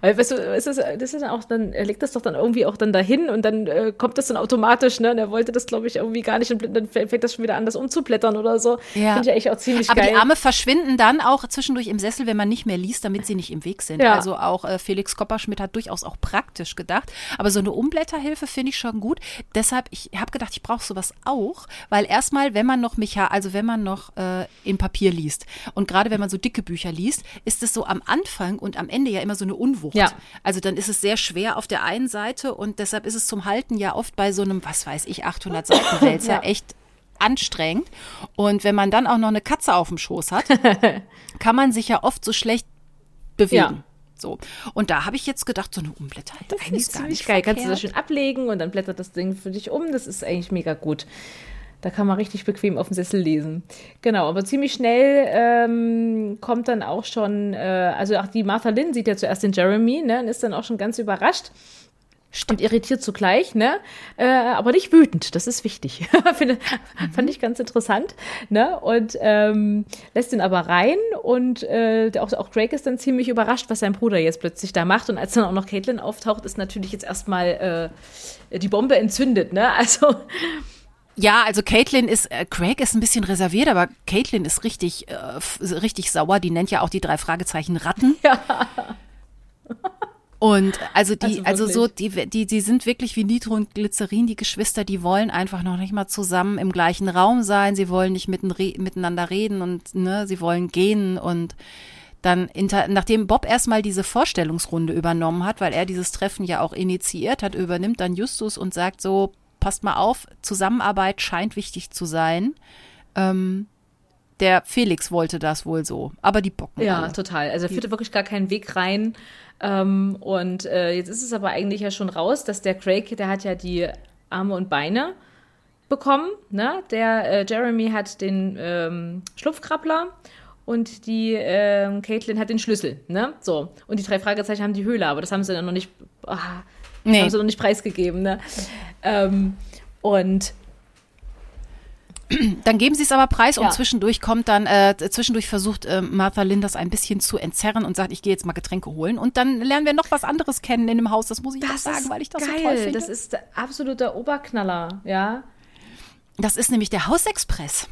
Weil, weißt du, ist das, das ist dann auch, dann, er legt das doch dann irgendwie auch dann dahin und dann äh, kommt das dann automatisch, ne? Und er wollte das, glaube ich, irgendwie gar nicht und dann fängt das schon wieder an, das umzublättern oder so. Ja. Finde ich eigentlich auch ziemlich Aber geil. Aber die Arme verschwinden dann auch zwischendurch im Sessel, wenn man nicht mehr liest, damit sie nicht im Weg sind. Ja. Also auch äh, Felix Kopperschmidt hat durchaus auch praktisch gedacht. Aber so eine Umblätterhilfe finde ich schon gut. Deshalb, ich habe gedacht, ich brauche sowas auch, weil erstmal, wenn man noch Mecha, also wenn man noch äh, im Papier liest und gerade wenn man so dicke Bücher liest, ist es so am Anfang und am Ende ja immer so eine Unwucht. Ja. Also dann ist es sehr schwer auf der einen Seite und deshalb ist es zum Halten ja oft bei so einem, was weiß ich, 800 Seiten Wälzer ja. echt anstrengend. Und wenn man dann auch noch eine Katze auf dem Schoß hat, kann man sich ja oft so schlecht bewegen. Ja. So. Und da habe ich jetzt gedacht, so eine Umblätter das ist gar nicht geil. Verkehrt. Kannst du das schön ablegen und dann blättert das Ding für dich um. Das ist eigentlich mega gut. Da kann man richtig bequem auf dem Sessel lesen. Genau, aber ziemlich schnell ähm, kommt dann auch schon, äh, also auch die Martha Lynn sieht ja zuerst den Jeremy, ne, und ist dann auch schon ganz überrascht. Stimmt, irritiert zugleich, ne? Äh, aber nicht wütend, das ist wichtig. Finde, mhm. Fand ich ganz interessant, ne? Und ähm, lässt ihn aber rein und äh, auch, auch Drake ist dann ziemlich überrascht, was sein Bruder jetzt plötzlich da macht. Und als dann auch noch Caitlin auftaucht, ist natürlich jetzt erstmal äh, die Bombe entzündet, ne? Also. Ja, also Caitlin ist, äh, Craig ist ein bisschen reserviert, aber Caitlin ist richtig, äh, richtig sauer. Die nennt ja auch die drei Fragezeichen Ratten. Ja. Und also die, also, also so, die, die, die sind wirklich wie Nitro und Glycerin, die Geschwister, die wollen einfach noch nicht mal zusammen im gleichen Raum sein, sie wollen nicht mitten, miteinander reden und ne, sie wollen gehen und dann, inter, nachdem Bob erstmal diese Vorstellungsrunde übernommen hat, weil er dieses Treffen ja auch initiiert hat, übernimmt dann Justus und sagt so, passt mal auf, Zusammenarbeit scheint wichtig zu sein. Ähm, der Felix wollte das wohl so, aber die bocken. Ja, alle. total. Also er führte wirklich gar keinen Weg rein. Ähm, und äh, jetzt ist es aber eigentlich ja schon raus, dass der Craig, der hat ja die Arme und Beine bekommen. Ne? Der äh, Jeremy hat den ähm, Schlupfkrabbler und die äh, Caitlin hat den Schlüssel. Ne? So. Und die drei Fragezeichen haben die Höhle, aber das haben sie dann noch nicht, ah, nee. haben sie noch nicht preisgegeben. Ne? Ähm, und dann geben sie es aber preis ja. und zwischendurch kommt dann, äh, zwischendurch versucht äh, Martha Lynn das ein bisschen zu entzerren und sagt, ich gehe jetzt mal Getränke holen. Und dann lernen wir noch was anderes kennen in dem Haus. Das muss ich das sagen, weil ich das geil. so toll finde. Das ist absoluter Oberknaller, ja. Das ist nämlich der Hausexpress.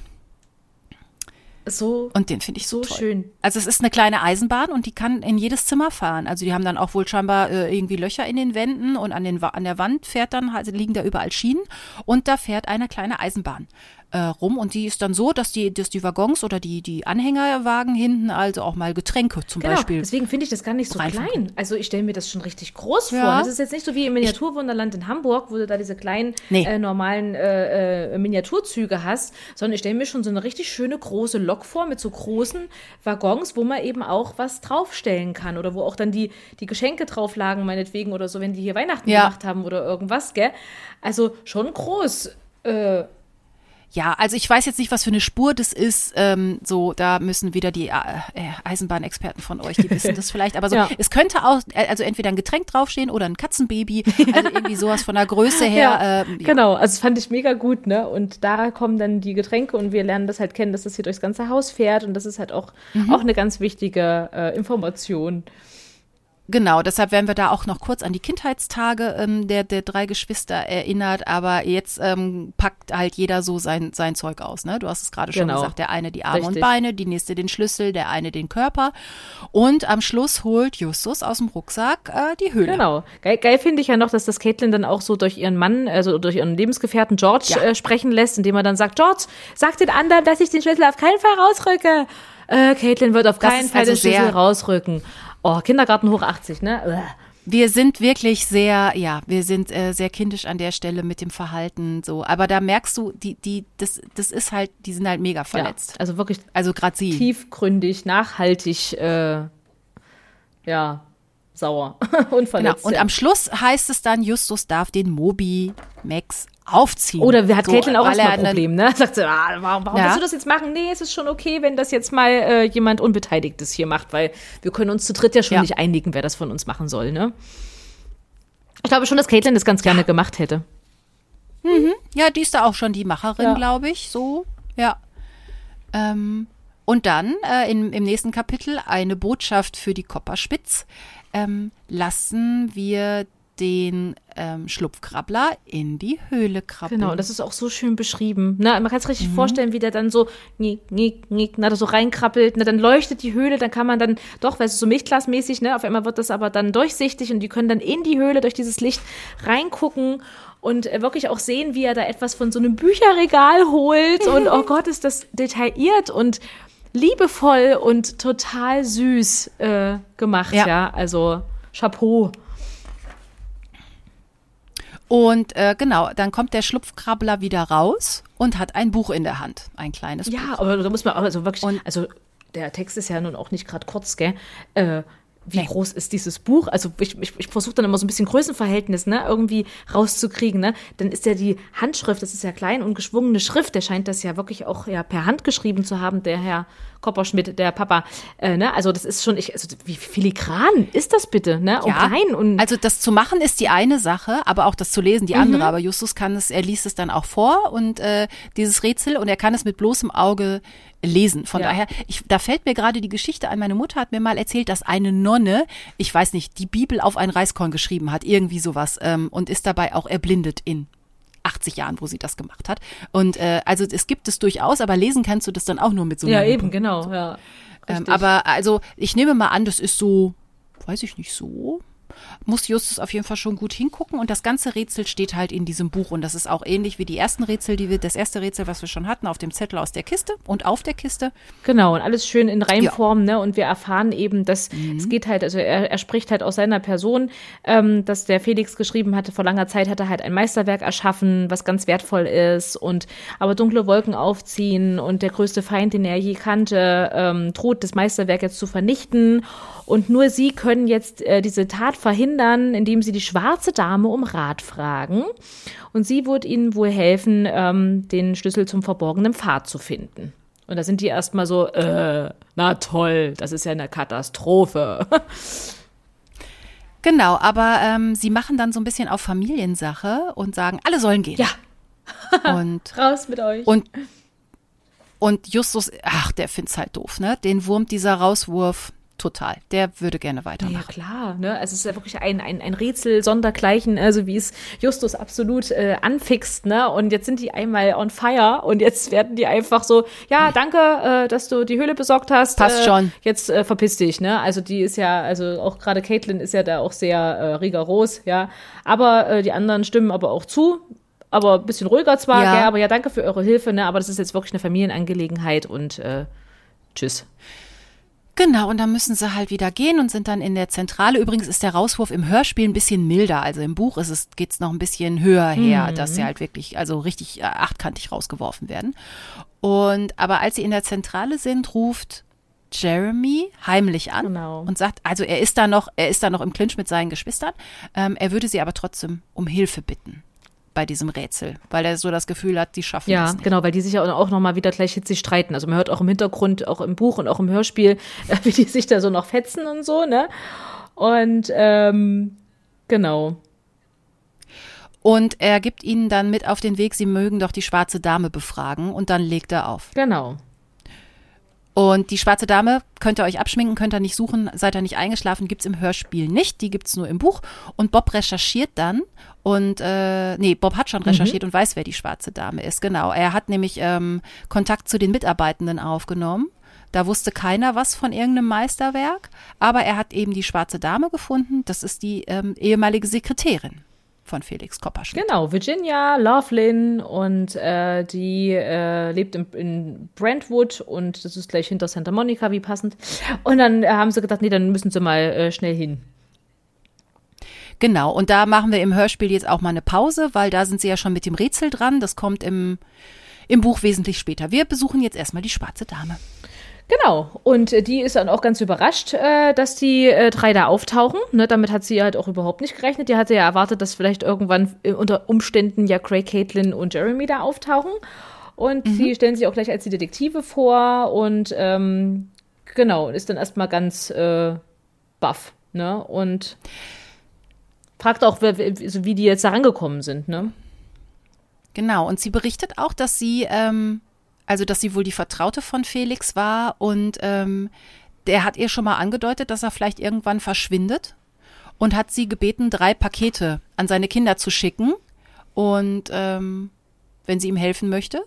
So und den finde ich so, so schön. Also es ist eine kleine Eisenbahn und die kann in jedes Zimmer fahren. Also die haben dann auch wohl scheinbar äh, irgendwie Löcher in den Wänden und an, den, an der Wand fährt dann, also liegen da überall Schienen und da fährt eine kleine Eisenbahn äh, rum und die ist dann so, dass die, dass die Waggons oder die, die Anhängerwagen hinten also auch mal Getränke zum genau, Beispiel. Deswegen finde ich das gar nicht so klein. Also ich stelle mir das schon richtig groß ja. vor. Das ist jetzt nicht so wie im Miniaturwunderland in Hamburg, wo du da diese kleinen nee. äh, normalen äh, äh, Miniaturzüge hast, sondern ich stelle mir schon so eine richtig schöne große Lok vor mit so großen Waggons, wo man eben auch was draufstellen kann oder wo auch dann die, die Geschenke drauf lagen, meinetwegen oder so, wenn die hier Weihnachten ja. gemacht haben oder irgendwas, gell? Also schon groß. Äh, ja, also ich weiß jetzt nicht, was für eine Spur das ist. Ähm, so, da müssen wieder die äh, äh Eisenbahnexperten von euch, die wissen das vielleicht. Aber so, ja. es könnte auch, äh, also entweder ein Getränk draufstehen oder ein Katzenbaby. Also irgendwie sowas von der Größe her. Ja, ähm, ja. Genau, also das fand ich mega gut, ne? Und da kommen dann die Getränke und wir lernen das halt kennen, dass das hier durchs ganze Haus fährt und das ist halt auch, mhm. auch eine ganz wichtige äh, Information. Genau, deshalb werden wir da auch noch kurz an die Kindheitstage ähm, der, der drei Geschwister erinnert, aber jetzt ähm, packt halt jeder so sein, sein Zeug aus. Ne? Du hast es gerade schon genau. gesagt, der eine die Arme Richtig. und Beine, die nächste den Schlüssel, der eine den Körper und am Schluss holt Justus aus dem Rucksack äh, die Höhle. Genau. Geil, geil finde ich ja noch, dass das Caitlin dann auch so durch ihren Mann, also durch ihren Lebensgefährten George ja. äh, sprechen lässt, indem er dann sagt, George, sag den anderen, dass ich den Schlüssel auf keinen Fall rausrücke. Äh, Caitlin wird auf keinen Fall also den Schlüssel rausrücken. Oh, Kindergarten hoch 80, ne? Wir sind wirklich sehr, ja, wir sind äh, sehr kindisch an der Stelle mit dem Verhalten so. Aber da merkst du, die, die, das, das ist halt, die sind halt mega verletzt. Ja, also wirklich, also gerade sie. Tiefgründig, nachhaltig, äh, ja, sauer und verletzt. Genau. Und am Schluss heißt es dann, Justus darf den Mobi Max aufziehen. Oder hat so, Caitlin auch erstmal ein Problem, ne? Sagt sie, ah, warum, warum ja. willst du das jetzt machen? Nee, es ist schon okay, wenn das jetzt mal äh, jemand Unbeteiligtes hier macht, weil wir können uns zu dritt ja schon ja. nicht einigen, wer das von uns machen soll, ne? Ich glaube schon, dass Caitlin das ganz gerne gemacht hätte. Mhm. Ja, die ist da auch schon die Macherin, ja. glaube ich, so, ja. Ähm, und dann äh, in, im nächsten Kapitel eine Botschaft für die Kopperspitz. Ähm, lassen wir den ähm, Schlupfkrabbler in die Höhle krabbeln. Genau, das ist auch so schön beschrieben. Ne? Man kann es richtig mhm. vorstellen, wie der dann so nick, nick, nick, na, so reinkrabbelt. Ne? Dann leuchtet die Höhle, dann kann man dann, doch, weil es so milchglasmäßig, ne? auf einmal wird das aber dann durchsichtig und die können dann in die Höhle durch dieses Licht reingucken und äh, wirklich auch sehen, wie er da etwas von so einem Bücherregal holt. Und oh Gott, ist das detailliert und liebevoll und total süß äh, gemacht, ja. ja. Also Chapeau. Und äh, genau, dann kommt der Schlupfkrabbler wieder raus und hat ein Buch in der Hand, ein kleines ja, Buch. Ja, aber da muss man auch also wirklich, und, also der Text ist ja nun auch nicht gerade kurz, gell? Äh, wie groß ist dieses Buch? Also ich, ich, ich versuche dann immer so ein bisschen Größenverhältnis, ne, irgendwie rauszukriegen, ne? Dann ist ja die Handschrift, das ist ja klein und geschwungene Schrift, der scheint das ja wirklich auch ja per Hand geschrieben zu haben, der Herr Kopperschmidt, der Papa, äh, ne? Also das ist schon, ich, also wie filigran ist das bitte, ne? Und Ja, klein und also das zu machen ist die eine Sache, aber auch das zu lesen die Mhm. andere. Aber Justus kann es, er liest es dann auch vor und äh, dieses Rätsel und er kann es mit bloßem Auge lesen. Von Ja. daher, ich, da fällt mir gerade die Geschichte ein. Meine Mutter hat mir mal erzählt, dass eine Nonne, ich weiß nicht, die Bibel auf ein Reiskorn geschrieben hat, irgendwie sowas, ähm, und ist dabei auch erblindet in 80 Jahren, wo sie das gemacht hat. Und äh, also es gibt es durchaus, aber lesen kannst du das dann auch nur mit so ja einer eben genau, ja. Ähm, aber also ich nehme mal an, das ist so, weiß ich nicht so. Muss Justus auf jeden Fall schon gut hingucken und das ganze Rätsel steht halt in diesem Buch und das ist auch ähnlich wie die ersten Rätsel, die wir, das erste Rätsel, was wir schon hatten, auf dem Zettel aus der Kiste und auf der Kiste. Genau, und alles schön in Reimform, ne? Und wir erfahren eben, dass Mhm. es geht halt, also er, er spricht halt aus seiner Person, ähm, dass der Felix geschrieben hatte, vor langer Zeit hat er halt ein Meisterwerk erschaffen, was ganz wertvoll ist und aber dunkle Wolken aufziehen und der größte Feind, den er je kannte, ähm, droht, das Meisterwerk jetzt zu vernichten. Und nur sie können jetzt äh, diese Tat verhindern, indem sie die schwarze Dame um Rat fragen. Und sie wird ihnen wohl helfen, ähm, den Schlüssel zum verborgenen Pfad zu finden. Und da sind die erstmal so, äh, na toll, das ist ja eine Katastrophe. Genau, aber ähm, sie machen dann so ein bisschen auf Familiensache und sagen, alle sollen gehen. Ja. Und Raus mit euch. Und, und Justus, ach, der find's halt doof, ne? Den wurmt dieser Rauswurf total. Der würde gerne ja, weitermachen. klar, ne? Also es ist ja wirklich ein, ein, ein Rätsel sondergleichen, also wie es Justus absolut äh, anfixt, ne? Und jetzt sind die einmal on fire und jetzt werden die einfach so, ja, danke, äh, dass du die Höhle besorgt hast. Passt äh, schon. Jetzt äh, verpiss dich, ne? Also die ist ja, also auch gerade Caitlin ist ja da auch sehr äh, rigoros, ja. Aber äh, die anderen stimmen aber auch zu. Aber ein bisschen ruhiger zwar, Ja. gell, aber ja, danke für eure Hilfe, ne? Aber das ist jetzt wirklich eine Familienangelegenheit und äh, tschüss. Genau, und dann müssen sie halt wieder gehen und sind dann in der Zentrale. Übrigens ist der Rauswurf im Hörspiel ein bisschen milder. Also im Buch ist es, geht's noch ein bisschen höher her, dass sie halt wirklich, also richtig äh, achtkantig rausgeworfen werden. Und, aber als sie in der Zentrale sind, ruft Jeremy heimlich an Genau. und sagt, also er ist da noch, er ist da noch im Clinch mit seinen Geschwistern. Ähm, er würde sie aber trotzdem um Hilfe bitten bei diesem Rätsel, weil er so das Gefühl hat, die schaffen Ja, das nicht. genau, weil die sich ja auch noch mal wieder gleich hitzig streiten. Also man hört auch im Hintergrund, auch im Buch und auch im Hörspiel, wie die sich da so noch fetzen und so, ne? Und ähm, genau. Und er gibt ihnen dann mit auf den Weg, sie mögen doch die schwarze Dame befragen und dann legt er auf. Genau. Und die schwarze Dame könnt ihr euch abschminken, könnt ihr nicht suchen, seid ihr nicht eingeschlafen, gibt's im Hörspiel nicht, die gibt's nur im Buch. Und Bob recherchiert dann und, äh, nee, Bob hat schon recherchiert und weiß, wer die schwarze Dame ist, genau. Er hat nämlich ähm, Kontakt zu den Mitarbeitenden aufgenommen. Da wusste keiner was von irgendeinem Meisterwerk, aber er hat eben die schwarze Dame gefunden. Das ist die ähm, ehemalige Sekretärin von Felix Kopperschmidt. Genau, Virginia Lovelin und äh, die äh, lebt in, in Brentwood und das ist gleich hinter Santa Monica, wie passend. Und dann äh, haben sie gedacht, nee, dann müssen sie mal äh, schnell hin. Genau, und da machen wir im Hörspiel jetzt auch mal eine Pause, weil da sind sie ja schon mit dem Rätsel dran. Das kommt im, im Buch wesentlich später. Wir besuchen jetzt erstmal die schwarze Dame. Genau. Und äh, die ist dann auch ganz überrascht, äh, dass die äh, drei da auftauchen. Ne, damit hat sie halt auch überhaupt nicht gerechnet. Die hatte ja erwartet, dass vielleicht irgendwann äh, unter Umständen ja Craig, Caitlin und Jeremy da auftauchen. Und sie stellen sich auch gleich als die Detektive vor und ähm, genau, ist dann erstmal ganz äh, baff. Ne? Und fragt auch, wer, wie wie die jetzt da rangekommen sind. Ne? Genau, und sie berichtet auch, dass sie, ähm, also dass sie wohl die Vertraute von Felix war und ähm, der hat ihr schon mal angedeutet, dass er vielleicht irgendwann verschwindet und hat sie gebeten, drei Pakete an seine Kinder zu schicken und ähm, wenn sie ihm helfen möchte.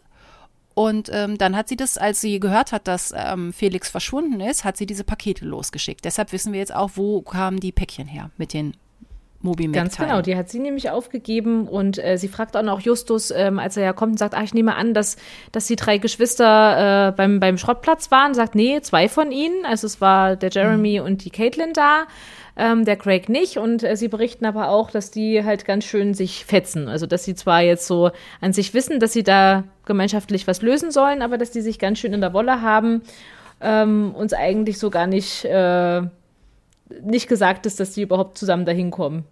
Und ähm, dann hat sie das, als sie gehört hat, dass ähm, Felix verschwunden ist, hat sie diese Pakete losgeschickt. Deshalb wissen wir jetzt auch, wo kamen die Päckchen her mit den mobi Ganz genau, die hat sie nämlich aufgegeben und äh, sie fragt dann auch Justus, ähm, als er ja kommt und sagt, ah, ich nehme an, dass, dass die drei Geschwister äh, beim, beim Schrottplatz waren. Sagt, nee, zwei von ihnen. Also es war der Jeremy und die Caitlin da, ähm, der Craig nicht. Und äh, sie berichten aber auch, dass die halt ganz schön sich fetzen. Also dass sie zwar jetzt so an sich wissen, dass sie da gemeinschaftlich was lösen sollen, aber dass die sich ganz schön in der Wolle haben, ähm, uns eigentlich so gar nicht äh, nicht gesagt ist, dass die überhaupt zusammen dahin kommen.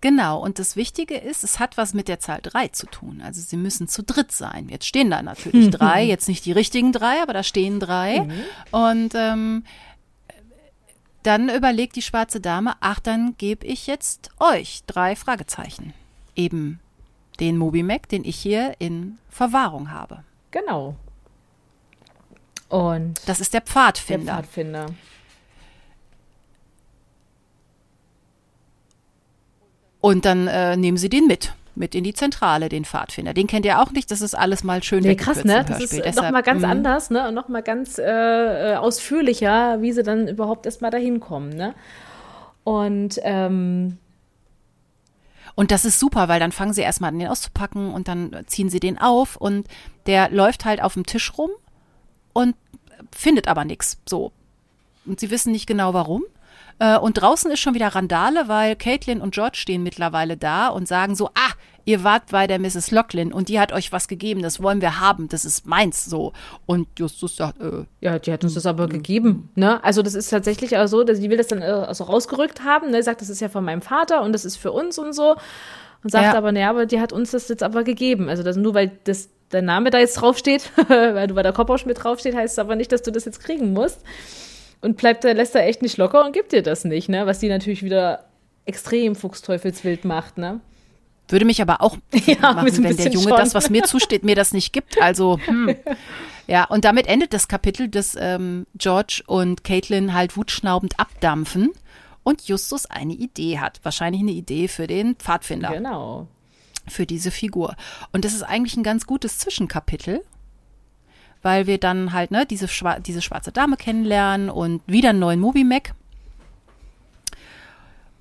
Genau, und das Wichtige ist, es hat was mit der Zahl drei zu tun. Also sie müssen zu dritt sein. Jetzt stehen da natürlich drei, jetzt nicht die richtigen drei, aber da stehen drei. Mhm. Und ähm, dann überlegt die schwarze Dame, ach, dann gebe ich jetzt euch drei Fragezeichen. Eben den Mobimac, den ich hier in Verwahrung habe. Genau. Und das ist der Pfadfinder. Der Pfadfinder. Und dann äh, nehmen sie den mit, mit in die Zentrale, den Pfadfinder. Den kennt ihr auch nicht, das ist alles mal schön nee, krass, ne? Das ist noch mal ganz mh. anders, ne? Und noch mal ganz äh, äh, ausführlicher, wie sie dann überhaupt erst mal dahin kommen, ne? Und ähm, und das ist super, weil dann fangen sie erstmal an, den auszupacken und dann ziehen sie den auf und der läuft halt auf dem Tisch rum und findet aber nichts. So. Und sie wissen nicht genau warum. Äh, und draußen ist schon wieder Randale, weil Caitlin und George stehen mittlerweile da und sagen so, ah, ihr wart bei der Mrs. Locklin und die hat euch was gegeben, das wollen wir haben, das ist meins so. Und Justus sagt, äh, Ja, die hat uns das aber gegeben, ne? Also das ist tatsächlich auch so, dass die will das dann äh, also rausgerückt haben, ne? Sagt, das ist ja von meinem Vater und das ist für uns und so. Und sagt ja. aber, ne, aber die hat uns das jetzt aber gegeben. Also das nur, weil das dein Name da jetzt draufsteht, weil du bei der Kopausch mit draufsteht, heißt es aber nicht, dass du das jetzt kriegen musst und bleibt, lässt er echt nicht locker und gibt dir das nicht, ne? Was die natürlich wieder extrem fuchsteufelswild macht, ne? Würde mich aber auch ja, machen, wenn der Junge schon. das, was mir zusteht, mir das nicht gibt. Also, hm. ja, und damit endet das Kapitel, dass ähm, George und Caitlin halt wutschnaubend abdampfen und Justus eine Idee hat. Wahrscheinlich eine Idee für den Pfadfinder. Genau. Für diese Figur. Und das ist eigentlich ein ganz gutes Zwischenkapitel, weil wir dann halt ne, diese, Schwa diese schwarze Dame kennenlernen und wieder einen neuen Mobi-Mac.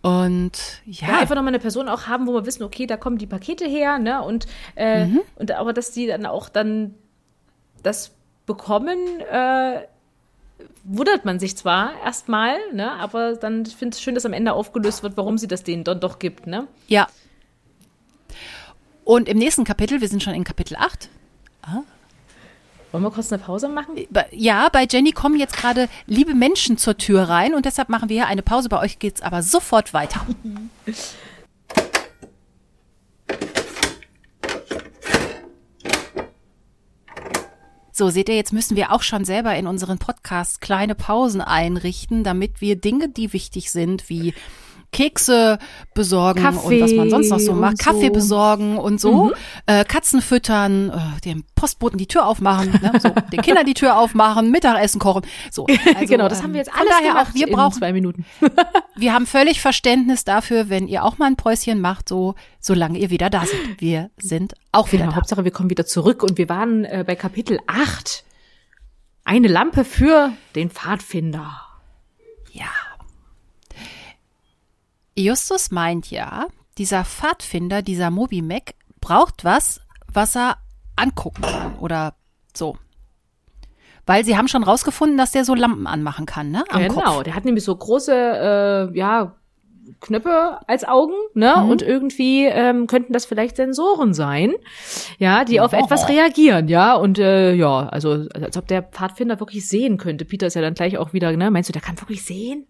Und ja. ja. einfach nochmal eine Person auch haben, wo wir wissen, okay, da kommen die Pakete her, ne? Und, äh, mhm. und aber dass die dann auch dann das bekommen, äh, wundert man sich zwar erstmal, ne? Aber dann finde ich es schön, dass am Ende aufgelöst wird, warum sie das denen dann doch gibt, ne? Ja. Und im nächsten Kapitel, wir sind schon in Kapitel 8. Ah, wollen wir kurz eine Pause machen? Ja, bei Jenny kommen jetzt gerade liebe Menschen zur Tür rein und deshalb machen wir hier eine Pause. Bei euch geht es aber sofort weiter. So, seht ihr, jetzt müssen wir auch schon selber in unseren Podcasts kleine Pausen einrichten, damit wir Dinge, die wichtig sind, wie Kekse besorgen Kaffee und was man sonst noch so macht, Kaffee so. besorgen und so, mhm. äh, Katzen füttern, äh, dem Postboten die Tür aufmachen, ne? so, den Kindern die Tür aufmachen, Mittagessen kochen, so. Also, genau, das haben wir jetzt alles daher gemacht auch, wir brauchen zwei Minuten. wir haben völlig Verständnis dafür, wenn ihr auch mal ein Päuschen macht, so solange ihr wieder da seid. Wir sind auch wieder genau, da. Hauptsache, wir kommen wieder zurück und wir waren äh, bei Kapitel 8. Eine Lampe für den Pfadfinder. Ja. Justus meint ja, dieser Pfadfinder, dieser Moby Mac, braucht was, was er angucken kann oder so. Weil sie haben schon rausgefunden, dass der so Lampen anmachen kann, ne? Am genau, Kopf. der hat nämlich so große, äh, ja, Knöpfe als Augen, ne? Mhm. Und irgendwie ähm, könnten das vielleicht Sensoren sein, ja, die auf oh. etwas reagieren, ja. Und äh, ja, also als ob der Pfadfinder wirklich sehen könnte. Peter ist ja dann gleich auch wieder, ne? Meinst du, der kann wirklich sehen?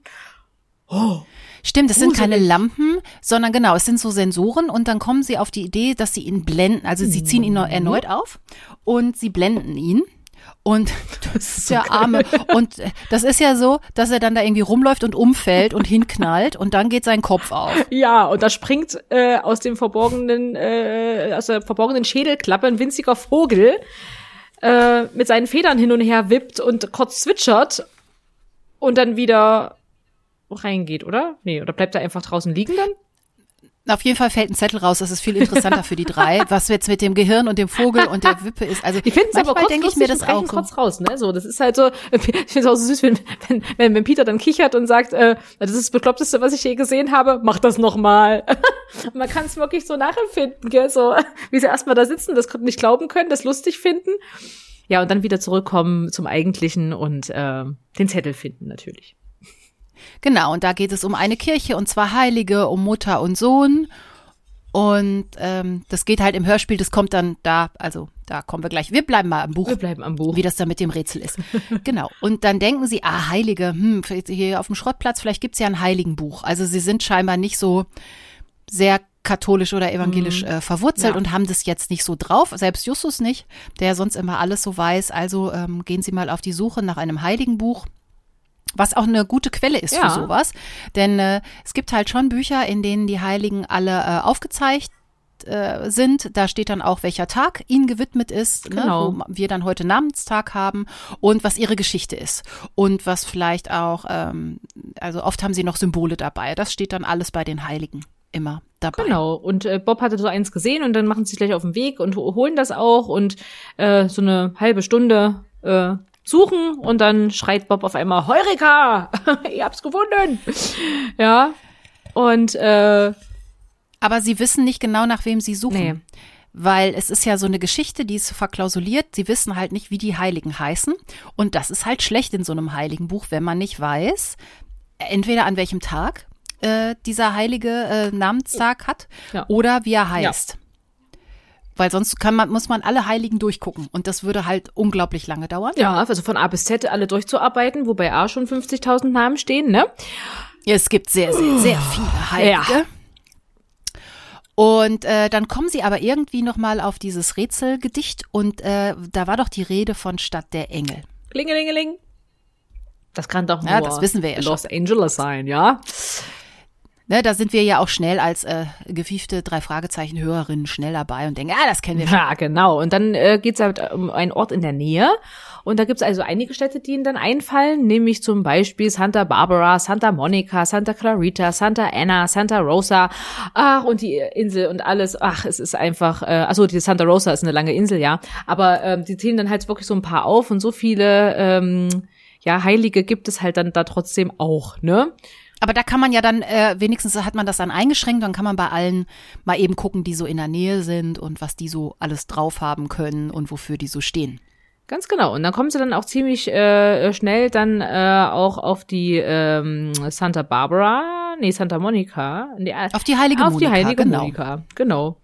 Oh. Stimmt, es sind keine Lampen, sondern genau, es sind so Sensoren und dann kommen sie auf die Idee, dass sie ihn blenden. Also sie ziehen ihn erneut auf und sie blenden ihn. Und das ist der Arme. Und das ist ja so, dass er dann da irgendwie rumläuft und umfällt und hinknallt und dann geht sein Kopf auf. Ja, und da springt äh, aus dem verborgenen, äh, aus der verborgenen Schädelklappe ein winziger Vogel äh, mit seinen Federn hin und her wippt und kurz zwitschert und dann wieder reingeht, oder? Nee, oder bleibt er einfach draußen liegen dann? Auf jeden Fall fällt ein Zettel raus, das ist viel interessanter für die drei, was jetzt mit dem Gehirn und dem Vogel und der Wippe ist. Also die finden es aber kurz, denke ich mir das auch kurz raus, ne? So, das ist halt so, ich finde es auch so süß, wenn, wenn, wenn, Peter dann kichert und sagt, äh, das ist das bekloppteste, was ich je gesehen habe, mach das noch mal. Man kann es wirklich so nachempfinden, gell? So, wie sie erstmal da sitzen, das nicht glauben können, das lustig finden. Ja, und dann wieder zurückkommen zum Eigentlichen und äh, den Zettel finden natürlich. Genau, und da geht es um eine Kirche und zwei Heilige, um Mutter und Sohn. Und ähm, das geht halt im Hörspiel, das kommt dann da, also Da kommen wir gleich. Wir bleiben mal am Buch. Wir bleiben am Buch. Wie das da mit dem Rätsel ist. genau. Und dann denken sie, ah, Heilige, hm, hier auf dem Schrottplatz, vielleicht gibt's ja ein Heiligenbuch. Also sie sind scheinbar nicht so sehr katholisch oder evangelisch äh, verwurzelt Ja. und haben das jetzt nicht so drauf. Selbst Justus nicht, der sonst immer alles so weiß. Also ähm, gehen sie mal auf die Suche nach einem Heiligenbuch. Was auch eine gute Quelle ist Ja. für sowas. Denn äh, es gibt halt schon Bücher, in denen die Heiligen alle äh, aufgezeigt äh, sind. Da steht dann auch, welcher Tag ihnen gewidmet ist, Genau. ne, wo wir dann heute Namenstag haben und was ihre Geschichte ist. Und was vielleicht auch, ähm, also oft haben sie noch Symbole dabei. Das steht dann alles bei den Heiligen immer dabei. Genau. Und äh, Bob hatte so eins gesehen und dann machen sie sich gleich auf den Weg und ho- holen das auch und äh, so eine halbe Stunde äh, suchen und dann schreit Bob auf einmal Heureka! Ihr habt's gefunden! Ja. Und äh, Aber sie wissen nicht genau, nach wem sie suchen. Nee. Weil es ist ja so eine Geschichte, die ist verklausuliert. Sie wissen halt nicht, wie die Heiligen heißen. Und das ist halt schlecht in so einem Heiligenbuch, wenn man nicht weiß, entweder an welchem Tag äh, dieser heilige äh, Namenstag hat Ja. oder wie er heißt. Weil sonst kann man, muss man alle Heiligen durchgucken. Und das würde halt unglaublich lange dauern. ja, also von A bis Z alle durchzuarbeiten, wobei A schon 50.000 Namen stehen, ne? Es gibt sehr, sehr, sehr viele Heilige. Und äh, dann kommen sie aber irgendwie noch mal auf dieses Rätselgedicht und äh, da war doch die Rede von Stadt der Engel. Klingelingeling. Das kann doch nur Ja, das wissen wir ja schon. Los Angeles sein, ja? Ne, da sind wir ja auch schnell als äh, gewiefte drei Fragezeichen Hörerinnen schnell dabei und denken, ah, das kennen wir schon. Ja, genau. Und dann äh, geht's halt um einen Ort in der Nähe. Und da gibt's also einige Städte, die ihnen dann einfallen, nämlich zum Beispiel Santa Barbara, Santa Monica, Santa Clarita, Santa Anna, Santa Rosa. Ach, und die Insel und alles. Ach, es ist einfach, äh, also die Santa Rosa ist eine lange Insel, ja. Aber ähm, die zählen dann halt wirklich so ein paar auf und so viele ähm, ja, Heilige gibt es halt dann da trotzdem auch, ne? Aber da kann man ja dann, äh, wenigstens hat man das dann eingeschränkt, dann kann man bei allen mal eben gucken, die so in der Nähe sind und was die so alles drauf haben können und wofür die so stehen. Ganz genau. Und dann kommen sie dann auch ziemlich äh, schnell dann äh, auch auf die ähm, Santa Barbara, nee, Santa Monica. Nee, äh, Auf die heilige auf die Monika, heilige genau. Monika. Genau.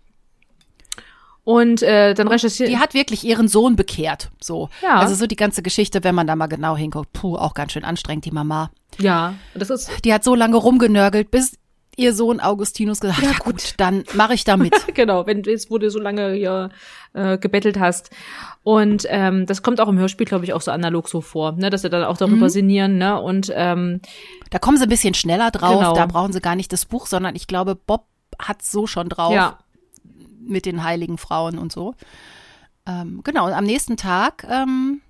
Und äh, dann recherchieren. Die hat wirklich ihren Sohn bekehrt. So. Ja. Also so die ganze Geschichte, wenn man da mal genau hinguckt, puh, auch ganz schön anstrengend, die Mama. Ja, das ist Die hat so lange rumgenörgelt, bis ihr Sohn Augustinus gesagt hat, ja, gut, dann mache ich da mit. genau, wenn du jetzt, wo du so lange hier äh, gebettelt hast. Und ähm, das kommt auch im Hörspiel, glaube ich, auch so analog so vor, ne, dass sie dann auch darüber Mhm. sinnieren, ne? Und ähm, Da kommen sie ein bisschen schneller drauf, Genau. da brauchen sie gar nicht das Buch, sondern ich glaube, Bob hat so schon drauf ja, mit den heiligen Frauen und so. Ähm, genau, und am nächsten Tag, ähm,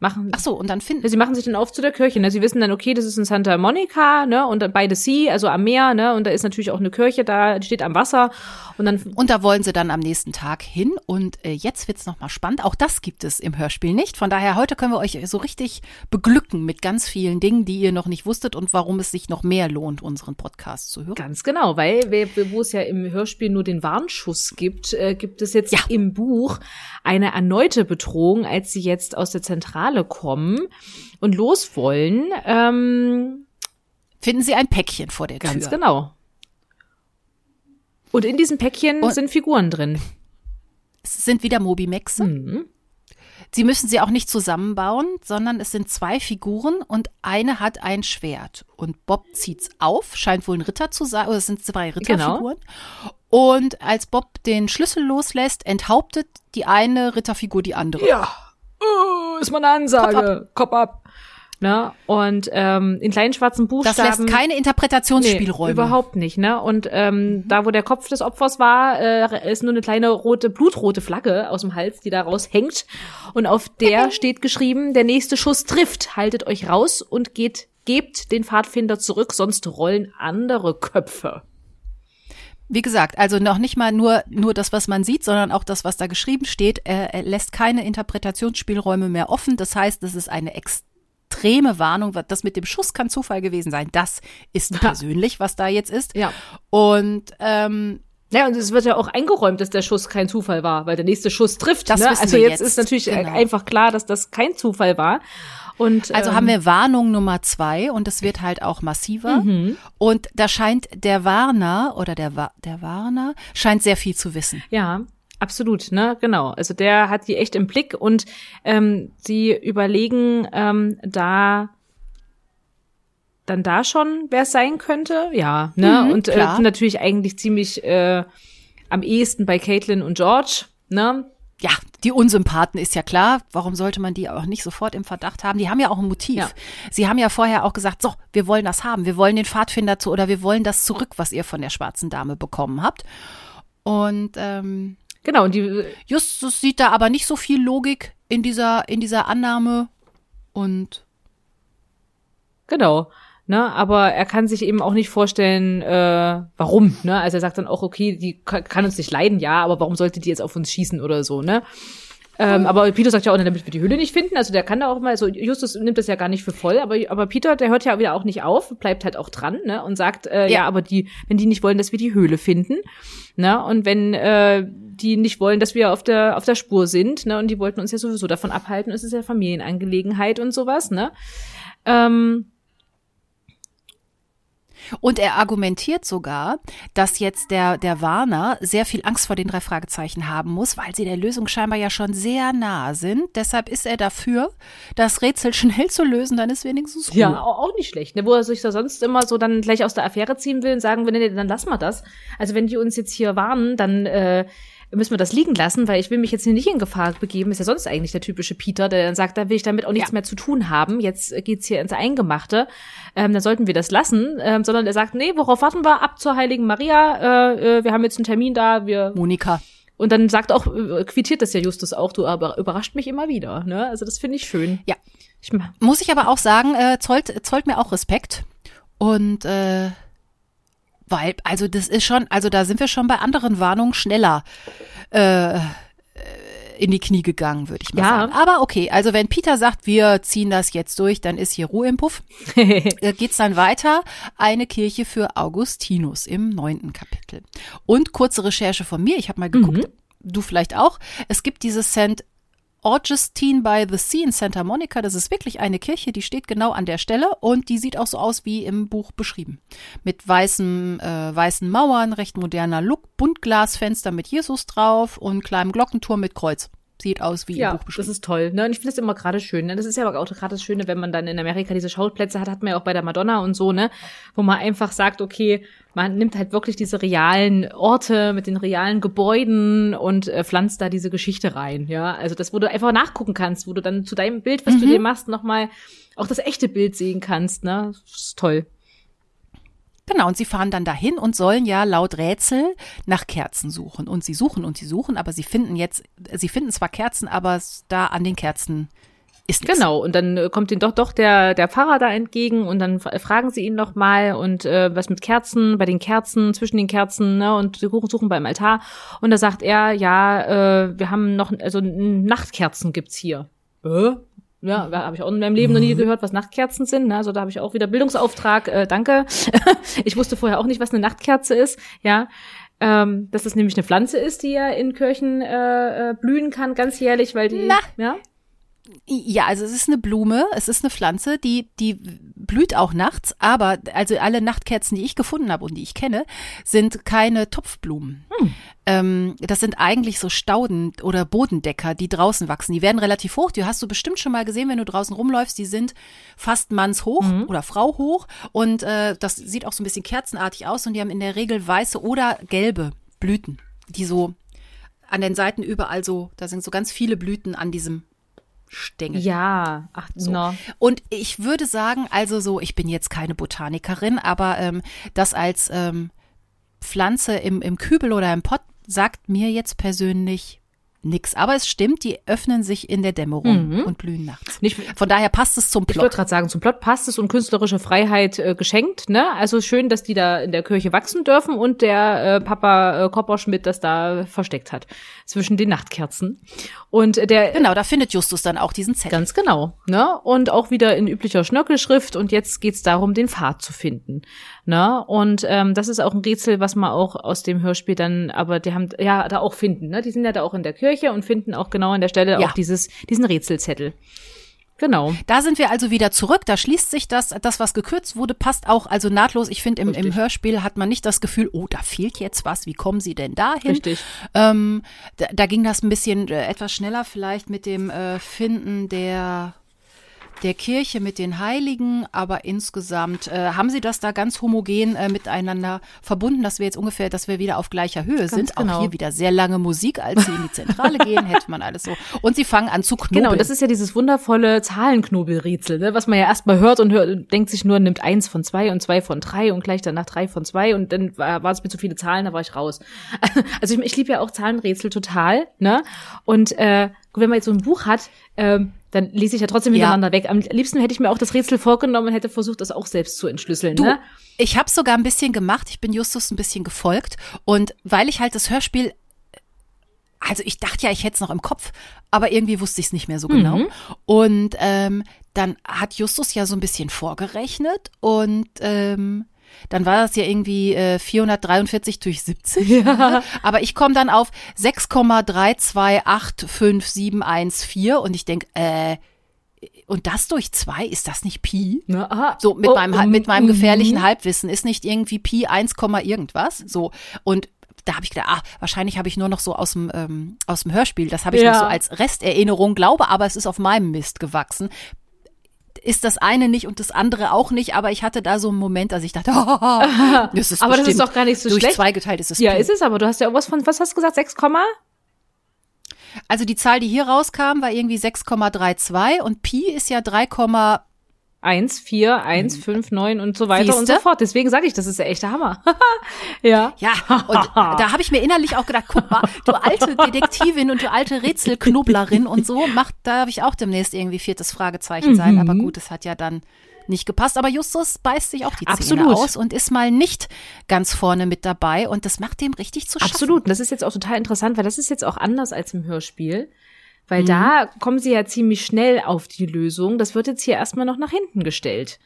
machen. ach so, und dann finden Sie machen sich dann auf zu der Kirche, ne? Sie wissen dann, okay, das ist in Santa Monica, ne? Und dann by the sea, also am Meer, ne? Und da ist natürlich auch eine Kirche da, die steht am Wasser. Und dann Und da wollen sie dann am nächsten Tag hin. Und äh, jetzt wird's noch mal spannend. Auch das gibt es im Hörspiel nicht. Von daher, heute können wir euch so richtig beglücken mit ganz vielen Dingen, die ihr noch nicht wusstet und warum es sich noch mehr lohnt, unseren Podcast zu hören. Ganz genau, weil wo es ja im Hörspiel nur den Warnschuss gibt, äh, gibt es jetzt Ja. im Buch eine erneute Bedrohung, als sie jetzt aus der Zentrale kommen und los wollen. Ähm, Finden sie ein Päckchen vor der ganz Tür. genau. Und in diesem Päckchen Und- sind Figuren drin. Es sind wieder Mobimaxe. Mhm. Sie müssen sie auch nicht zusammenbauen, sondern es sind zwei Figuren und eine hat ein Schwert. Und Bob zieht's auf, scheint wohl ein Ritter zu sein, oder es sind zwei Ritterfiguren. Und als Bob den Schlüssel loslässt, enthauptet die eine Ritterfigur die andere. Ja. Oh, ist mal eine Ansage. Kopf ab. Ne? Und ähm, in kleinen schwarzen Das Buchstaben. lässt keine Interpretationsspielräume. Nee, überhaupt nicht, ne? Und ähm, da, wo der Kopf des Opfers war, äh, ist nur eine kleine rote, blutrote Flagge aus dem Hals, die da raushängt. Und auf der steht geschrieben, der nächste Schuss trifft. Haltet euch raus und geht, gebt den Pfadfinder zurück, sonst rollen andere Köpfe. Wie gesagt, also noch nicht mal nur, nur das, was man sieht, sondern auch das, was da geschrieben steht. Er, er lässt keine Interpretationsspielräume mehr offen. Das heißt, es ist eine extreme Warnung. Das mit dem Schuss kann Zufall gewesen sein. Das ist persönlich, was da jetzt ist. Ja. Und ähm, Ja, und es wird ja auch eingeräumt, dass der Schuss kein Zufall war, weil der nächste Schuss trifft. Das ne? Also jetzt, jetzt, ist natürlich genau. einfach klar, dass das kein Zufall war. Und also ähm, haben wir Warnung Nummer zwei und es wird halt auch massiver. Und da scheint der Warner oder der, Wa- der Warner scheint sehr viel zu wissen. Ja, Absolut, ne, genau. Also der hat die echt im Blick und ähm, sie überlegen ähm, da dann da schon, wer es sein könnte, ja, ne? Mhm, und äh, natürlich eigentlich ziemlich äh, am ehesten bei Caitlin und George, ne? Ja, die Unsympathen ist ja klar. Warum sollte man die auch nicht sofort im Verdacht haben? Die haben ja auch ein Motiv. Ja. Sie haben ja vorher auch gesagt, so, wir wollen das haben. Wir wollen den Pfadfinder zu oder wir wollen das zurück, was ihr von der schwarzen Dame bekommen habt. Und ähm, Genau, und die Justus sieht da aber nicht so viel Logik in dieser, in dieser Annahme. Und Genau. Ne, aber er kann sich eben auch nicht vorstellen, äh, warum. Ne? Also er sagt dann auch, okay, die ka- kann uns nicht leiden, ja, aber warum sollte die jetzt auf uns schießen oder so, ne? Ähm, aber Peter sagt ja auch, damit wir die Höhle nicht finden. Also der kann da auch mal, also Justus nimmt das ja gar nicht für voll, aber, aber Peter, der hört ja wieder auch nicht auf, bleibt halt auch dran, ne? Und sagt, äh, ja. Ja. aber die, wenn die nicht wollen, dass wir die Höhle finden, ne? Und wenn äh, die nicht wollen, dass wir auf der auf der Spur sind, ne? Und die wollten uns ja sowieso davon abhalten, es ist ja Familienangelegenheit und sowas, ne? Ähm, Und er argumentiert sogar, dass jetzt der, der Warner sehr viel Angst vor den drei Fragezeichen haben muss, weil sie der Lösung scheinbar ja schon sehr nahe sind. Deshalb ist er dafür, das Rätsel schnell zu lösen, dann ist wenigstens Ruhe. Ja, au- auch nicht schlecht, ne? wo er sich da sonst immer so dann gleich aus der Affäre ziehen will und sagen will, nee, dann lassen wir das. Also wenn die uns jetzt hier warnen, dann äh, müssen wir das liegen lassen, weil ich will mich jetzt hier nicht in Gefahr begeben. Ist ja sonst eigentlich der typische Peter, der dann sagt, da will ich damit auch nichts Ja. mehr zu tun haben. Jetzt äh, geht's hier ins Eingemachte. Ähm, dann sollten wir das lassen. Ähm, sondern er sagt, nee, worauf warten wir? Ab zur Heiligen Maria. Äh, äh, wir haben jetzt einen Termin da. Wir Monika. und dann sagt auch, äh, quittiert das ja Justus auch, du aber überrascht mich immer wieder. Ne? Also das finde ich schön. Ja. Ich, Muss ich aber auch sagen, äh, zollt, zollt mir auch Respekt. Und äh, weil, also das ist schon, also da sind wir schon bei anderen Warnungen schneller äh, äh, in die Knie gegangen, würde ich mal Ja. sagen. Aber okay, also wenn Peter sagt, wir ziehen das jetzt durch, dann ist hier Ruhe im Puff. äh, geht's dann weiter. Eine Kirche für Augustinus im neunten Kapitel. Und kurze Recherche von mir, ich habe mal geguckt, du vielleicht auch. Es gibt diese St. Augustine by the Sea in Santa Monica. Das ist wirklich eine Kirche, die steht genau an der Stelle und die sieht auch so aus wie im Buch beschrieben. Mit weißen, äh, weißen Mauern, recht moderner Look, Buntglasfenster mit Jesus drauf und kleinem Glockenturm mit Kreuz. Sieht aus wie Ja, im Buch das beschrieben. ist toll. Ne? Und ich finde das immer gerade schön. Ne? Das ist ja aber auch gerade das Schöne, wenn man dann in Amerika diese Schauplätze hat, hat man ja auch bei der Madonna und so, ne, wo man einfach sagt, okay, man nimmt halt wirklich diese realen Orte mit den realen Gebäuden und äh, pflanzt da diese Geschichte rein. Ja, also das, wo du einfach nachgucken kannst, wo du dann zu deinem Bild, was du dir machst, nochmal auch das echte Bild sehen kannst. Ne, das ist toll. Genau, und sie fahren dann dahin und sollen ja laut Rätsel nach Kerzen suchen. Und sie suchen und sie suchen, aber sie finden jetzt, sie finden zwar Kerzen, aber da an den Kerzen ist nichts. Genau, und dann äh, kommt ihnen doch doch der der Pfarrer da entgegen und dann fragen sie ihn noch mal und äh, was mit Kerzen, bei den Kerzen, zwischen den Kerzen, ne, und sie suchen beim Altar und da sagt er, ja, äh, wir haben noch also Nachtkerzen gibt's hier. Äh? Ja, da habe ich auch in meinem Leben noch nie gehört, was Nachtkerzen sind. Ne? Also da habe ich auch wieder Bildungsauftrag. Äh, danke. ich wusste vorher auch nicht, was eine Nachtkerze ist. Ja, ähm, dass das nämlich eine Pflanze ist, die ja in Kirchen äh, äh, blühen kann, ganz jährlich, weil die. Na. Ja. Ja, also es ist eine Blume, es ist eine Pflanze, die, die blüht auch nachts, aber also alle Nachtkerzen, die ich gefunden habe und die ich kenne, sind keine Topfblumen. Ähm, das sind eigentlich so Stauden oder Bodendecker, die draußen wachsen. Die werden relativ hoch, die hast du bestimmt schon mal gesehen, wenn du draußen rumläufst, die sind fast mannshoch oder Frau hoch und äh, das sieht auch so ein bisschen kerzenartig aus und die haben in der Regel weiße oder gelbe Blüten, die so an den Seiten überall so, da sind so ganz viele Blüten an diesem Stängel. Ja, ach, So. no. Und ich würde sagen, also so, ich bin jetzt keine Botanikerin, aber ähm, das als ähm, Pflanze im, im Kübel oder im Pott sagt mir jetzt persönlich nix. Aber es stimmt, die öffnen sich in der Dämmerung und blühen nachts. Nicht, Von daher passt es zum ich wollte Plot. gerade sagen, zum Plot passt es und künstlerische Freiheit äh, geschenkt. Ne? Also schön, dass die da in der Kirche wachsen dürfen und der äh, Papa äh, Kopperschmidt das da versteckt hat zwischen den Nachtkerzen. Und der Genau, da findet Justus dann auch diesen Zettel. Ganz genau, ne? Und auch wieder in üblicher Schnörkelschrift und jetzt geht's darum, den Pfad zu finden, ne? Und ähm, das ist auch ein Rätsel, was man auch aus dem Hörspiel dann, aber die haben ja da auch finden, ne? Die sind ja da auch in der Kirche und finden auch genau an der Stelle Ja. auch dieses diesen Rätselzettel. Genau. Da sind wir also wieder zurück. Da schließt sich das, das was gekürzt wurde, passt auch also nahtlos. Ich finde, im, im Hörspiel hat man nicht das Gefühl, oh, da fehlt jetzt was. Wie kommen Sie denn dahin? Richtig. Ähm, da, da ging das ein bisschen äh, etwas schneller vielleicht mit dem äh, Finden der der Kirche mit den Heiligen, aber insgesamt äh, haben sie das da ganz homogen äh, miteinander verbunden, dass wir jetzt ungefähr, dass wir wieder auf gleicher Höhe ganz sind. Genau. Auch hier wieder sehr lange Musik, als sie in die Zentrale gehen, hätte man alles so. Und sie fangen an zu knobeln. Genau, das ist ja dieses wundervolle Zahlenknobelrätsel, ne, was man ja erstmal hört und hört, denkt sich nur, nimmt eins von zwei und zwei von drei und gleich danach drei von zwei und dann war, war es mir zu viele Zahlen, da war ich raus. Also ich, ich liebe ja auch Zahlenrätsel total, ne? Und äh, wenn man jetzt so ein Buch hat, ähm, dann lese ich ja trotzdem hintereinander ja. weg. Am liebsten hätte ich mir auch das Rätsel vorgenommen und hätte versucht, das auch selbst zu entschlüsseln. Du, ne? Ich habe sogar ein bisschen gemacht. Ich bin Justus ein bisschen gefolgt. Und weil ich halt das Hörspiel also ich dachte ja, ich hätte es noch im Kopf, aber irgendwie wusste ich es nicht mehr so genau. Mhm. Und ähm, dann hat Justus ja so ein bisschen vorgerechnet und ähm, dann war das ja irgendwie äh, 443 durch 70. Ja. Aber ich komme dann auf 6,3285714 und ich denk, äh, und das durch zwei, ist das nicht Pi? Na, aha. So mit oh, meinem mit meinem gefährlichen um, Halbwissen ist nicht irgendwie Pi 1, irgendwas. So und da habe ich gedacht, ah, wahrscheinlich habe ich nur noch so aus dem ähm, aus dem Hörspiel, das habe ich ja. noch so als Resterinnerung, glaube, aber es ist auf meinem Mist gewachsen ist das eine nicht und das andere auch nicht, aber ich hatte da so einen Moment, als ich dachte, oh, das ist aber das ist doch gar nicht so durch schlecht. zwei geteilt ist es. Ja, ist es, aber du hast ja irgendwas von, was hast du gesagt, 6, also die Zahl, die hier rauskam, war irgendwie 6,32 und Pi ist ja 3, 1, 4, 1, 5, 9 und so weiter Siehste? und so fort. Deswegen sage ich, das ist der echte Hammer. ja. Ja, und da habe ich mir innerlich auch gedacht, guck mal, du alte Detektivin und du alte Rätselknoblerin und so, macht, da habe ich auch demnächst irgendwie viertes Fragezeichen sein. Mhm. Aber gut, es hat ja dann nicht gepasst. Aber Justus beißt sich auch die Zähne Absolut. aus und ist mal nicht ganz vorne mit dabei. Und das macht dem richtig zu schaffen. Absolut. Und das ist jetzt auch total interessant, weil das ist jetzt auch anders als im Hörspiel. Weil mhm. da kommen sie ja ziemlich schnell auf die Lösung. Das wird jetzt hier erstmal noch nach hinten gestellt.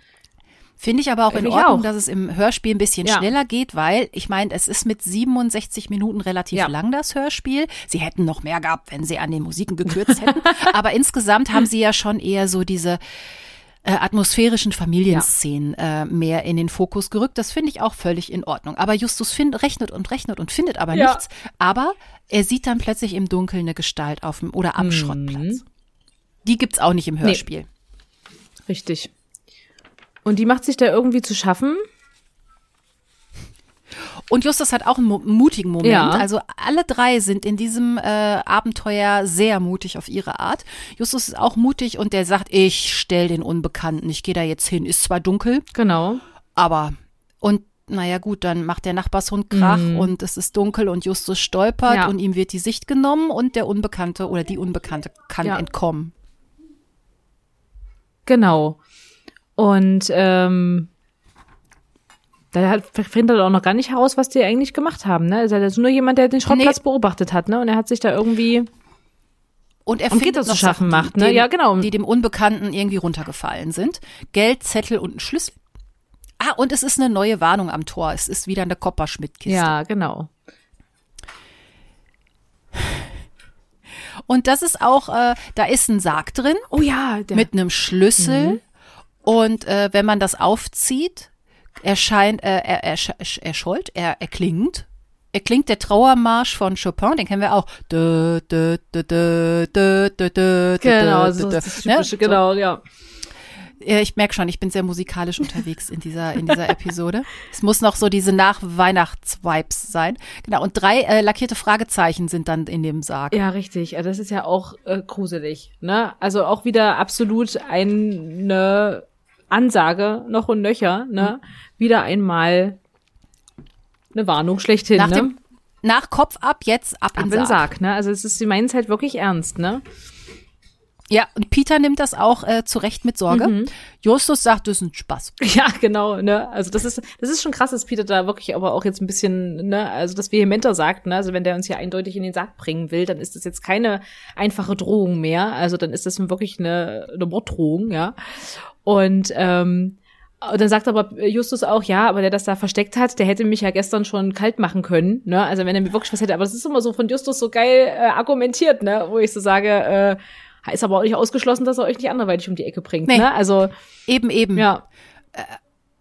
Finde ich aber auch in Ordnung, auch. dass es im Hörspiel ein bisschen ja. schneller geht, weil ich meine, es ist mit 67 Minuten relativ ja. lang das Hörspiel. Sie hätten noch mehr gehabt, wenn sie an den Musiken gekürzt hätten. aber insgesamt haben sie ja schon eher so diese äh, atmosphärischen Familienszenen ja. äh, mehr in den Fokus gerückt. Das finde ich auch völlig in Ordnung. Aber Justus find, rechnet und rechnet und findet aber ja. nichts. Aber er sieht dann plötzlich im Dunkeln eine Gestalt auf dem oder am mhm. Schrottplatz. Die gibt's auch nicht im Hörspiel. Nee. Richtig. Und die macht sich da irgendwie zu schaffen. Und Justus hat auch einen mutigen Moment. Ja. Also alle drei sind in diesem äh, Abenteuer sehr mutig auf ihre Art. Justus ist auch mutig und der sagt, ich stell den Unbekannten, ich gehe da jetzt hin. Ist zwar dunkel. Genau. Aber und naja gut, dann macht der Nachbarshund Krach mhm. und es ist dunkel und Justus stolpert ja. und ihm wird die Sicht genommen und der Unbekannte oder die Unbekannte kann ja. entkommen. Genau. Und ähm, da findet er auch noch gar nicht heraus, was die eigentlich gemacht haben. Ne? Ist also nur jemand, der den Schrottplatz nee. beobachtet hat, ne? Und er hat sich da irgendwie und er findet das zu schaffen Sachen, macht, ne? Dem, ja, genau. Die dem Unbekannten irgendwie runtergefallen sind. Geld, Zettel und ein Schlüssel. Ah, und es ist eine neue Warnung am Tor. Es ist wieder eine Kopperschmidt-Kiste. Ja, genau. Und das ist auch, äh, da ist ein Sarg drin. Oh ja. Der. Mit einem Schlüssel. Mhm. Und äh, wenn man das aufzieht, erscheint, äh, er, er, er schollt, er erklingt. Er klingt der Trauermarsch von Chopin, den kennen wir auch. Genau, so ist das typische, genau, ja. Ich merke schon, ich bin sehr musikalisch unterwegs in dieser, in dieser Episode. Es muss noch so diese Nach-Weihnachts-Vibes sein. Genau. Und drei äh, lackierte Fragezeichen sind dann in dem Sarg. Ja, richtig. Das ist ja auch äh, gruselig. Ne? Also auch wieder absolut eine Ansage noch und nöcher, ne? Mhm. Wieder einmal eine Warnung schlechthin, nach ne? Dem, nach Kopf ab, jetzt ab, ab in den Sarg. Sarg, ne? Also es ist, sie meinen es halt wirklich ernst, ne? Ja, und Peter nimmt das auch äh, zurecht mit Sorge. Mhm. Justus sagt, das ist ein Spaß. Ja, genau, ne? Also das ist, das ist schon krass, dass Peter da wirklich aber auch jetzt ein bisschen, ne, also das vehementer sagt, ne? Also wenn der uns hier eindeutig in den Sarg bringen will, dann ist das jetzt keine einfache Drohung mehr. Also dann ist das wirklich eine, eine Morddrohung, ja. Und ähm, und dann sagt aber Justus auch, ja, aber der das da versteckt hat, der hätte mich ja gestern schon kalt machen können, ne? Also wenn er mir wirklich was hätte, aber das ist immer so von Justus so geil äh, argumentiert, ne? Wo ich so sage, äh, Ist aber auch nicht ausgeschlossen, dass er euch nicht anderweitig um die Ecke bringt. Nee. Ne? Also eben, eben. Ja.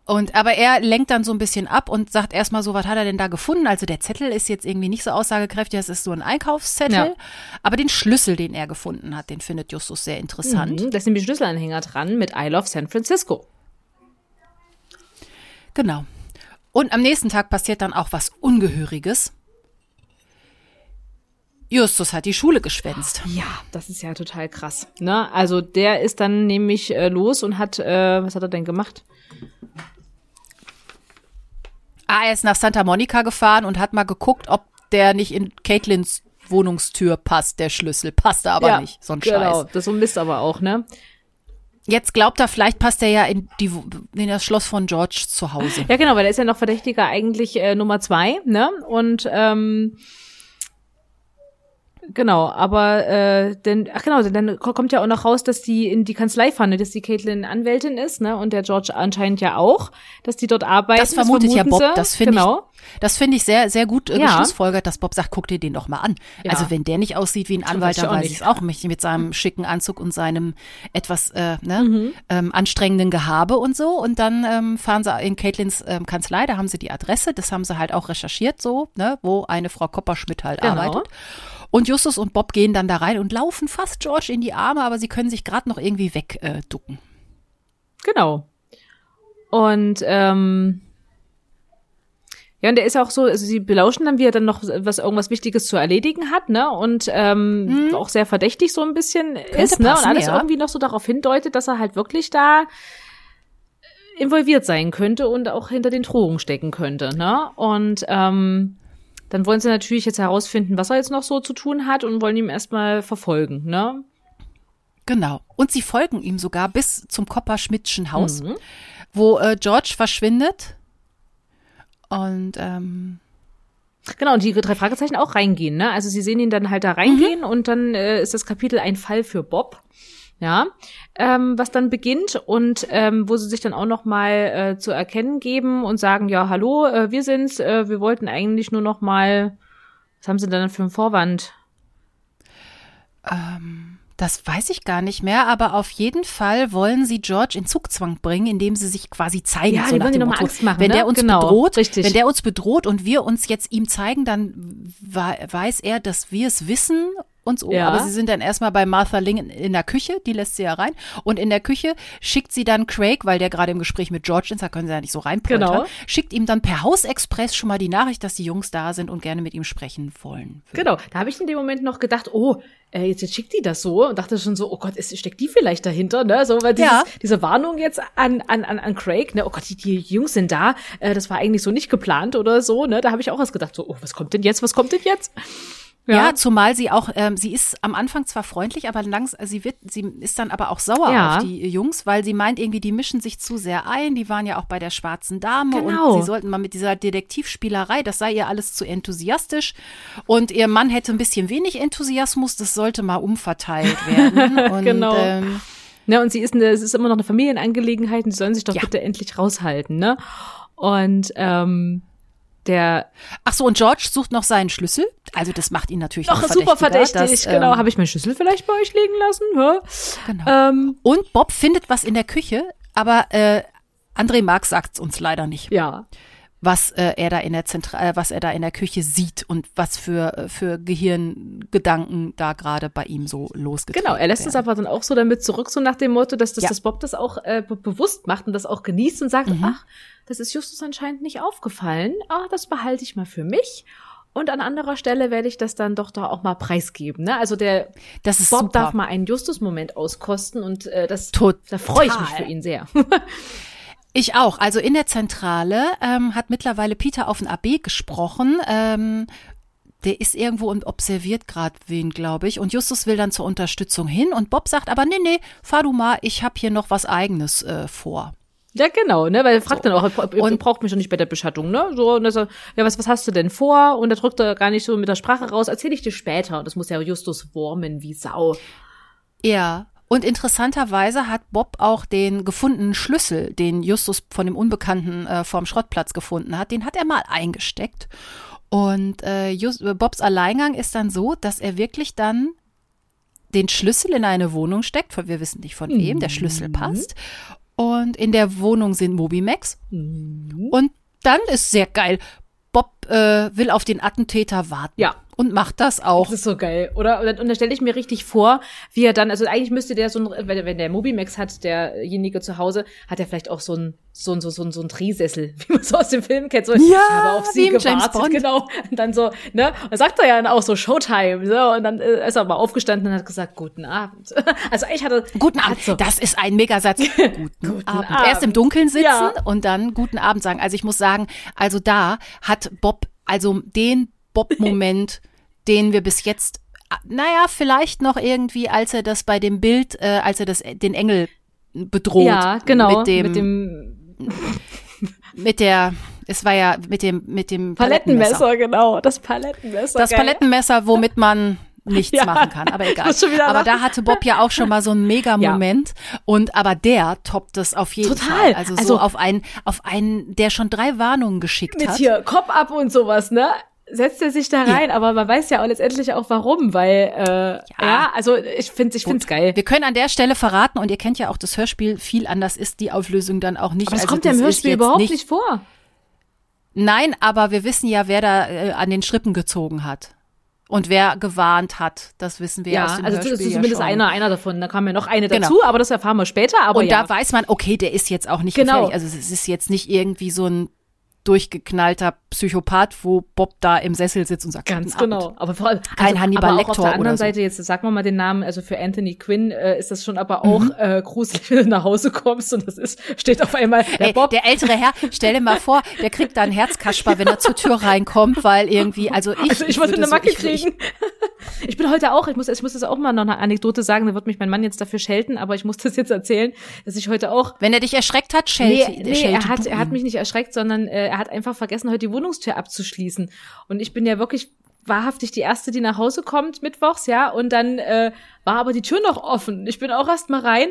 Und aber er lenkt dann so ein bisschen ab und sagt erstmal so, was hat er denn da gefunden? Also der Zettel ist jetzt irgendwie nicht so aussagekräftig, das ist so ein Einkaufszettel. Ja. Aber den Schlüssel, den er gefunden hat, den findet Justus sehr interessant. Mhm, da sind die Schlüsselanhänger dran mit I Love San Francisco. Genau. Und am nächsten Tag passiert dann auch was Ungehöriges. Justus hat die Schule geschwänzt. Ja, das ist ja total krass. Ne? Also der ist dann nämlich äh, los und hat, äh, was hat er denn gemacht? Ah, er ist nach Santa Monica gefahren und hat mal geguckt, ob der nicht in Caitlins Wohnungstür passt, der Schlüssel. Passt aber ja, nicht, so ein genau, Scheiß. Genau, das so Mist aber auch, ne? Jetzt glaubt er, vielleicht passt er ja in, die, in das Schloss von George zu Hause. Ja, genau, weil er ist ja noch Verdächtiger eigentlich äh, Nummer zwei, ne? Und ähm, Genau, aber äh, denn, ach genau, dann kommt ja auch noch raus, dass die in die Kanzlei fahren, ne, dass die Caitlin Anwältin ist, ne? Und der George anscheinend ja auch, dass die dort arbeiten. Das vermutet das ja Bob, das finde genau. ich. Das finde ich sehr, sehr gut äh, ja. geschlussfolgert, dass Bob sagt, guck dir den doch mal an. Ja. Also wenn der nicht aussieht wie ein Anwalt, dann weiß ich es auch nicht, mit seinem schicken Anzug und seinem etwas äh, ne, mhm. ähm, anstrengenden Gehabe und so. Und dann ähm, fahren sie in Caitlins ähm, Kanzlei, da haben sie die Adresse, das haben sie halt auch recherchiert, so, ne, wo eine Frau Kopperschmidt halt genau. arbeitet. Und Justus und Bob gehen dann da rein und laufen fast George in die Arme, aber sie können sich gerade noch irgendwie wegducken. Äh, genau. Und ähm, ja, und der ist auch so, also sie belauschen dann, wie er dann noch was irgendwas Wichtiges zu erledigen hat, ne? Und ähm, hm. auch sehr verdächtig so ein bisschen Könnte ist, ne? und alles ja. irgendwie noch so darauf hindeutet, dass er halt wirklich da involviert sein könnte und auch hinter den Drohungen stecken könnte, ne? Und ähm, dann wollen sie natürlich jetzt herausfinden, was er jetzt noch so zu tun hat und wollen ihm erstmal verfolgen, ne? Genau. Und sie folgen ihm sogar bis zum Kopperschmidtschen Haus, mhm. wo äh, George verschwindet. Und ähm, Genau, und die drei Fragezeichen auch reingehen, ne? Also sie sehen ihn dann halt da reingehen mhm. und dann äh, ist das Kapitel ein Fall für Bob ja, ähm, was dann beginnt und ähm, wo sie sich dann auch noch mal äh, zu erkennen geben und sagen, ja, hallo, äh, wir sind's, äh, wir wollten eigentlich nur noch mal, was haben sie denn für einen Vorwand? Ähm, das weiß ich gar nicht mehr, aber auf jeden Fall wollen sie George in Zugzwang bringen, indem sie sich quasi zeigen. Ja, so nach dem Motto, Angst machen, wenn ne? der uns genau, bedroht, richtig. wenn der uns bedroht und wir uns jetzt ihm zeigen, dann weiß er, dass wir es wissen und so. Ja. Aber sie sind dann erstmal bei Martha Ling in der Küche, die lässt sie ja rein. Und in der Küche schickt sie dann Craig, weil der gerade im Gespräch mit George ist, da können sie ja nicht so reinpoltern, genau. schickt ihm dann per Hausexpress schon mal die Nachricht, dass die Jungs da sind und gerne mit ihm sprechen wollen. Genau, da habe ich in dem Moment noch gedacht, oh, äh, jetzt, jetzt schickt die das so und dachte schon so, oh Gott, ist, steckt die vielleicht dahinter, ne? So, weil dieses, ja. diese Warnung jetzt an, an, an, an Craig, ne? Oh Gott, die, die Jungs sind da, äh, das war eigentlich so nicht geplant oder so, ne? Da habe ich auch was gedacht, so, oh, was kommt denn jetzt, was kommt denn jetzt? Ja. ja, zumal sie auch, ähm, sie ist am Anfang zwar freundlich, aber langs, sie wird, sie ist dann aber auch sauer ja. auf die Jungs, weil sie meint irgendwie, die mischen sich zu sehr ein. Die waren ja auch bei der schwarzen Dame genau. und sie sollten mal mit dieser Detektivspielerei, das sei ihr alles zu enthusiastisch. Und ihr Mann hätte ein bisschen wenig Enthusiasmus, das sollte mal umverteilt werden. Und, genau. Ähm, ne, und sie ist, eine, es ist immer noch eine Familienangelegenheit und sie sollen sich doch ja. bitte endlich raushalten, ne? Und ähm, der Ach so, und George sucht noch seinen Schlüssel. Also das macht ihn natürlich noch, noch super verdächtig. Dass, genau, ähm, habe ich meinen Schlüssel vielleicht bei euch liegen lassen? Ja? Genau. Ähm, und Bob findet was in der Küche, aber äh, André Marx sagt's uns leider nicht. Ja. Was äh, er da in der Zentra äh, was er da in der Küche sieht und was für äh, für Gehirngedanken da gerade bei ihm so losgeht. Genau, er lässt es aber dann auch so damit zurück, so nach dem Motto, dass, dass ja. das Bob das auch äh, bewusst macht und das auch genießt und sagt, mhm. ach, das ist Justus anscheinend nicht aufgefallen. Ah, das behalte ich mal für mich. Und an anderer Stelle werde ich das dann doch da auch mal preisgeben. Ne? Also der das Bob super. darf mal einen Justus-Moment auskosten und äh, das Total. da freue ich mich für ihn sehr. Ich auch. Also in der Zentrale ähm, hat mittlerweile Peter auf den AB gesprochen. Ähm, der ist irgendwo und observiert gerade wen, glaube ich. Und Justus will dann zur Unterstützung hin und Bob sagt aber, nee, nee, fahr du mal, ich habe hier noch was eigenes äh, vor. Ja, genau, ne, weil er fragt so. dann auch, und braucht mich schon nicht bei der Beschattung, ne? So, und er sagt, ja, was, was hast du denn vor? Und er drückt er gar nicht so mit der Sprache raus, erzähl ich dir später. Das muss ja Justus wurmen wie Sau. Ja. Und interessanterweise hat Bob auch den gefundenen Schlüssel, den Justus von dem Unbekannten äh, vorm Schrottplatz gefunden hat, den hat er mal eingesteckt. Und äh, Just, Bobs Alleingang ist dann so, dass er wirklich dann den Schlüssel in eine Wohnung steckt, von, wir wissen nicht von wem, der Schlüssel passt. Und in der Wohnung sind Mobimax. Und dann ist sehr geil. Bob äh, will auf den Attentäter warten. Ja. Und macht das auch. Das ist so geil, oder? Und, da stelle ich mir richtig vor, wie er dann, also eigentlich müsste der so ein, wenn, wenn der Mobimax hat, derjenige zu Hause, hat er vielleicht auch so ein, so ein, so, so, so ein Drehsessel, wie man so aus dem Film kennt. So, Ja, ich habe auf sie gewartet, genau. Und dann so, ne? Und sagt er ja dann auch so Showtime, so. Und dann äh, ist er mal aufgestanden und hat gesagt, guten Abend. Also eigentlich hat er, Guten Abend. so, Das ist ein Megasatz. Guten, Abend. Abend. Erst im Dunkeln sitzen Ja. und dann guten Abend sagen. Also ich muss sagen, also da hat Bob, also den Bob-Moment, den wir bis jetzt, ah, naja, vielleicht noch irgendwie, als er das bei dem Bild, äh, als er das, den Engel bedroht. ja, genau, Mit dem, mit dem mit der, es war ja mit dem, mit dem Palettenmesser, genau, das Palettenmesser. Das geil. Palettenmesser, womit man nichts Ja, machen kann, aber egal. Aber da hatte Bob ja auch schon mal so einen Mega-Moment und aber der toppt es auf jeden Total. Fall. Also, Also- so auf einen, auf einen, der schon drei Warnungen geschickt mit hat. hier Kopf ab und sowas, ne? Setzt er sich da Ja. rein, aber man weiß ja auch letztendlich auch warum, weil äh, ja. also ich finde ich find's geil. Wir können an der Stelle verraten, und ihr kennt ja auch das Hörspiel, viel anders ist die Auflösung dann auch nicht. Aber das also kommt ja im Hörspiel überhaupt nicht, vor. Nein, aber wir wissen ja, wer da äh, an den Strippen gezogen hat. Und wer gewarnt hat, das wissen wir Ja, aus dem also das Hörspiel ist ja zumindest schon. einer, einer davon. Da kam ja noch eine Genau. dazu, aber das erfahren wir später. Aber Und ja. da weiß man, okay, der ist jetzt auch nicht Genau. gefährlich. Also es ist jetzt nicht irgendwie so ein durchgeknallter Psychopath, wo Bob da im Sessel sitzt und sagt, Ganz "Guten genau. Abend." Aber vor allem, Kein Hannibal aber auch Lecter auf der anderen so. Seite, jetzt sagen wir mal den Namen, also für Anthony Quinn äh, ist das schon aber auch Mhm. äh, gruselig, wenn du nach Hause kommst und das ist, steht auf einmal der Ey, Bob. der ältere Herr, stell dir mal vor, der kriegt da einen Herzkasper, wenn er zur Tür reinkommt, weil irgendwie, also ich, Also ich wollte würde eine Macke so, ich, kriegen. Ich bin heute auch, ich muss, ich muss das auch mal noch eine Anekdote sagen, da wird mich mein Mann jetzt dafür schelten, aber ich muss das jetzt erzählen, dass ich heute auch Wenn er dich erschreckt hat, Nee, schelte, nee schelte er, hat, er hat mich nicht erschreckt, sondern äh, er hat einfach vergessen, heute die Wohnungstür abzuschließen. Und ich bin ja wirklich wahrhaftig die Erste, die nach Hause kommt mittwochs, ja. Und dann äh, war aber die Tür noch offen. Ich bin auch erst mal rein.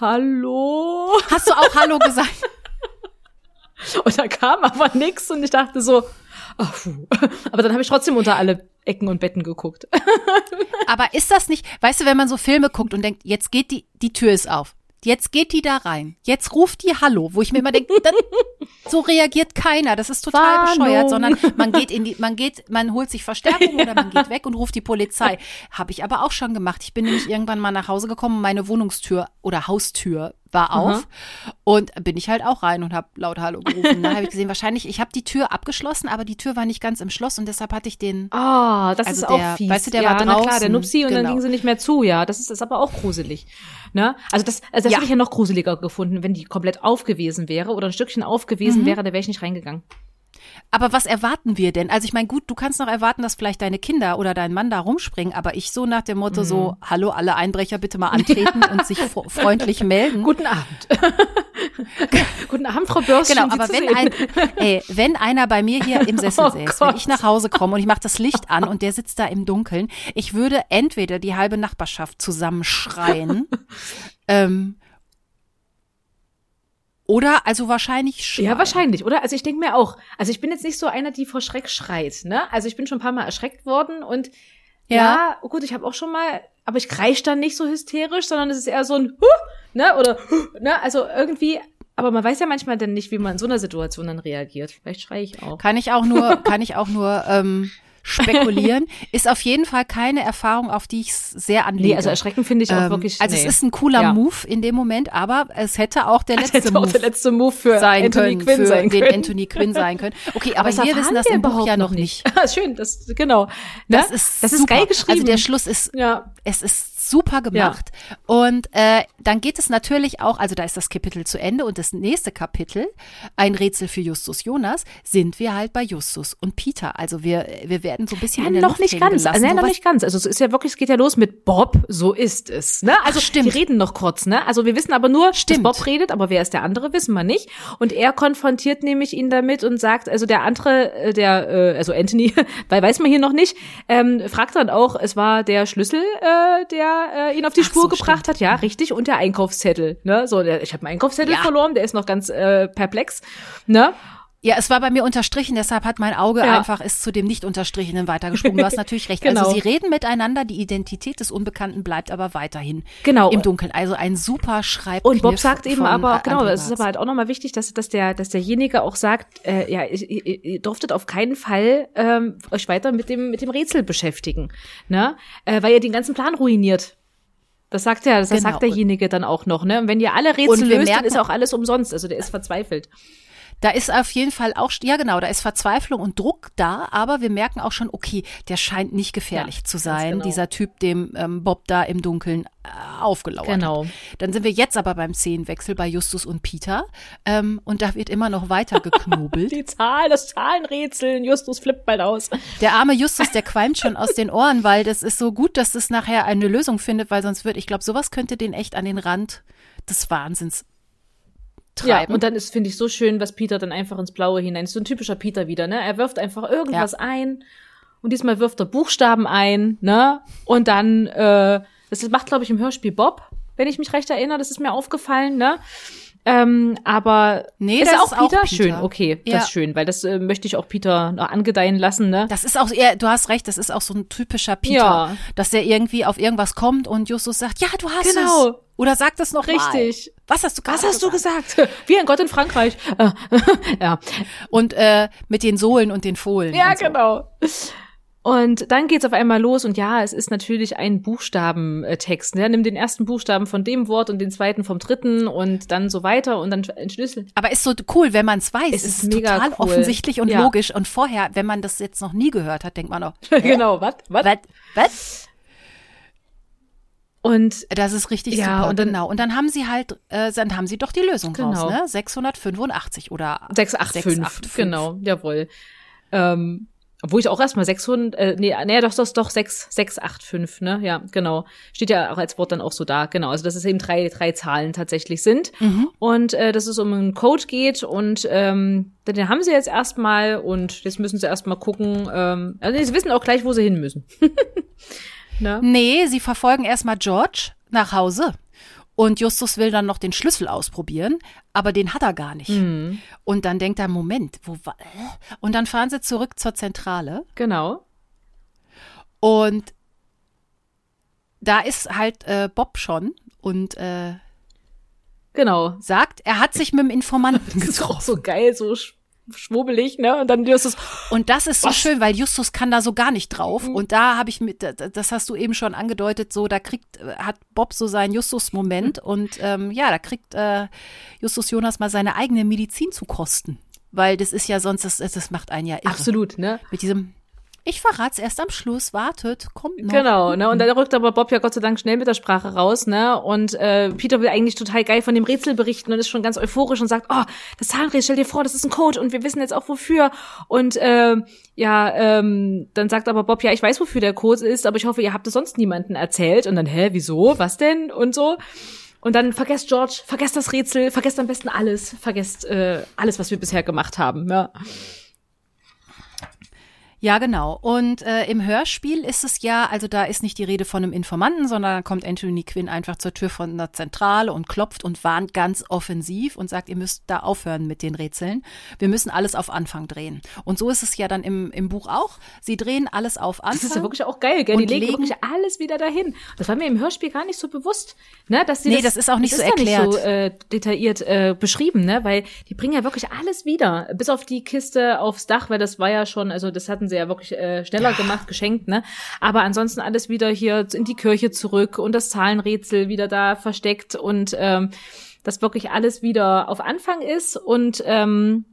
Hallo? Hast du auch Hallo gesagt? Und da kam aber nix und ich dachte so, ach, puh. aber dann habe ich trotzdem unter alle Ecken und Betten geguckt. Aber ist das nicht, weißt du, wenn man so Filme guckt und denkt, jetzt geht die, die Tür ist auf. Jetzt geht die da rein. Jetzt ruft die Hallo, wo ich mir immer denke, so reagiert keiner. Das ist total Warnung. bescheuert, sondern man geht in die, man geht, man holt sich Verstärkung oder man geht weg und ruft die Polizei. Habe ich aber auch schon gemacht. Ich bin nämlich irgendwann mal nach Hause gekommen, und meine Wohnungstür oder Haustür war auf und bin ich halt auch rein und habe laut Hallo gerufen. Da habe ich gesehen, wahrscheinlich, ich habe die Tür abgeschlossen, aber die Tür war nicht ganz im Schloss und deshalb hatte ich den Ah, das Also ist der- auch fies. weißt du, der ja, war na klar, draußen, der Nupsi und dann genau. ging sie nicht mehr zu, ja. Das ist, ist aber auch gruselig. Ne? Also das, also das Ja. hätte ich ja noch gruseliger gefunden, wenn die komplett auf gewesen wäre oder ein Stückchen auf Mhm. wäre, da wäre ich nicht reingegangen. Aber was erwarten wir denn? Also ich meine, gut, du kannst noch erwarten, dass vielleicht deine Kinder oder dein Mann da rumspringen, aber ich so nach dem Motto so, hallo, alle Einbrecher bitte mal antreten und sich freundlich melden. Guten Abend. Guten Abend, Frau Börschen. Genau, aber wenn sehen. ein, ey, wenn einer bei mir hier im Sessel Oh säß, wenn ich nach Hause komme und ich mache das Licht an und der sitzt da im Dunkeln, ich würde entweder die halbe Nachbarschaft zusammenschreien, ähm, oder also wahrscheinlich schreien. Ja, wahrscheinlich, oder? Also ich denke mir auch. Also ich bin jetzt nicht so einer, die vor Schreck schreit, ne? Also ich bin schon ein paar Mal erschreckt worden und ja, Ja. oh gut, ich habe auch schon mal, aber ich kreisch dann nicht so hysterisch, sondern es ist eher so ein Huh, ne? Oder Huh, ne? Also irgendwie, aber man weiß ja manchmal dann nicht, wie man in so einer Situation dann reagiert. Vielleicht schreie ich auch. Kann ich auch nur, kann ich auch nur ähm, spekulieren. Ist auf jeden Fall keine Erfahrung, auf die ich sehr anlege. Nee, also erschrecken finde ich auch Ähm, wirklich. also nee. es ist ein cooler Ja. Move in dem Moment, aber es hätte auch der letzte auch Move der letzte Move für sein Anthony können, Quinn für sein den können. Anthony Quinn sein können. Okay, aber, das wir wissen das im Buch ja noch noch nicht. Schön, das genau. Ne? Das ist das ist super. geil geschrieben. Also der Schluss ist ja, es ist super gemacht. Und äh, dann geht es natürlich auch, also da ist das Kapitel zu Ende und das nächste Kapitel, ein Rätsel für Justus Jonas, sind wir halt bei Justus und Peter. Also wir, wir werden so ein bisschen Ja, in der noch Luft nicht ganz. Gelassen, Also, nein, noch nicht ganz. Also es ist ja wirklich, es geht ja los mit Bob, so ist es. Ne? Also Ach, stimmt. die reden noch kurz, ne? Also wir wissen aber nur, Stimmt. dass Bob redet, aber wer ist der andere, wissen wir nicht. Und er konfrontiert nämlich ihn damit und sagt, also der andere, äh, der, äh, also Anthony, weil weiß man hier noch nicht, ähm, fragt dann auch, es war der Schlüssel, äh, der äh, ihn auf die Ach Spur so, gebracht hat, ja, richtig, und der Einkaufszettel. Ne? So, der, ich habe meinen Einkaufszettel Ja. verloren, der ist noch ganz äh, perplex. Ne? Ja, es war bei mir unterstrichen, deshalb hat mein Auge Ja. einfach ist zu dem nicht unterstrichenen weitergesprungen. Du hast natürlich recht. Genau. Also sie reden miteinander, die Identität des Unbekannten bleibt aber weiterhin Genau. im Dunkeln. Also ein super Schreib. Und Bob sagt eben aber, äh, genau, es ist aber halt auch nochmal wichtig, dass, dass, der, dass derjenige auch sagt, äh, ja, ihr, ihr, durftet auf keinen Fall ähm, euch weiter mit dem, mit dem Rätsel beschäftigen, ne? Äh, weil ihr den ganzen Plan ruiniert. Das sagt er, das Genau. sagt derjenige dann auch noch, ne? Und wenn ihr alle Rätsel löst, dann merken- ist auch alles umsonst. Also der ist verzweifelt. Da ist auf jeden Fall auch, ja genau, da ist Verzweiflung und Druck da, aber wir merken auch schon, okay, der scheint nicht gefährlich Ja, zu sein, genau. dieser Typ, dem ähm, Bob da im Dunkeln äh, aufgelauert Genau. hat. Dann sind wir jetzt aber beim Szenenwechsel bei Justus und Peter ähm, und da wird immer noch weiter geknobelt. Die Zahl, das Zahlenrätseln, Justus flippt bald aus. Der arme Justus, der qualmt schon aus den Ohren, weil das ist so gut, dass das nachher eine Lösung findet, weil sonst wird, ich glaube, sowas könnte den echt an den Rand des Wahnsinns Ja, treiben. und dann ist, finde ich, so schön, was Peter dann einfach ins Blaue hinein. Ist so ein typischer Peter wieder, ne? Er wirft einfach irgendwas ein und diesmal wirft er Buchstaben ein, ne? Und dann, äh, das macht, glaube ich, im Hörspiel Bob, wenn ich mich recht erinnere, das ist mir aufgefallen, ne? Ähm, aber Nee, ist das er ist auch auch Peter? Peter. Schön, okay, Ja. das ist schön, weil das äh, möchte ich auch Peter noch angedeihen lassen, ne? Das ist auch, ja, du hast recht, das ist auch so ein typischer Peter, Ja. dass der irgendwie auf irgendwas kommt und Justus sagt, ja, du hast Genau. es. Oder sagt es noch Richtig. Mal. Was hast du Was gerade hast du gesagt? Wie ein Gott in Frankreich. Ja. Und äh, mit den Sohlen und den Fohlen. Ja, so. genau. Und dann geht's auf einmal los und ja, es ist natürlich ein Buchstabentext. Ne? Nimm den ersten Buchstaben von dem Wort und den zweiten vom dritten und dann so weiter und dann entschlüsseln. Aber ist so cool, wenn man es weiß. Es ist ist mega total cool. offensichtlich und Ja. logisch. Und vorher, wenn man das jetzt noch nie gehört hat, denkt man auch, genau, was? Was? was? Was? Und Das ist richtig Ja, super, und dann- genau. Und dann haben sie halt, äh, dann haben sie doch die Lösung Genau. raus, ne? 685 oder 685, 685. genau, jawohl. Ähm, obwohl ich auch erstmal 600, äh, nee, nee, doch, doch, doch, 6, 685, ne, ja, genau. Steht ja auch als Wort dann auch so da, genau. Also, dass es eben drei, drei Zahlen tatsächlich sind. Und, äh, dass es um einen Code geht und, ähm, den haben sie jetzt erstmal und jetzt müssen sie erstmal gucken, ähm, also sie wissen auch gleich, wo sie hin müssen. ne? Nee, sie verfolgen erstmal George nach Hause. Und Justus will dann noch den Schlüssel ausprobieren, aber den hat er gar nicht. Mhm. Und dann denkt er, Moment, wo war. Und dann fahren sie zurück zur Zentrale. Genau. Und da ist halt äh, Bob schon und äh, Genau. sagt, er hat sich mit dem Informanten Das ist auch so geil, so schwubbelig, ne? Und dann Justus, Und das ist so Was? schön, weil Justus kann da so gar nicht drauf. Und da habe ich mit, das hast du eben schon angedeutet, so da kriegt, äh, hat Bob so seinen Justus-Moment und ähm, ja, da kriegt äh, Justus Jonas mal seine eigene Medizin zu kosten. Weil das ist ja sonst, das, das macht einen ja irre. absolut, ne? Mit diesem, ich verrat's erst am Schluss, wartet, kommt noch. Genau, ne? Und dann rückt aber Bob ja Gott sei Dank schnell mit der Sprache raus, ne? Und äh, Peter will eigentlich total geil von dem Rätsel berichten und ist schon ganz euphorisch und sagt, oh, das Zahnrätsel, stell dir vor, das ist ein Code und wir wissen jetzt auch wofür. Und äh, ja, ähm, dann sagt aber Bob, ja, ich weiß, wofür der Code ist, aber ich hoffe, ihr habt es sonst niemandem erzählt. Und dann, hä, wieso? Was denn? Und so. Und dann vergesst George, vergesst das Rätsel, vergesst am besten alles, vergesst äh, alles, was wir bisher gemacht haben. Ja. Ja, genau. Und äh, im Hörspiel ist es ja, also da ist nicht die Rede von einem Informanten, sondern da kommt Anthony Quinn einfach zur Tür von der Zentrale und klopft und warnt ganz offensiv und sagt, ihr müsst da aufhören mit den Rätseln. Wir müssen alles auf Anfang drehen. Und so ist es ja dann im, im Buch auch. Sie drehen alles auf Anfang. Das ist ja wirklich auch geil, gell? Die legen, legen- wirklich alles wieder dahin. Das war mir im Hörspiel gar nicht so bewusst, ne? Dass sie Nee, das ist auch nicht das so ist erklärt. Nicht so, äh, detailliert äh, beschrieben, ne? Weil die bringen ja wirklich alles wieder, bis auf die Kiste aufs Dach, weil das war ja schon, also das hatten sie ja wirklich äh, schneller gemacht, geschenkt, ne? Aber ansonsten alles wieder hier in die Kirche zurück und das Zahlenrätsel wieder da versteckt und ähm, dass wirklich alles wieder auf Anfang ist und ähm,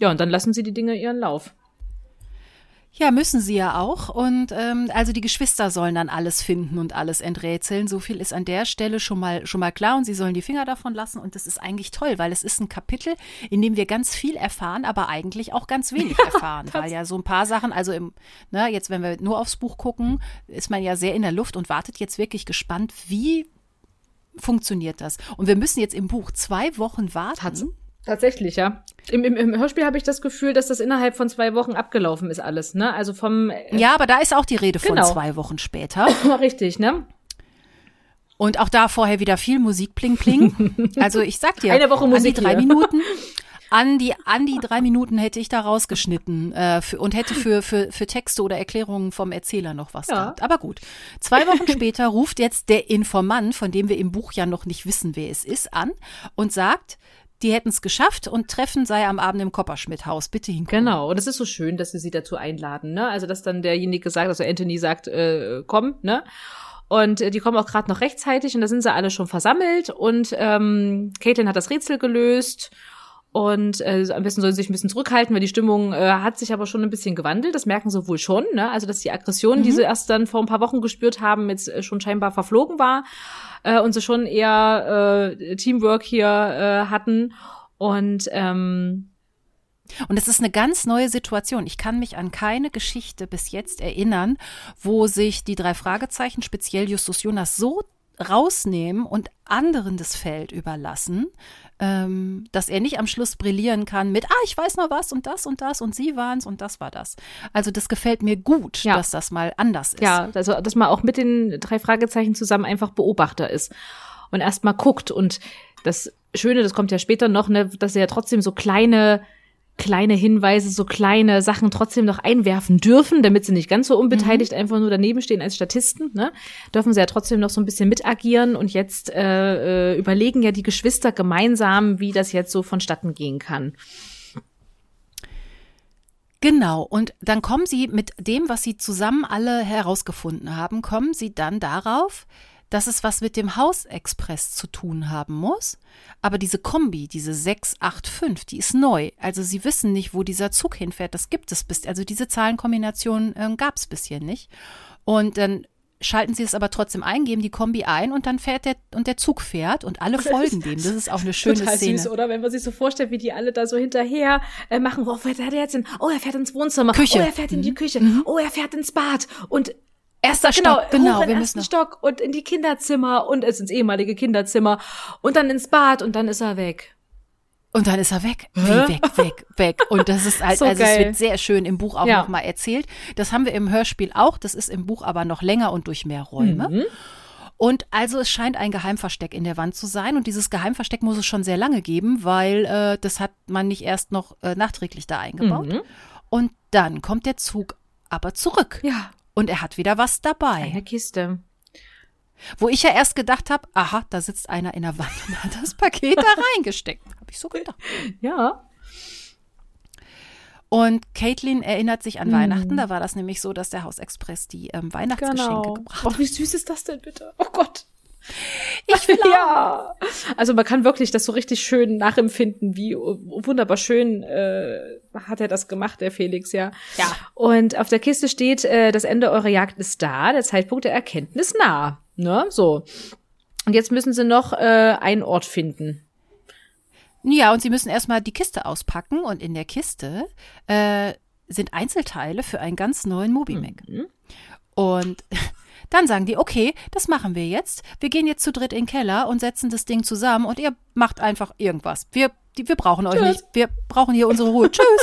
ja, und dann lassen sie die Dinge ihren Lauf. Ja, müssen sie ja auch. Und ähm, also die Geschwister sollen dann alles finden und alles enträtseln. So viel ist an der Stelle schon mal schon mal klar und sie sollen die Finger davon lassen. Und das ist eigentlich toll, weil es ist ein Kapitel, in dem wir ganz viel erfahren, aber eigentlich auch ganz wenig erfahren. weil ja so ein paar Sachen, also im, ne, jetzt wenn wir nur aufs Buch gucken, ist man ja sehr in der Luft und wartet jetzt wirklich gespannt, wie funktioniert das. Und wir müssen jetzt im Buch zwei Wochen warten. Tatsächlich, ja. Im, im, im Hörspiel habe ich das Gefühl, dass das innerhalb von zwei Wochen abgelaufen ist alles, ne? Also vom äh, Ja, aber da ist auch die Rede von Genau. zwei Wochen später. richtig, ne? Und auch da vorher wieder viel Musik, pling, pling. Also ich sag dir, Eine Woche an Musik die drei hier. Minuten. an die, an die drei Minuten hätte ich da rausgeschnitten äh, für, und hätte für, für, für Texte oder Erklärungen vom Erzähler noch was ja. gehabt. Aber gut. Zwei Wochen später ruft jetzt der Informant, von dem wir im Buch ja noch nicht wissen, wer es ist, an und sagt, die hätten es geschafft und Treffen sei am Abend im Kopperschmidt-Haus. Bitte hinkommen. Genau, und es ist so schön, dass sie sie dazu einladen, ne? Also, dass dann derjenige sagt, also Anthony sagt, äh, komm, ne? Und äh, die kommen auch gerade noch rechtzeitig und da sind sie alle schon versammelt und ähm, Caitlin hat das Rätsel gelöst und äh, am besten sollen sie sich ein bisschen zurückhalten, weil die Stimmung äh, hat sich aber schon ein bisschen gewandelt. Das merken sie wohl schon, ne? Also dass die Aggression, mhm. die sie erst dann vor ein paar Wochen gespürt haben, jetzt äh, schon scheinbar verflogen war äh, und sie schon eher äh, Teamwork hier äh, hatten. Und ähm, und es ist eine ganz neue Situation. Ich kann mich an keine Geschichte bis jetzt erinnern, wo sich die drei Fragezeichen, speziell Justus Jonas, so rausnehmen und anderen das Feld überlassen, ähm, dass er nicht am Schluss brillieren kann mit, ah, ich weiß noch was und das und das und sie waren's und das war das. Also das gefällt mir gut, ja. dass das mal anders ist. Ja, also dass man auch mit den drei Fragezeichen zusammen einfach Beobachter ist und erstmal guckt. Und das Schöne, das kommt ja später noch, ne, dass er ja trotzdem so kleine kleine Hinweise, so kleine Sachen trotzdem noch einwerfen dürfen, damit sie nicht ganz so unbeteiligt mhm. einfach nur daneben stehen als Statisten. Ne? Dürfen sie ja trotzdem noch so ein bisschen mitagieren und jetzt äh, äh, überlegen ja die Geschwister gemeinsam, wie das jetzt so vonstatten gehen kann. Genau, und dann kommen sie mit dem, was sie zusammen alle herausgefunden haben, kommen sie dann darauf, dass es was mit dem Hausexpress zu tun haben muss. Aber diese Kombi, diese 685, die ist neu. Also sie wissen nicht, wo dieser Zug hinfährt. Das gibt es bis, also diese Zahlenkombination äh, gab es bisher nicht. Und dann schalten sie es aber trotzdem ein, geben die Kombi ein und dann fährt der und der Zug fährt und alle folgen dem. Das ist auch eine schöne Total Szene. Süß, oder wenn man sich so vorstellt, wie die alle da so hinterher äh, machen, wo fährt er jetzt hin? Oh, er fährt ins Wohnzimmer. Küche. Oh, er fährt in die mhm. Küche. Mhm. Oh, er fährt ins Bad und Erster genau, Stock, genau. Hoch in wir müssen ersten Stock und in die Kinderzimmer und es ins ehemalige Kinderzimmer und dann ins Bad und dann ist er weg. Und dann ist er weg. Wie weg, weg, weg. Und das ist halt, so also geil. es wird sehr schön im Buch auch ja. nochmal erzählt. Das haben wir im Hörspiel auch. Das ist im Buch aber noch länger und durch mehr Räume. Mhm. Und also es scheint ein Geheimversteck in der Wand zu sein. Und dieses Geheimversteck muss es schon sehr lange geben, weil äh, das hat man nicht erst noch äh, nachträglich da eingebaut. Mhm. Und dann kommt der Zug aber zurück. Ja. Und er hat wieder was dabei. Eine Kiste. Wo ich ja erst gedacht habe, aha, da sitzt einer in der Wand und hat das Paket da reingesteckt. Habe ich so gedacht. Ja. Und Caitlin erinnert sich an mm. Weihnachten. Da war das nämlich so, dass der Hausexpress die ähm, Weihnachtsgeschenke genau. gebracht hat. Oh, wie süß ist das denn bitte? Oh Gott. Ich will ja. Also man kann wirklich das so richtig schön nachempfinden, wie wunderbar schön äh, hat er das gemacht, der Felix, ja. Ja. Und auf der Kiste steht, äh, das Ende eurer Jagd ist da, der Zeitpunkt der Erkenntnis nah. Ne, so. Und jetzt müssen sie noch äh, einen Ort finden. Ja, und sie müssen erstmal die Kiste auspacken und in der Kiste äh, sind Einzelteile für einen ganz neuen Mobimac. Mhm. Und dann sagen die, okay, das machen wir jetzt. Wir gehen jetzt zu dritt in den Keller und setzen das Ding zusammen und ihr macht einfach irgendwas. Wir, die, wir brauchen euch Tschüss. nicht. Wir brauchen hier unsere Ruhe. Tschüss.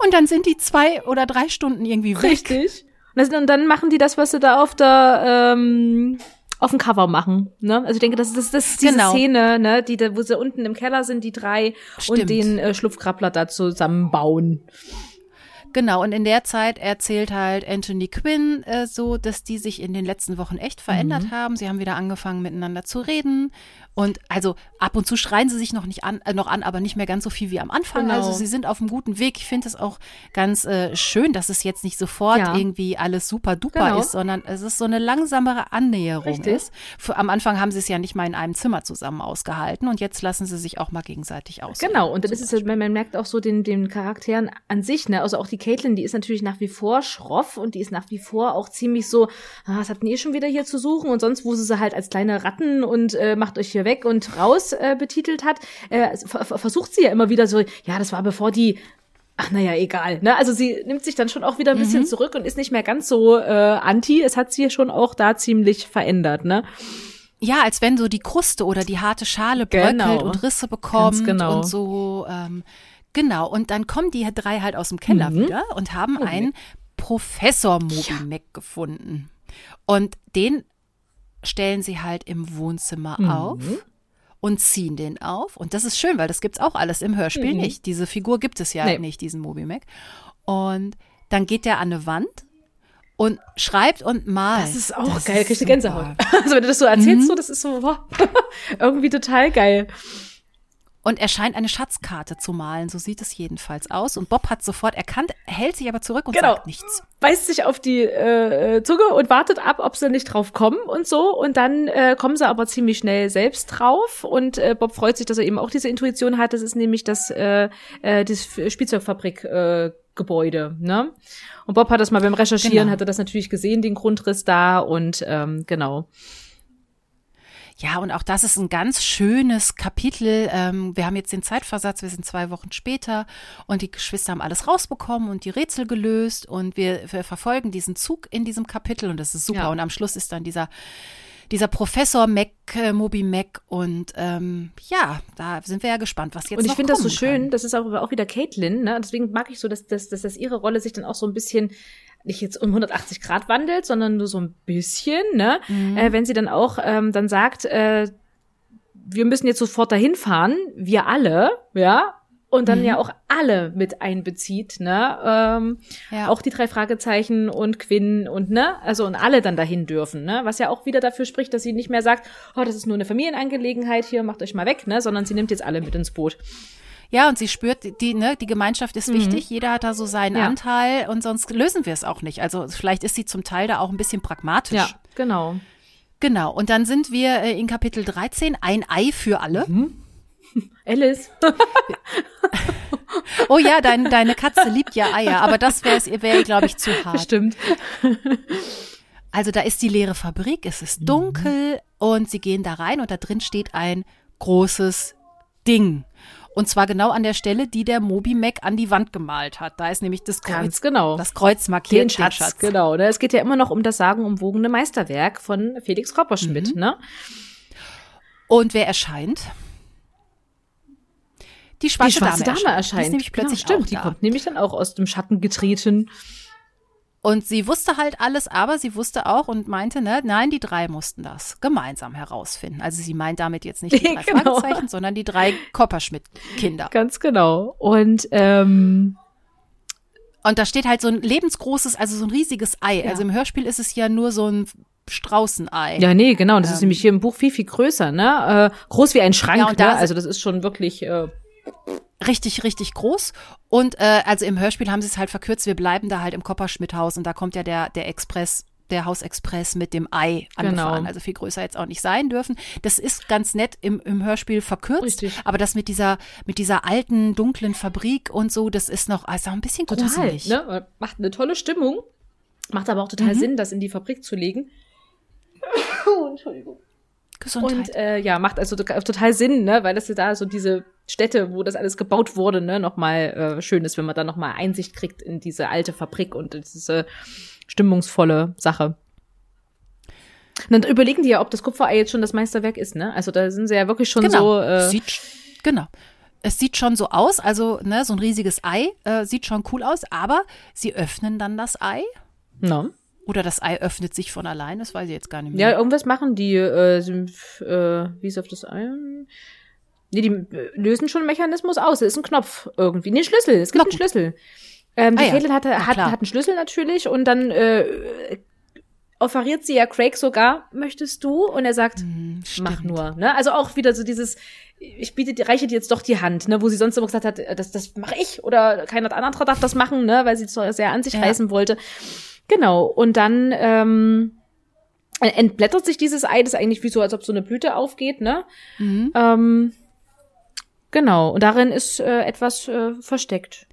Und dann sind die zwei oder drei Stunden irgendwie weg. Richtig. Und dann machen die das, was sie da auf der ähm, auf dem Cover machen. Ne? Also ich denke, das ist, das ist diese genau. Szene, ne, die da, wo sie unten im Keller sind, die drei Stimmt. und den äh, Schlupfkrabbler da zusammenbauen. Genau, und in der Zeit erzählt halt Anthony Quinn äh, so, dass die sich in den letzten Wochen echt verändert mhm. haben. Sie haben wieder angefangen, miteinander zu reden. Und also ab und zu schreien sie sich noch nicht an, äh, noch an, aber nicht mehr ganz so viel wie am Anfang. Genau. Also sie sind auf einem guten Weg. Ich finde es auch ganz äh, schön, dass es jetzt nicht sofort ja. irgendwie alles super duper genau. ist, sondern es ist so eine langsamere Annäherung Richtig. ist. Für, am Anfang haben sie es ja nicht mal in einem Zimmer zusammen ausgehalten und jetzt lassen sie sich auch mal gegenseitig aus. Genau, und dann ist es, man, man merkt auch so den, den Charakteren an sich, ne? Also auch die Caitlin, die ist natürlich nach wie vor schroff und die ist nach wie vor auch ziemlich so, ah, was habt ihr schon wieder hier zu suchen? Und sonst, wo sie sie halt als kleine Ratten und äh, macht euch hier weg und raus äh, betitelt hat, äh, versucht sie ja immer wieder so, ja, das war bevor die Ach naja, egal. Ne? Also sie nimmt sich dann schon auch wieder ein bisschen mhm. zurück und ist nicht mehr ganz so äh, anti. Es hat sie schon auch da ziemlich verändert, ne? Ja, als wenn so die Kruste oder die harte Schale bröckelt genau. und Risse bekommt genau. und so. Ähm, genau. Und dann kommen die drei halt aus dem Keller mhm. wieder und haben okay. einen Professor Moby ja. Mac gefunden. Und den stellen sie halt im Wohnzimmer mhm. auf. und ziehen den auf. Und das ist schön, weil das gibt es auch alles im Hörspiel mhm. nicht. Diese Figur gibt es ja nee. nicht, diesen Moby Mac. Und dann geht der an eine Wand und schreibt und malt. Das ist auch das geil, kriegst du Gänsehaut. Also wenn du das so erzählst, mhm. so, das ist so wow, irgendwie total geil. Und er scheint eine Schatzkarte zu malen, so sieht es jedenfalls aus. Und Bob hat sofort erkannt, hält sich aber zurück und genau. sagt nichts. Beißt sich auf die äh, Zunge und wartet ab, ob sie nicht drauf kommen und so. Und dann äh, kommen sie aber ziemlich schnell selbst drauf. Und äh, Bob freut sich, dass er eben auch diese Intuition hat. Das ist nämlich das, äh, äh, das Spielzeugfabrik. Äh, Gebäude, ne? Und Bob hat das mal beim Recherchieren, genau. hatte das natürlich gesehen, den Grundriss da und ähm, genau. Ja, und auch das ist ein ganz schönes Kapitel. Ähm, wir haben jetzt den Zeitversatz, wir sind zwei Wochen später und die Geschwister haben alles rausbekommen und die Rätsel gelöst und wir, wir verfolgen diesen Zug in diesem Kapitel und das ist super. Ja. Und am Schluss ist dann dieser dieser Professor Mac, äh, Moby Mac und ähm, ja, da sind wir ja gespannt, was jetzt Und ich finde das so schön, kann. das ist auch, auch wieder Caitlin, ne? deswegen mag ich so, dass, dass, dass, dass ihre Rolle sich dann auch so ein bisschen nicht jetzt um 180 Grad wandelt, sondern nur so ein bisschen, ne? Mhm. Äh, wenn sie dann auch ähm, dann sagt, äh, wir müssen jetzt sofort dahin fahren, wir alle, ja, und dann mhm. ja auch alle mit einbezieht, ne? Ähm, ja. Auch die drei Fragezeichen und Quinn und ne, also und alle dann dahin dürfen, ne? Was ja auch wieder dafür spricht, dass sie nicht mehr sagt, oh, das ist nur eine Familienangelegenheit hier, macht euch mal weg, ne? Sondern sie nimmt jetzt alle mit ins Boot. Ja, und sie spürt, die, ne, die Gemeinschaft ist mhm. wichtig, jeder hat da so seinen ja. Anteil und sonst lösen wir es auch nicht. Also vielleicht ist sie zum Teil da auch ein bisschen pragmatisch. Ja, genau. Genau, und dann sind wir äh, in Kapitel 13, ein Ei für alle. Mhm. Alice. oh ja, dein, deine Katze liebt ja Eier, aber das wäre, wär, glaube ich, zu hart. Stimmt. Also da ist die leere Fabrik, es ist dunkel mhm. und sie gehen da rein und da drin steht ein großes Ding. Und zwar genau an der Stelle, die der Moby Mac an die Wand gemalt hat. Da ist nämlich das Kreuz, Ganz genau. das Kreuz markiert. Den Schatz, den Schatz. Genau. Ne? Es geht ja immer noch um das sagenumwogene Meisterwerk von Felix Kopperschmidt. Mhm. Ne? Und wer erscheint? Die schwarze, die schwarze Dame, Dame, erscheint. Die ist nämlich plötzlich genau, stimmt. Die kommt nämlich dann auch aus dem Schatten getreten. Und sie wusste halt alles, aber sie wusste auch und meinte, ne, nein, die drei mussten das gemeinsam herausfinden. Also sie meint damit jetzt nicht die drei genau. Fragezeichen, sondern die drei Kopperschmidt-Kinder. Ganz genau. Und ähm, und da steht halt so ein lebensgroßes, also so ein riesiges Ei. Ja. Also im Hörspiel ist es ja nur so ein Straußenei. Ja, nee, genau. Das ähm. ist nämlich hier im Buch viel, viel größer, ne? Äh, groß wie ein Schrank, ja, ne? Also das ist schon wirklich. Äh, richtig, richtig groß. Und äh, also im Hörspiel haben sie es halt verkürzt. Wir bleiben da halt im Kopperschmidthaus und da kommt ja der, der Express der Hausexpress mit dem Ei angefahren. Genau. Also viel größer jetzt auch nicht sein dürfen. Das ist ganz nett im, im Hörspiel verkürzt. Richtig. Aber das mit dieser, mit dieser alten, dunklen Fabrik und so, das ist noch also ein bisschen total, gruselig. Ne? Macht eine tolle Stimmung. Macht aber auch total mhm. Sinn, das in die Fabrik zu legen. oh, Entschuldigung. Gesundheit. Und äh, ja, macht also total Sinn, ne, weil das ja da so diese Städte, wo das alles gebaut wurde, ne, nochmal äh, schön ist, wenn man da nochmal Einsicht kriegt in diese alte Fabrik und diese stimmungsvolle Sache. Und dann überlegen die ja, ob das Kupferei jetzt schon das Meisterwerk ist, ne? Also da sind sie ja wirklich schon genau. so. Äh, sieht, genau. Es sieht schon so aus, also ne, so ein riesiges Ei äh, sieht schon cool aus, aber sie öffnen dann das Ei. No. Oder das Ei öffnet sich von allein, das weiß ich jetzt gar nicht mehr. Ja, irgendwas machen die, äh, sind, äh, wie ist auf das Ei? Nee, die äh, lösen schon einen Mechanismus aus. Es ist ein Knopf irgendwie. Nee, ein Schlüssel. Es gibt Glocken. einen Schlüssel. Ähm, die ah, ja. hat, hat, hat einen Schlüssel natürlich und dann äh, offeriert sie ja Craig sogar, möchtest du? Und er sagt, hm, mach nur. Ne? Also auch wieder so dieses, ich biete, reiche dir jetzt doch die Hand, ne? wo sie sonst immer gesagt hat, das, das mache ich oder keiner anderer darf das machen, ne? weil sie es sehr an sich ja. reißen wollte. Genau. Und dann ähm, entblättert sich dieses Ei, das ist eigentlich wie so, als ob so eine Blüte aufgeht, ne? Mhm. Ähm, genau. Und darin ist äh, etwas äh, versteckt.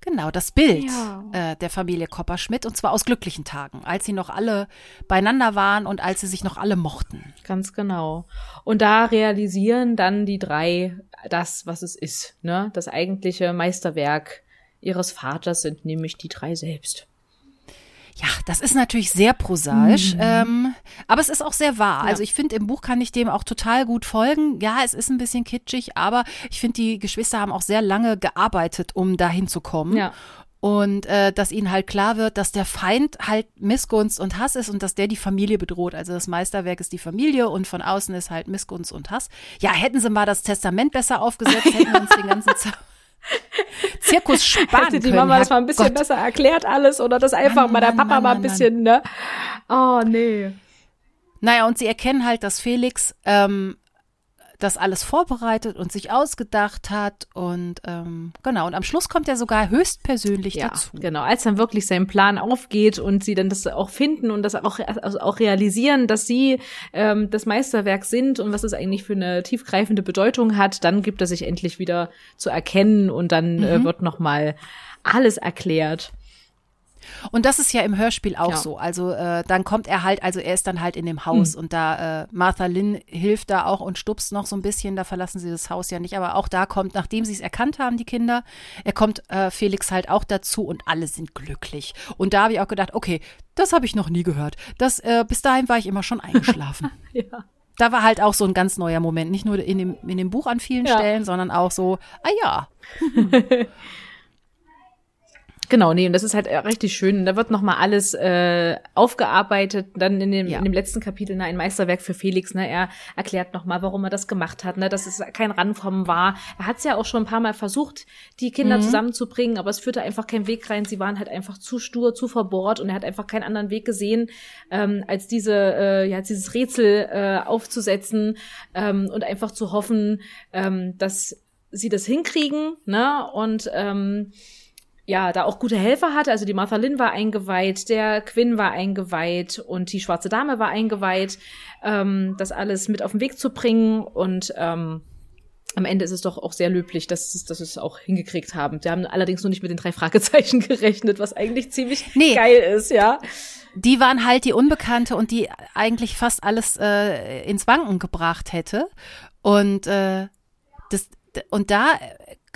Genau, das Bild ja. äh, der Familie Kopperschmidt und zwar aus glücklichen Tagen, als sie noch alle beieinander waren und als sie sich noch alle mochten. Ganz genau. Und da realisieren dann die drei das, was es ist. Ne? Das eigentliche Meisterwerk ihres Vaters sind nämlich die drei selbst. Ja, das ist natürlich sehr prosaisch, mhm. ähm, aber es ist auch sehr wahr. Ja. Also ich finde, im Buch kann ich dem auch total gut folgen. Ja, es ist ein bisschen kitschig, aber ich finde, die Geschwister haben auch sehr lange gearbeitet, um dahin zu kommen. Ja. und äh, dass ihnen halt klar wird, dass der Feind halt Missgunst und Hass ist und dass der die Familie bedroht. Also das Meisterwerk ist die Familie und von außen ist halt Missgunst und Hass. Ja, hätten sie mal das Testament besser aufgesetzt, hätten wir uns den ganzen Zeit Zirkus sparen Hätte die Mama das mal ein bisschen Gott. besser erklärt alles oder das einfach Mann, mal der Papa Mann, mal ein bisschen, ne? Oh, nee. Naja, und sie erkennen halt, dass Felix ähm, das alles vorbereitet und sich ausgedacht hat und ähm, genau und am Schluss kommt er sogar höchstpersönlich ja, dazu. Genau, als dann wirklich sein Plan aufgeht und sie dann das auch finden und das auch also auch realisieren, dass sie ähm, das Meisterwerk sind und was es eigentlich für eine tiefgreifende Bedeutung hat, dann gibt er sich endlich wieder zu erkennen und dann äh, mhm. äh, wird noch mal alles erklärt. Und das ist ja im Hörspiel auch ja. so. Also äh, dann kommt er halt, also er ist dann halt in dem Haus hm. und da äh, Martha Lynn hilft da auch und stupst noch so ein bisschen, da verlassen sie das Haus ja nicht. Aber auch da kommt, nachdem sie es erkannt haben, die Kinder, er kommt äh, Felix halt auch dazu und alle sind glücklich. Und da habe ich auch gedacht, okay, das habe ich noch nie gehört. Das, äh, bis dahin war ich immer schon eingeschlafen. ja da war halt auch so ein ganz neuer Moment. Nicht nur in dem, in dem Buch an vielen ja. Stellen, sondern auch so, ah ja. Genau, nee, und das ist halt äh, richtig schön. da wird nochmal alles äh, aufgearbeitet. Dann in dem, ja. in dem letzten Kapitel, ne, ein Meisterwerk für Felix, ne, er erklärt nochmal, warum er das gemacht hat, ne, dass es kein Rankommen war. Er hat es ja auch schon ein paar Mal versucht, die Kinder mhm. zusammenzubringen, aber es führte einfach kein Weg rein. Sie waren halt einfach zu stur, zu verbohrt und er hat einfach keinen anderen Weg gesehen, ähm, als diese, äh, ja, dieses Rätsel äh, aufzusetzen ähm, und einfach zu hoffen, ähm, dass sie das hinkriegen, ne, und ähm, ja, da auch gute Helfer hatte. Also die Martha Lynn war eingeweiht, der Quinn war eingeweiht und die Schwarze Dame war eingeweiht, ähm, das alles mit auf den Weg zu bringen. Und ähm, am Ende ist es doch auch sehr löblich, dass, es, dass es auch hingekriegt haben. Sie haben allerdings nur nicht mit den drei Fragezeichen gerechnet, was eigentlich ziemlich nee. geil ist, ja. Die waren halt die Unbekannte und die eigentlich fast alles äh, ins Wanken gebracht hätte. Und äh, das, und da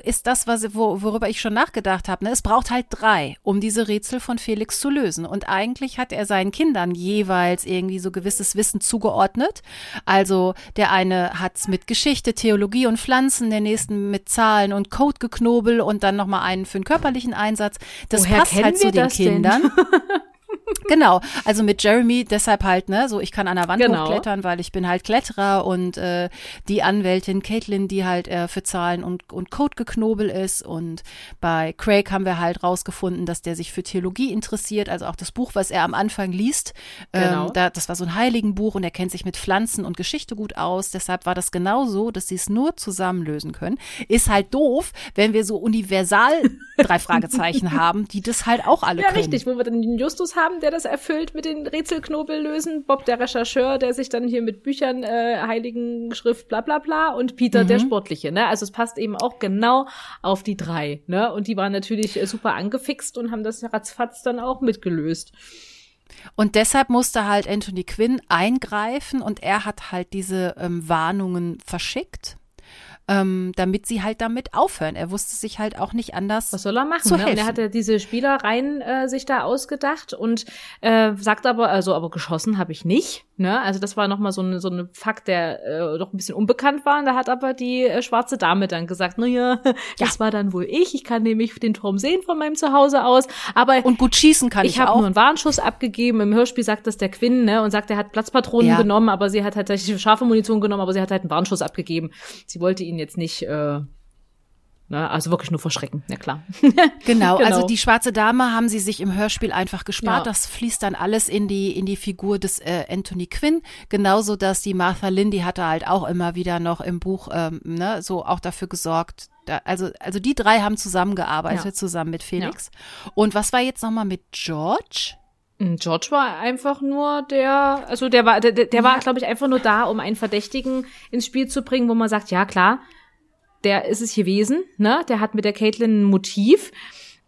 ist das, was, wo, worüber ich schon nachgedacht habe. Ne? Es braucht halt drei, um diese Rätsel von Felix zu lösen. Und eigentlich hat er seinen Kindern jeweils irgendwie so gewisses Wissen zugeordnet. Also der eine hat's mit Geschichte, Theologie und Pflanzen, der nächsten mit Zahlen und Codegeknobel und dann nochmal einen für den körperlichen Einsatz. Das Woher passt halt zu den Kindern. Genau, also mit Jeremy deshalb halt, ne, so ich kann an der Wand genau. hochklettern, weil ich bin halt Kletterer und äh, die Anwältin Caitlin, die halt äh, für Zahlen und, und Code geknobel ist und bei Craig haben wir halt rausgefunden, dass der sich für Theologie interessiert, also auch das Buch, was er am Anfang liest, ähm, genau. ähm, da, das war so ein Heiligenbuch und er kennt sich mit Pflanzen und Geschichte gut aus, deshalb war das genau so, dass sie es nur zusammen lösen können. Ist halt doof, wenn wir so universal drei Fragezeichen haben, die das halt auch alle ja, können. Ja, richtig, wo wir dann den Justus haben, der das erfüllt mit den Rätselknobel lösen, Bob der Rechercheur, der sich dann hier mit Büchern, äh, Heiligen Schrift, bla bla bla und Peter mhm. der Sportliche, ne? Also es passt eben auch genau auf die drei, ne? Und die waren natürlich äh, super angefixt und haben das ratzfatz dann auch mitgelöst. Und deshalb musste halt Anthony Quinn eingreifen und er hat halt diese ähm, Warnungen verschickt ähm, damit sie halt damit aufhören. Er wusste sich halt auch nicht anders. Was soll er machen? Zu ne? Und er hatte diese Spielereien äh, sich da ausgedacht und äh, sagt aber, also aber geschossen habe ich nicht. Ne? Also das war nochmal so ein so eine Fakt, der äh, doch ein bisschen unbekannt war. Und da hat aber die äh, schwarze Dame dann gesagt, naja, ja. das war dann wohl ich. Ich kann nämlich den Turm sehen von meinem Zuhause aus. Aber und gut schießen kann ich, ich auch. Ich habe nur einen Warnschuss abgegeben. Im Hörspiel sagt das der Quinn ne? und sagt, er hat Platzpatronen ja. genommen, aber sie hat tatsächlich scharfe Munition genommen, aber sie hat halt einen Warnschuss abgegeben. Sie wollte ihn jetzt nicht, äh, ne, also wirklich nur verschrecken, ja klar. genau, genau, also die schwarze Dame haben sie sich im Hörspiel einfach gespart. Ja. Das fließt dann alles in die, in die Figur des äh, Anthony Quinn. Genauso, dass die Martha Lynn, die hatte halt auch immer wieder noch im Buch, ähm, ne, so auch dafür gesorgt, da, also, also die drei haben zusammengearbeitet, ja. zusammen mit Felix. Ja. Und was war jetzt nochmal mit George? George war einfach nur der, also der war, der, der war, glaube ich, einfach nur da, um einen Verdächtigen ins Spiel zu bringen, wo man sagt, ja klar, der ist es gewesen, ne? Der hat mit der Caitlin ein Motiv,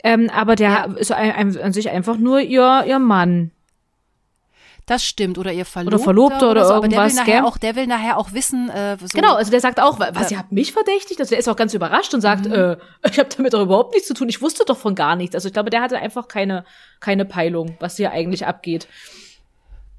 ähm, aber der ja. ist ein, an sich einfach nur ihr, ihr Mann. Das stimmt. Oder ihr Verlobter. Oder Verlobter oder, so. irgendwas. Aber der will, nachher auch, der will nachher auch wissen. Äh, so genau, also der sagt auch, was, ihr habt mich verdächtigt? Also der ist auch ganz überrascht und sagt, mhm. äh, ich habe damit doch überhaupt nichts zu tun. Ich wusste doch von gar nichts. Also ich glaube, der hatte einfach keine, keine Peilung, was hier eigentlich abgeht.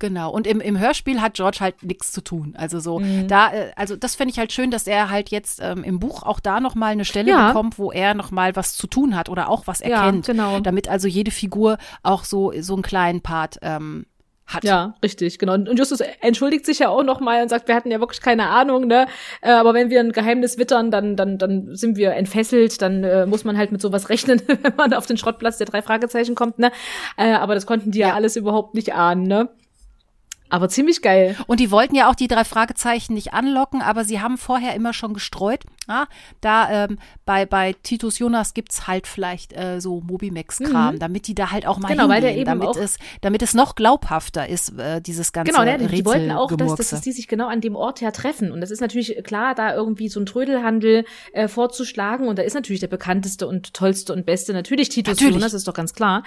Genau. Und im, im Hörspiel hat George halt nichts zu tun. Also so, mhm. da, äh, also das finde ich halt schön, dass er halt jetzt ähm, im Buch auch da nochmal eine Stelle ja. bekommt, wo er nochmal was zu tun hat oder auch was erkennt. Ja, genau. Damit also jede Figur auch so, so einen kleinen Part ähm, hat. Ja, richtig, genau. Und Justus entschuldigt sich ja auch nochmal und sagt, wir hatten ja wirklich keine Ahnung, ne? Äh, aber wenn wir ein Geheimnis wittern, dann, dann, dann sind wir entfesselt, dann äh, muss man halt mit sowas rechnen, wenn man auf den Schrottplatz der drei Fragezeichen kommt, ne? Äh, aber das konnten die ja, ja alles überhaupt nicht ahnen, ne? Aber ziemlich geil. Und die wollten ja auch die drei Fragezeichen nicht anlocken, aber sie haben vorher immer schon gestreut. Ah, da ähm, bei, bei Titus Jonas gibt's halt vielleicht äh, so Mobimex-Kram, mhm. damit die da halt auch mal genau, hingehen, weil der eben damit, auch es, damit es noch glaubhafter ist, äh, dieses ganze Genau, ne, die wollten auch, dass, dass, dass die sich genau an dem Ort ja treffen. Und das ist natürlich klar, da irgendwie so ein Trödelhandel äh, vorzuschlagen. Und da ist natürlich der bekannteste und tollste und beste natürlich Titus natürlich. Jonas, ist doch ganz klar.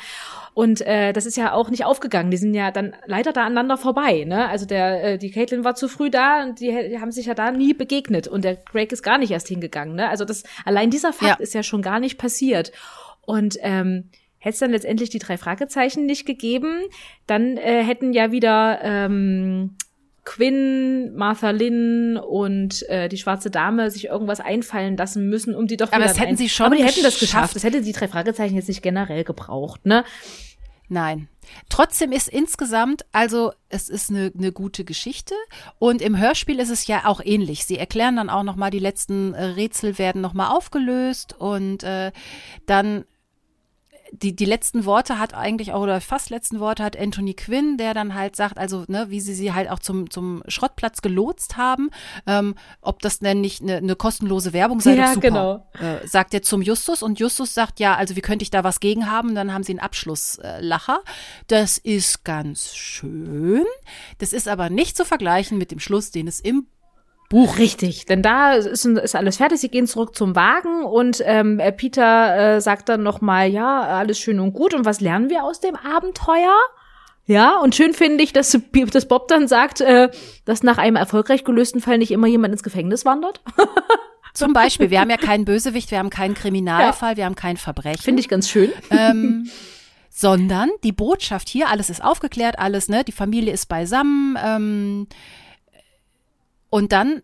Und äh, das ist ja auch nicht aufgegangen. Die sind ja dann leider da aneinander vorbei. Ne? Also der, äh, die Caitlin war zu früh da und die, die haben sich ja da nie begegnet. Und der Craig ist gar nicht erst hingegangen. Ne? Also das allein dieser Fakt ja. ist ja schon gar nicht passiert. Und ähm, hätte es dann letztendlich die drei Fragezeichen nicht gegeben, dann äh, hätten ja wieder ähm, Quinn, Martha Lynn und äh, die schwarze Dame sich irgendwas einfallen lassen müssen, um die doch Aber das hätten sie schon Aber die hätten das geschafft. Das hätte die drei Fragezeichen jetzt nicht generell gebraucht, ne? Nein. Trotzdem ist insgesamt, also es ist eine, eine gute Geschichte und im Hörspiel ist es ja auch ähnlich. Sie erklären dann auch noch mal die letzten äh, Rätsel werden noch mal aufgelöst und äh, dann die, die letzten Worte hat eigentlich auch, oder fast letzten Worte hat Anthony Quinn, der dann halt sagt, also, ne, wie sie sie halt auch zum, zum Schrottplatz gelotst haben, ähm, ob das denn nicht eine, eine kostenlose Werbung sei, ja, super, genau. äh, sagt er zum Justus und Justus sagt, ja, also wie könnte ich da was gegen haben? Dann haben sie einen Abschlusslacher. das ist ganz schön. Das ist aber nicht zu vergleichen mit dem Schluss, den es im Buch. Richtig, denn da ist, ist alles fertig. Sie gehen zurück zum Wagen und ähm, Peter äh, sagt dann noch mal, ja, alles schön und gut. Und was lernen wir aus dem Abenteuer? Ja, und schön finde ich, dass, dass Bob dann sagt, äh, dass nach einem erfolgreich gelösten Fall nicht immer jemand ins Gefängnis wandert. Zum Beispiel, wir haben ja keinen Bösewicht, wir haben keinen Kriminalfall, ja. wir haben kein Verbrechen. Finde ich ganz schön. Ähm, sondern die Botschaft hier, alles ist aufgeklärt, alles, ne, die Familie ist beisammen, ähm, und dann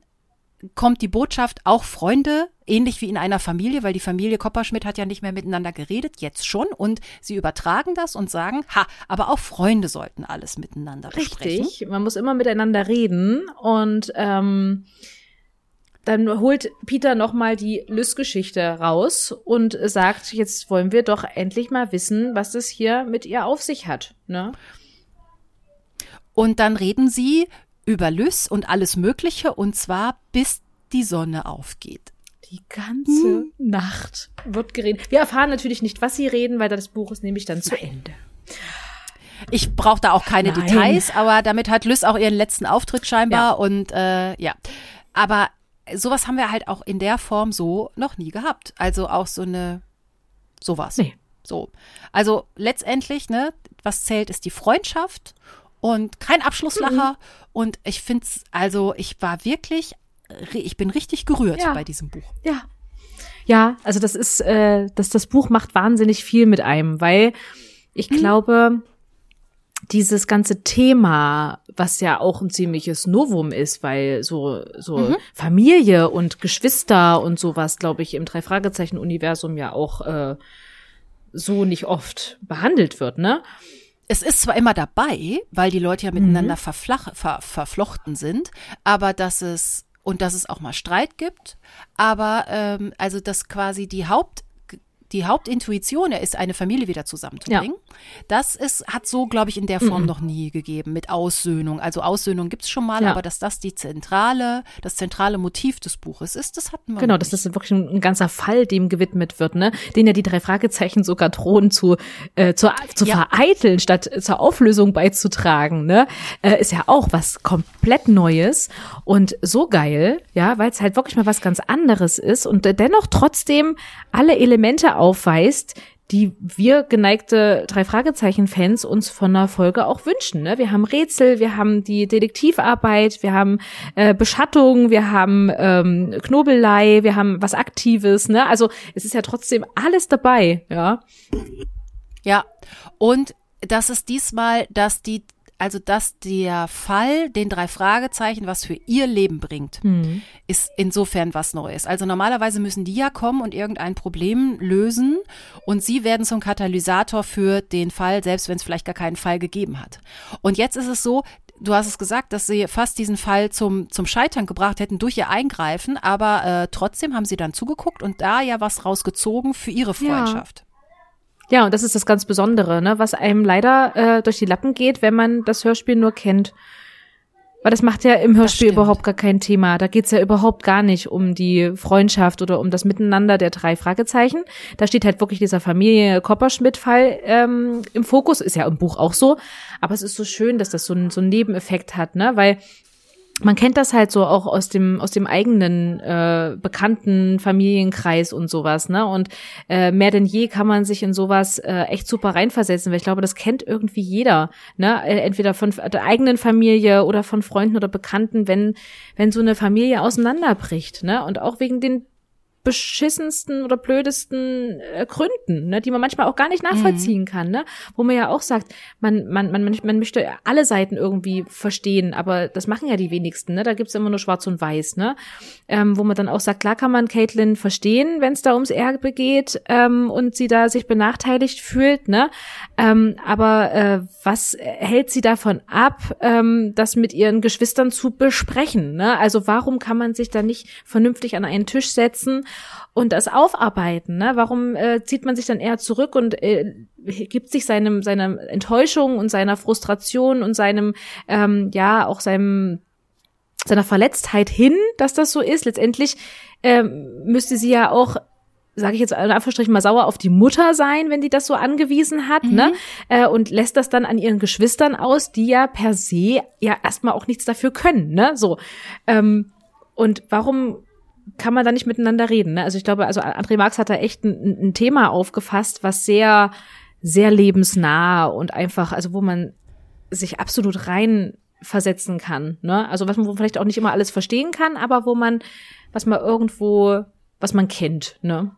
kommt die Botschaft, auch Freunde, ähnlich wie in einer Familie, weil die Familie Kopperschmidt hat ja nicht mehr miteinander geredet, jetzt schon. Und sie übertragen das und sagen, ha, aber auch Freunde sollten alles miteinander besprechen. Richtig, man muss immer miteinander reden. Und ähm, dann holt Peter nochmal die Lys-Geschichte raus und sagt, jetzt wollen wir doch endlich mal wissen, was es hier mit ihr auf sich hat. Ne? Und dann reden sie über Lys und alles Mögliche und zwar bis die Sonne aufgeht. Die ganze hm. Nacht wird geredet. Wir erfahren natürlich nicht, was sie reden, weil das Buch ist nämlich dann zu Ende. Ich brauche da auch keine Nein. Details, aber damit hat Lys auch ihren letzten Auftritt scheinbar ja. und äh, ja. Aber sowas haben wir halt auch in der Form so noch nie gehabt. Also auch so eine sowas. Nee. So. Also letztendlich, ne, was zählt, ist die Freundschaft und kein Abschlusslacher. Mhm. Und ich finde es, also ich war wirklich, ich bin richtig gerührt ja. bei diesem Buch. Ja. Ja, also das ist, äh, das, das Buch macht wahnsinnig viel mit einem, weil ich mhm. glaube, dieses ganze Thema, was ja auch ein ziemliches Novum ist, weil so so mhm. Familie und Geschwister und sowas, glaube ich, im drei Fragezeichen Universum ja auch äh, so nicht oft behandelt wird, ne? Es ist zwar immer dabei, weil die Leute ja miteinander mhm. verflach, ver, verflochten sind, aber dass es und dass es auch mal Streit gibt, aber ähm, also dass quasi die Haupt die Hauptintuition ist, eine Familie wieder zusammenzubringen. Ja. Das ist, hat so, glaube ich, in der Form mhm. noch nie gegeben mit Aussöhnung. Also Aussöhnung gibt es schon mal, ja. aber dass das die zentrale, das zentrale Motiv des Buches ist, das hatten wir. Genau, dass das wirklich ein, ein, ganzer Fall dem gewidmet wird, ne? Den ja die drei Fragezeichen sogar drohen zu, äh, zu, zu ja. vereiteln, statt zur Auflösung beizutragen, ne? Äh, ist ja auch was komplett Neues und so geil, ja, weil es halt wirklich mal was ganz anderes ist und dennoch trotzdem alle Elemente aufweist, die wir geneigte drei Fragezeichen-Fans uns von einer Folge auch wünschen. Ne? Wir haben Rätsel, wir haben die Detektivarbeit, wir haben äh, Beschattung, wir haben ähm, Knobelei, wir haben was Aktives. Ne? Also es ist ja trotzdem alles dabei, ja. Ja, und das ist diesmal, dass die also dass der Fall den drei Fragezeichen was für ihr Leben bringt, mhm. ist insofern was Neues. Also normalerweise müssen die ja kommen und irgendein Problem lösen und sie werden zum Katalysator für den Fall, selbst wenn es vielleicht gar keinen Fall gegeben hat. Und jetzt ist es so, du hast es gesagt, dass sie fast diesen Fall zum, zum Scheitern gebracht hätten durch ihr Eingreifen, aber äh, trotzdem haben sie dann zugeguckt und da ja was rausgezogen für ihre Freundschaft. Ja. Ja, und das ist das ganz Besondere, ne, was einem leider äh, durch die Lappen geht, wenn man das Hörspiel nur kennt. Weil das macht ja im Hörspiel überhaupt gar kein Thema. Da geht's ja überhaupt gar nicht um die Freundschaft oder um das Miteinander der drei Fragezeichen. Da steht halt wirklich dieser Familie Kopperschmidt-Fall ähm, im Fokus. Ist ja im Buch auch so. Aber es ist so schön, dass das so, ein, so einen Nebeneffekt hat, ne? Weil man kennt das halt so auch aus dem aus dem eigenen äh, bekannten Familienkreis und sowas, ne? Und äh, mehr denn je kann man sich in sowas äh, echt super reinversetzen, weil ich glaube, das kennt irgendwie jeder, ne? Äh, entweder von der eigenen Familie oder von Freunden oder Bekannten, wenn wenn so eine Familie auseinanderbricht, ne? Und auch wegen den beschissensten oder blödesten äh, Gründen, ne, die man manchmal auch gar nicht nachvollziehen mhm. kann, ne? Wo man ja auch sagt, man, man, man, man möchte alle Seiten irgendwie verstehen, aber das machen ja die wenigsten, ne? Da gibt's immer nur Schwarz und Weiß, ne? Ähm, wo man dann auch sagt, klar kann man Caitlin verstehen, wenn es da ums Erbe geht ähm, und sie da sich benachteiligt fühlt, ne? Ähm, aber äh, was hält sie davon ab, ähm, das mit ihren Geschwistern zu besprechen, ne? Also warum kann man sich da nicht vernünftig an einen Tisch setzen und das aufarbeiten. Ne? Warum äh, zieht man sich dann eher zurück und äh, gibt sich seinem seiner Enttäuschung und seiner Frustration und seinem ähm, ja auch seinem seiner Verletztheit hin, dass das so ist. Letztendlich ähm, müsste sie ja auch sage ich jetzt in Anführungsstrichen mal sauer auf die Mutter sein, wenn die das so angewiesen hat, ne? mhm. ne? Äh, und lässt das dann an ihren Geschwistern aus, die ja per se ja erstmal auch nichts dafür können, ne? So. Ähm, und warum kann man da nicht miteinander reden. Ne? Also ich glaube, also André Marx hat da echt ein, ein Thema aufgefasst, was sehr, sehr lebensnah und einfach, also wo man sich absolut rein versetzen kann. Ne? Also was man vielleicht auch nicht immer alles verstehen kann, aber wo man, was man irgendwo, was man kennt. Ne?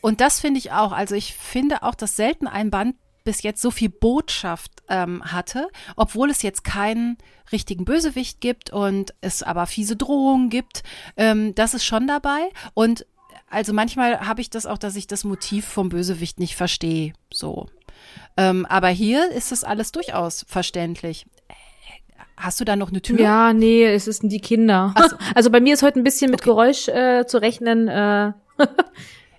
Und das finde ich auch. Also ich finde auch, dass selten ein Band bis jetzt so viel Botschaft ähm, hatte, obwohl es jetzt keinen richtigen Bösewicht gibt und es aber fiese Drohungen gibt. Ähm, das ist schon dabei. Und also manchmal habe ich das auch, dass ich das Motiv vom Bösewicht nicht verstehe. So. Ähm, aber hier ist es alles durchaus verständlich. Hast du da noch eine Tür? Ja, nee, es ist die Kinder. So. Also bei mir ist heute ein bisschen mit okay. Geräusch äh, zu rechnen. Äh.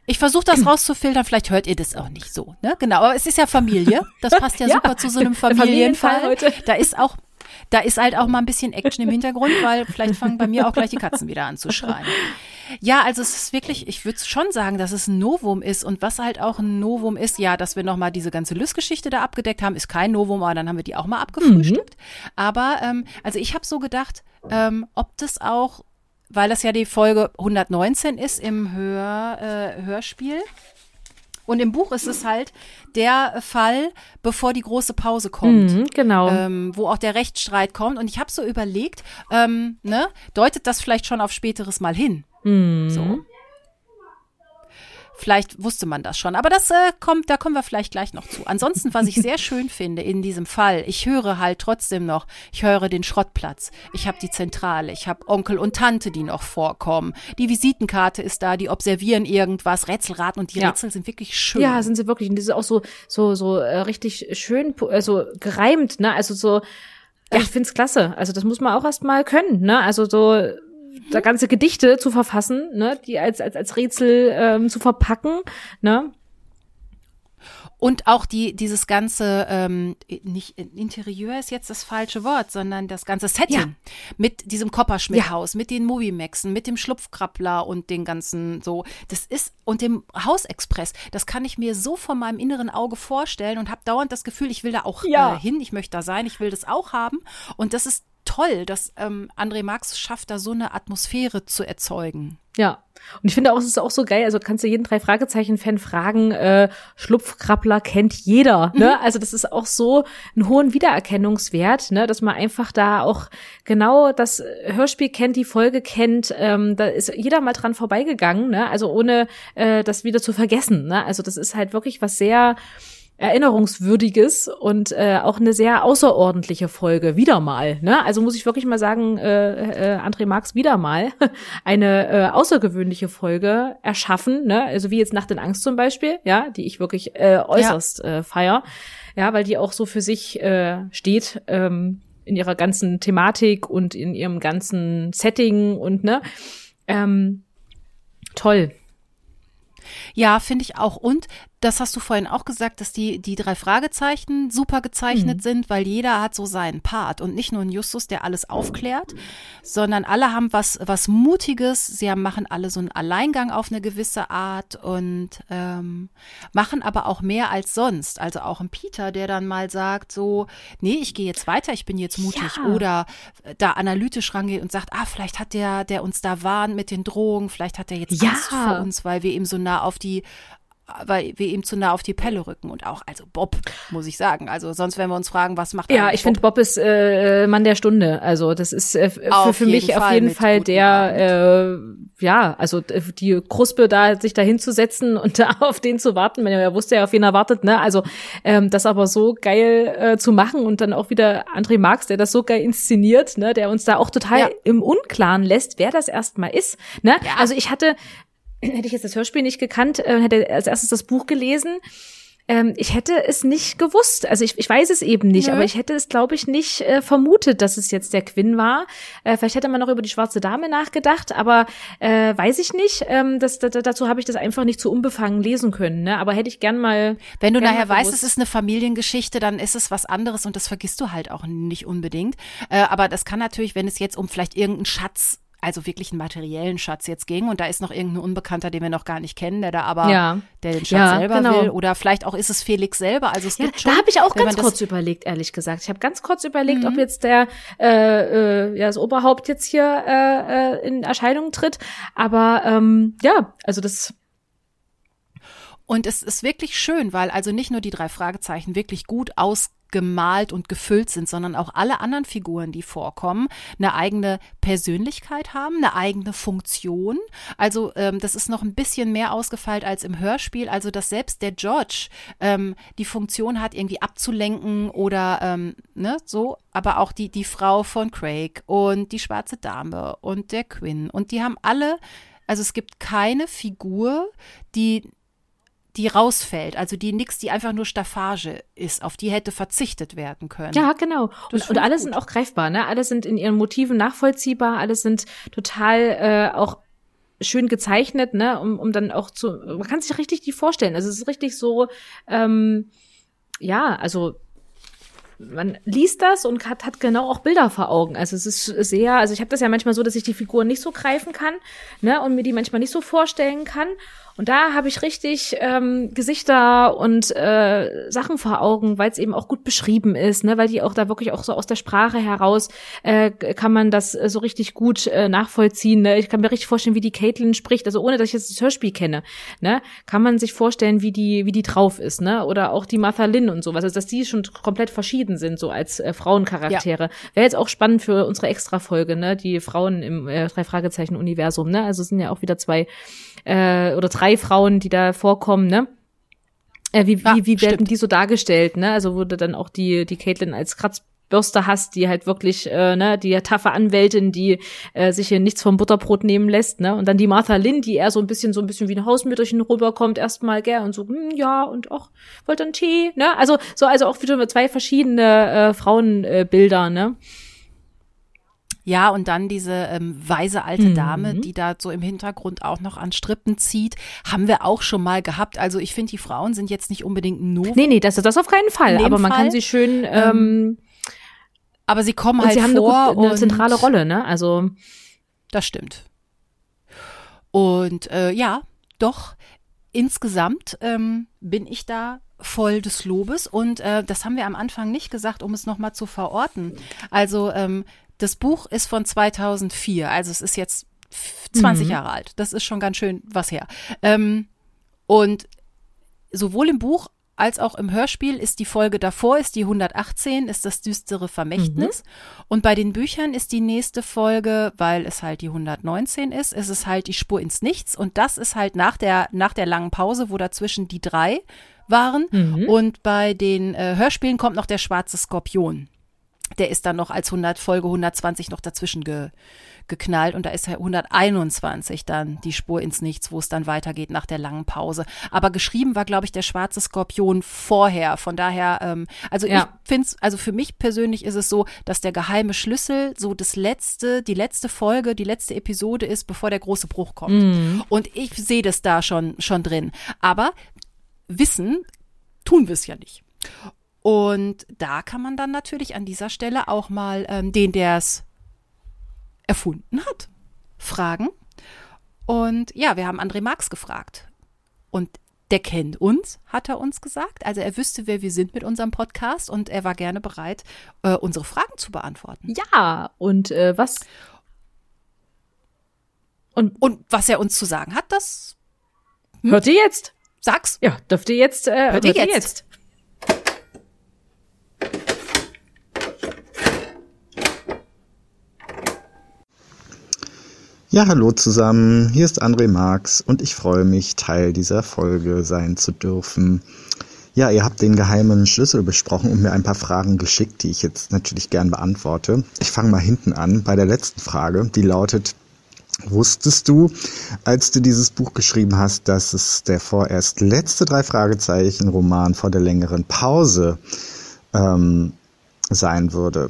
Ich versuche das rauszufiltern, vielleicht hört ihr das auch nicht so. Ne? Genau, aber es ist ja Familie. Das passt ja, ja super zu so einem Familienfall. Familienfall da ist auch da ist halt auch mal ein bisschen Action im Hintergrund, weil vielleicht fangen bei mir auch gleich die Katzen wieder an zu schreien. Ja, also es ist wirklich, ich würde schon sagen, dass es ein Novum ist und was halt auch ein Novum ist, ja, dass wir nochmal diese ganze Lys-Geschichte da abgedeckt haben, ist kein Novum, aber dann haben wir die auch mal abgefrühstückt. Mhm. Aber ähm, also ich habe so gedacht, ähm, ob das auch weil das ja die Folge 119 ist im Hör, äh, Hörspiel. Und im Buch ist es halt der Fall, bevor die große Pause kommt. Mhm, genau. Ähm, wo auch der Rechtsstreit kommt. Und ich habe so überlegt, ähm, ne, deutet das vielleicht schon auf späteres Mal hin? Mhm. So. Vielleicht wusste man das schon, aber das äh, kommt, da kommen wir vielleicht gleich noch zu. Ansonsten, was ich sehr schön finde in diesem Fall, ich höre halt trotzdem noch, ich höre den Schrottplatz, ich habe die Zentrale, ich habe Onkel und Tante, die noch vorkommen, die Visitenkarte ist da, die observieren irgendwas, Rätselraten und die ja. Rätsel sind wirklich schön. Ja, sind sie wirklich und das ist auch so so so äh, richtig schön, also gereimt, ne? Also so ja. ich find's klasse. Also das muss man auch erst mal können, ne? Also so da ganze Gedichte zu verfassen, ne, die als als als Rätsel ähm, zu verpacken, ne? Und auch die, dieses ganze, ähm, nicht Interieur ist jetzt das falsche Wort, sondern das ganze Setting ja. mit diesem Kopperschmidt-Haus, ja. mit den Movimaxen, mit dem Schlupfkrabbler und den ganzen so. Das ist, und dem Hausexpress, das kann ich mir so von meinem inneren Auge vorstellen und habe dauernd das Gefühl, ich will da auch ja. äh, hin, ich möchte da sein, ich will das auch haben. Und das ist toll, dass ähm, André Marx schafft, da so eine Atmosphäre zu erzeugen. Ja. Und ich finde auch, es ist auch so geil, also kannst du jeden drei Fragezeichen-Fan fragen, äh, Schlupfkrabbler kennt jeder, ne? Mhm. Also das ist auch so einen hohen Wiedererkennungswert, ne? Dass man einfach da auch genau das Hörspiel kennt, die Folge kennt, ähm, da ist jeder mal dran vorbeigegangen, ne? Also ohne äh, das wieder zu vergessen, ne? Also das ist halt wirklich was sehr erinnerungswürdiges und äh, auch eine sehr außerordentliche Folge wieder mal. Ne? Also muss ich wirklich mal sagen, äh, äh, André Marx wieder mal eine äh, außergewöhnliche Folge erschaffen. Ne? Also wie jetzt Nacht in Angst zum Beispiel, ja, die ich wirklich äh, äußerst ja. äh, feier. Ja, weil die auch so für sich äh, steht. Ähm, in ihrer ganzen Thematik und in ihrem ganzen Setting und ne ähm, toll. Ja, finde ich auch. Und das hast du vorhin auch gesagt, dass die, die drei Fragezeichen super gezeichnet mhm. sind, weil jeder hat so seinen Part und nicht nur ein Justus, der alles aufklärt, sondern alle haben was, was Mutiges. Sie machen alle so einen Alleingang auf eine gewisse Art und ähm, machen aber auch mehr als sonst. Also auch ein Peter, der dann mal sagt so, nee, ich gehe jetzt weiter, ich bin jetzt mutig ja. oder da analytisch rangeht und sagt, ah, vielleicht hat der, der uns da warnt mit den Drogen, vielleicht hat er jetzt ja. Angst vor uns, weil wir ihm so nah auf die weil wir ihm zu nah auf die Pelle rücken und auch, also Bob, muss ich sagen. Also sonst, wenn wir uns fragen, was macht Ja, ich finde Bob ist äh, Mann der Stunde. Also das ist äh, für, für mich Fall auf jeden Fall der, äh, ja, also die Kruspe da sich da hinzusetzen und da auf den zu warten. Man ja wusste ja, auf wen er wartet, ne? Also ähm, das aber so geil äh, zu machen und dann auch wieder André Marx, der das so geil inszeniert, ne? Der uns da auch total ja. im Unklaren lässt, wer das erstmal ist. Ne? Ja. Also ich hatte hätte ich jetzt das Hörspiel nicht gekannt, äh, hätte als erstes das Buch gelesen. Ähm, ich hätte es nicht gewusst. Also ich, ich weiß es eben nicht, Nö. aber ich hätte es, glaube ich, nicht äh, vermutet, dass es jetzt der Quinn war. Äh, vielleicht hätte man noch über die schwarze Dame nachgedacht, aber äh, weiß ich nicht. Ähm, das, das, dazu habe ich das einfach nicht zu unbefangen lesen können. Ne? Aber hätte ich gern mal. Wenn du nachher weißt, es ist eine Familiengeschichte, dann ist es was anderes und das vergisst du halt auch nicht unbedingt. Äh, aber das kann natürlich, wenn es jetzt um vielleicht irgendeinen Schatz also wirklich einen materiellen Schatz jetzt ging und da ist noch irgendein Unbekannter, den wir noch gar nicht kennen, der da aber ja. der den Schatz ja, selber genau. will oder vielleicht auch ist es Felix selber. Also es ja, gibt schon, da habe ich auch ganz kurz überlegt, ehrlich gesagt. Ich habe ganz kurz überlegt, mhm. ob jetzt der äh, äh, ja das Oberhaupt jetzt hier äh, äh, in Erscheinung tritt, aber ähm, ja, also das und es ist wirklich schön, weil also nicht nur die drei Fragezeichen wirklich gut aus gemalt und gefüllt sind, sondern auch alle anderen Figuren, die vorkommen, eine eigene Persönlichkeit haben, eine eigene Funktion. Also ähm, das ist noch ein bisschen mehr ausgefeilt als im Hörspiel. Also dass selbst der George ähm, die Funktion hat, irgendwie abzulenken oder ähm, ne, so, aber auch die, die Frau von Craig und die schwarze Dame und der Quinn. Und die haben alle, also es gibt keine Figur, die die rausfällt, also die nix, die einfach nur Staffage ist, auf die hätte verzichtet werden können. Ja, genau. Und, und alle gut. sind auch greifbar, ne? Alle sind in ihren Motiven nachvollziehbar, alle sind total äh, auch schön gezeichnet, ne? Um, um dann auch zu, man kann sich richtig die vorstellen. Also es ist richtig so, ähm, ja, also man liest das und hat, hat genau auch Bilder vor Augen. Also es ist sehr, also ich habe das ja manchmal so, dass ich die Figuren nicht so greifen kann, ne, und mir die manchmal nicht so vorstellen kann. Und da habe ich richtig ähm, Gesichter und äh, Sachen vor Augen, weil es eben auch gut beschrieben ist, ne? weil die auch da wirklich auch so aus der Sprache heraus äh, kann man das äh, so richtig gut äh, nachvollziehen. Ne? Ich kann mir richtig vorstellen, wie die Caitlin spricht, also ohne dass ich jetzt das Hörspiel kenne, ne? kann man sich vorstellen, wie die wie die drauf ist, ne? Oder auch die Martha Lynn und sowas, also dass die schon komplett verschieden sind so als äh, Frauencharaktere. Ja. Wäre jetzt auch spannend für unsere Extra-Folge, ne? Die Frauen im äh, drei Fragezeichen Universum, ne? Also sind ja auch wieder zwei äh, oder drei Frauen, die da vorkommen, ne? Äh, wie, ja, wie, wie werden die so dargestellt, ne? Also wurde dann auch die, die Caitlin als Kratzbürste hast, die halt wirklich, äh, ne, die taffe Anwältin, die äh, sich hier nichts vom Butterbrot nehmen lässt, ne? Und dann die Martha Lynn, die eher so ein bisschen, so ein bisschen wie ein Hausmütterchen rüberkommt, erstmal, gell, und so, hm, ja, und auch, wollt einen Tee, ne? Also, so, also auch wieder zwei verschiedene äh, Frauenbilder, äh, ne? Ja, und dann diese ähm, weise alte Dame, mhm. die da so im Hintergrund auch noch an Strippen zieht, haben wir auch schon mal gehabt. Also ich finde, die Frauen sind jetzt nicht unbedingt nur. Nee, nee, das ist das auf keinen Fall. Aber man Fall. kann sie schön. Ähm, ähm, aber sie kommen halt sie haben vor. Eine, eine zentrale Rolle, ne? Also. Das stimmt. Und äh, ja, doch, insgesamt ähm, bin ich da voll des Lobes und äh, das haben wir am Anfang nicht gesagt, um es nochmal zu verorten. Also ähm, das Buch ist von 2004, also es ist jetzt 20 mhm. Jahre alt. Das ist schon ganz schön was her. Ähm, und sowohl im Buch als auch im Hörspiel ist die Folge davor, ist die 118, ist das düstere Vermächtnis. Mhm. Und bei den Büchern ist die nächste Folge, weil es halt die 119 ist, ist es halt die Spur ins Nichts. Und das ist halt nach der, nach der langen Pause, wo dazwischen die drei waren. Mhm. Und bei den äh, Hörspielen kommt noch der schwarze Skorpion. Der ist dann noch als 100 Folge 120 noch dazwischen ge, geknallt und da ist 121 dann die Spur ins Nichts, wo es dann weitergeht nach der langen Pause. Aber geschrieben war, glaube ich, der schwarze Skorpion vorher. Von daher, ähm, also ja. ich finde es, also für mich persönlich ist es so, dass der geheime Schlüssel so das letzte, die letzte Folge, die letzte Episode ist, bevor der große Bruch kommt. Mhm. Und ich sehe das da schon, schon drin. Aber wissen tun wir es ja nicht. Und da kann man dann natürlich an dieser Stelle auch mal ähm, den, der es erfunden hat. Fragen. Und ja, wir haben André Marx gefragt. Und der kennt uns, hat er uns gesagt. Also er wüsste, wer wir sind mit unserem Podcast und er war gerne bereit, äh, unsere Fragen zu beantworten. Ja, und äh, was? Und, und was er uns zu sagen hat, das hört ihr jetzt? Sag's. Ja, dürft ihr jetzt. Äh, hört, hört ihr jetzt? jetzt? Ja, hallo zusammen, hier ist André Marx und ich freue mich, Teil dieser Folge sein zu dürfen. Ja, ihr habt den geheimen Schlüssel besprochen und mir ein paar Fragen geschickt, die ich jetzt natürlich gern beantworte. Ich fange mal hinten an bei der letzten Frage, die lautet, wusstest du, als du dieses Buch geschrieben hast, dass es der vorerst letzte drei Fragezeichen Roman vor der längeren Pause ähm, sein würde?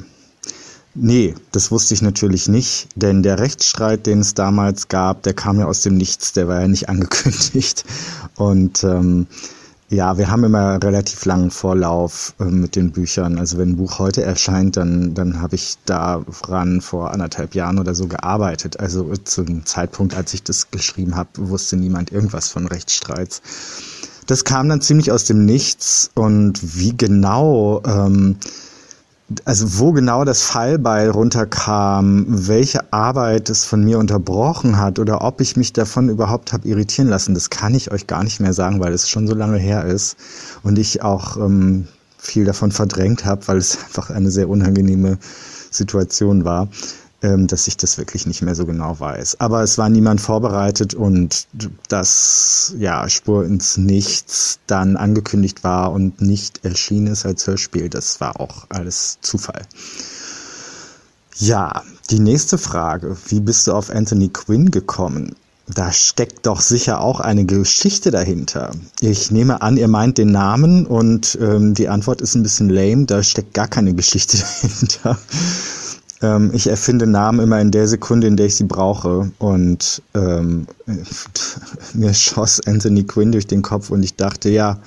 Nee, das wusste ich natürlich nicht, denn der Rechtsstreit, den es damals gab, der kam ja aus dem Nichts, der war ja nicht angekündigt. Und ähm, ja, wir haben immer relativ langen Vorlauf äh, mit den Büchern. Also wenn ein Buch heute erscheint, dann, dann habe ich daran vor anderthalb Jahren oder so gearbeitet. Also zum Zeitpunkt, als ich das geschrieben habe, wusste niemand irgendwas von Rechtsstreits. Das kam dann ziemlich aus dem Nichts und wie genau ähm, also wo genau das Fallbeil runterkam, welche Arbeit es von mir unterbrochen hat oder ob ich mich davon überhaupt habe irritieren lassen, das kann ich euch gar nicht mehr sagen, weil es schon so lange her ist und ich auch ähm, viel davon verdrängt habe, weil es einfach eine sehr unangenehme Situation war dass ich das wirklich nicht mehr so genau weiß. Aber es war niemand vorbereitet und dass ja Spur ins Nichts dann angekündigt war und nicht erschienen ist als Hörspiel, das war auch alles Zufall. Ja, die nächste Frage. Wie bist du auf Anthony Quinn gekommen? Da steckt doch sicher auch eine Geschichte dahinter. Ich nehme an, ihr meint den Namen und ähm, die Antwort ist ein bisschen lame. Da steckt gar keine Geschichte dahinter. Ähm, ich erfinde Namen immer in der Sekunde, in der ich sie brauche. Und ähm, mir schoss Anthony Quinn durch den Kopf und ich dachte, ja,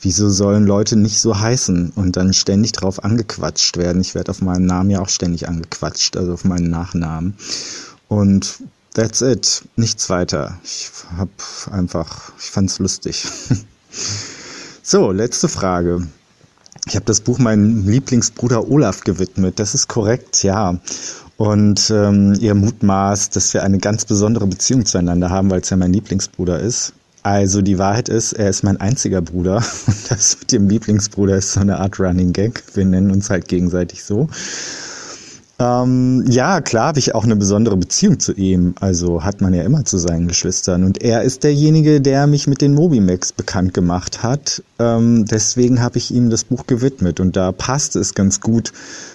wieso sollen Leute nicht so heißen und dann ständig drauf angequatscht werden? Ich werde auf meinen Namen ja auch ständig angequatscht, also auf meinen Nachnamen. Und that's it. Nichts weiter. Ich hab einfach, ich fand's lustig. so, letzte Frage. Ich habe das Buch meinem Lieblingsbruder Olaf gewidmet. Das ist korrekt, ja. Und ähm, ihr mutmaßt, dass wir eine ganz besondere Beziehung zueinander haben, weil es ja mein Lieblingsbruder ist. Also die Wahrheit ist, er ist mein einziger Bruder. Und das mit dem Lieblingsbruder ist so eine Art Running Gag. Wir nennen uns halt gegenseitig so. Ähm, ja, klar habe ich auch eine besondere Beziehung zu ihm. Also hat man ja immer zu seinen Geschwistern. Und er ist derjenige, der mich mit den Mobimax bekannt gemacht hat. Ähm, deswegen habe ich ihm das Buch gewidmet. Und da passte es ganz gut,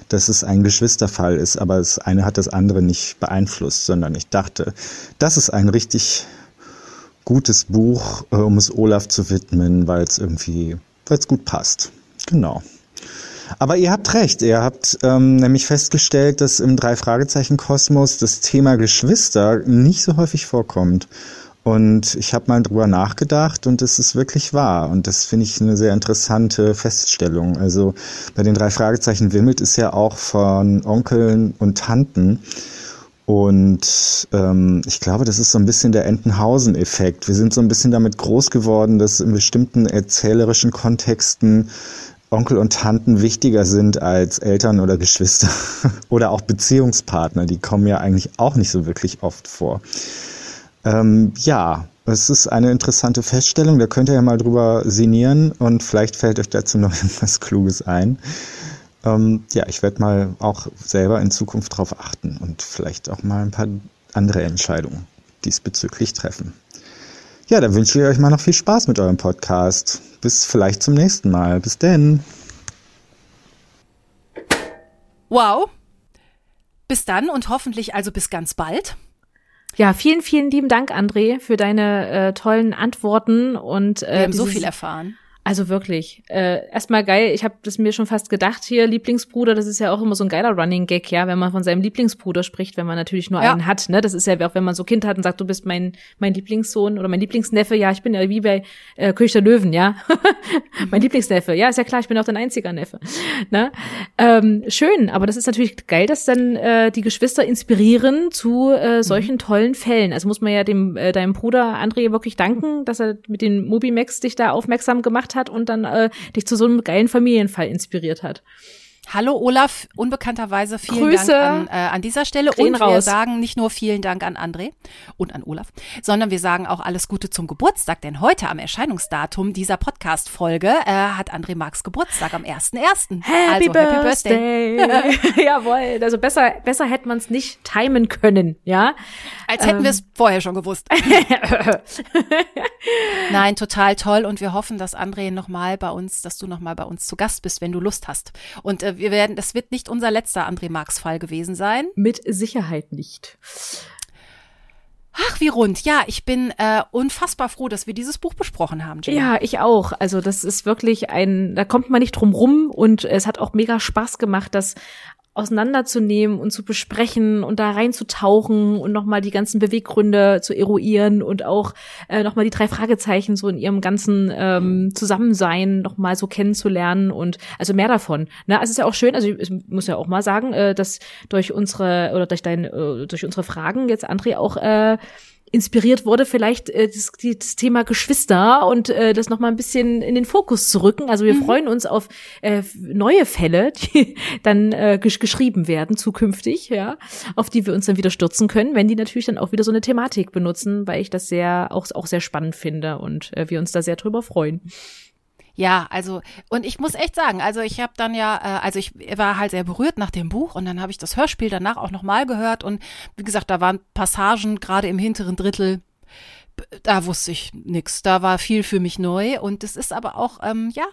dass es ein Geschwisterfall ist. Aber das eine hat das andere nicht beeinflusst, sondern ich dachte, das ist ein richtig gutes Buch, äh, um es Olaf zu widmen, weil es irgendwie, weil es gut passt. Genau. Aber ihr habt recht, ihr habt ähm, nämlich festgestellt, dass im Drei-Fragezeichen-Kosmos das Thema Geschwister nicht so häufig vorkommt. Und ich habe mal drüber nachgedacht und es ist wirklich wahr. Und das finde ich eine sehr interessante Feststellung. Also bei den drei Fragezeichen wimmelt es ja auch von Onkeln und Tanten. Und ähm, ich glaube, das ist so ein bisschen der Entenhausen-Effekt. Wir sind so ein bisschen damit groß geworden, dass in bestimmten erzählerischen Kontexten Onkel und Tanten wichtiger sind als Eltern oder Geschwister oder auch Beziehungspartner. Die kommen ja eigentlich auch nicht so wirklich oft vor. Ähm, ja, Es ist eine interessante Feststellung, da könnt ihr ja mal drüber sinnieren und vielleicht fällt euch dazu noch etwas Kluges ein. Ähm, ja, ich werde mal auch selber in Zukunft darauf achten und vielleicht auch mal ein paar andere Entscheidungen diesbezüglich treffen. Ja, dann wünsche ich euch mal noch viel Spaß mit eurem Podcast. Bis vielleicht zum nächsten Mal. Bis denn. Wow. Bis dann und hoffentlich also bis ganz bald. Ja, vielen, vielen lieben Dank, André, für deine äh, tollen Antworten und äh, Wir haben so viel erfahren. Also wirklich, äh, erstmal geil. Ich habe das mir schon fast gedacht hier, Lieblingsbruder, das ist ja auch immer so ein geiler Running Gag, ja, wenn man von seinem Lieblingsbruder spricht, wenn man natürlich nur Ja. einen hat, ne? Das ist ja auch, wenn man so Kind hat und sagt, du bist mein mein Lieblingssohn oder mein Lieblingsneffe, ja, ich bin ja wie bei äh, König der Löwen, ja. mein Lieblingsneffe, ja, ist ja klar, ich bin auch dein einziger Neffe. Ne? Ähm, schön, aber das ist natürlich geil, dass dann äh, die Geschwister inspirieren zu äh, solchen tollen Fällen. Also muss man ja dem äh, deinem Bruder André wirklich danken, dass er mit den Mobimax dich da aufmerksam gemacht hat und dann äh, dich zu so einem geilen Familienfall inspiriert hat. Hallo Olaf, unbekannterweise vielen Grüße. Dank an, äh, an dieser Stelle. Gehen und wir raus. sagen nicht nur vielen Dank an André und an Olaf, sondern wir sagen auch alles Gute zum Geburtstag, denn heute am Erscheinungsdatum dieser Podcast-Folge äh, hat André Marx Geburtstag am 1.1. Happy also Happy Birthday. Birthday. Jawohl, also besser, besser hätte man es nicht timen können, ja. Als hätten wir es vorher schon gewusst. Nein, total toll und wir hoffen, dass André nochmal bei uns, dass du nochmal bei uns zu Gast bist, wenn du Lust hast. Und äh, wir werden, das wird nicht unser letzter André Marx Fall gewesen sein. Mit Sicherheit nicht. Ach, wie rund. Ja, ich bin äh, unfassbar froh, dass wir dieses Buch besprochen haben, Jenny. Ja, ich auch. Also das ist wirklich ein, da kommt man nicht drum rum und es hat auch mega Spaß gemacht, das auseinanderzunehmen und zu besprechen und da reinzutauchen und nochmal die ganzen Beweggründe zu eruieren und auch äh, nochmal die drei Fragezeichen so in ihrem ganzen ähm, Zusammensein nochmal so kennenzulernen und also mehr davon. Ne? Also es ist ja auch schön, also ich muss ja auch mal sagen, äh, dass durch unsere oder durch dein, äh, durch unsere Fragen jetzt André auch äh, inspiriert wurde, vielleicht äh, das, die, das Thema Geschwister und äh, das noch mal ein bisschen in den Fokus zu rücken. Also wir freuen uns auf äh, neue Fälle, die dann äh, gesch geschrieben werden zukünftig, ja, auf die wir uns dann wieder stürzen können, wenn die natürlich dann auch wieder so eine Thematik benutzen, weil ich das sehr auch auch sehr spannend finde und äh, wir uns da sehr drüber freuen. Ja, also und ich muss echt sagen, also ich habe dann ja, äh, also ich war halt sehr berührt nach dem Buch und dann habe ich das Hörspiel danach auch nochmal gehört und wie gesagt, da waren Passagen gerade im hinteren Drittel, da wusste ich nix, da war viel für mich neu und es ist aber auch, ähm, ja,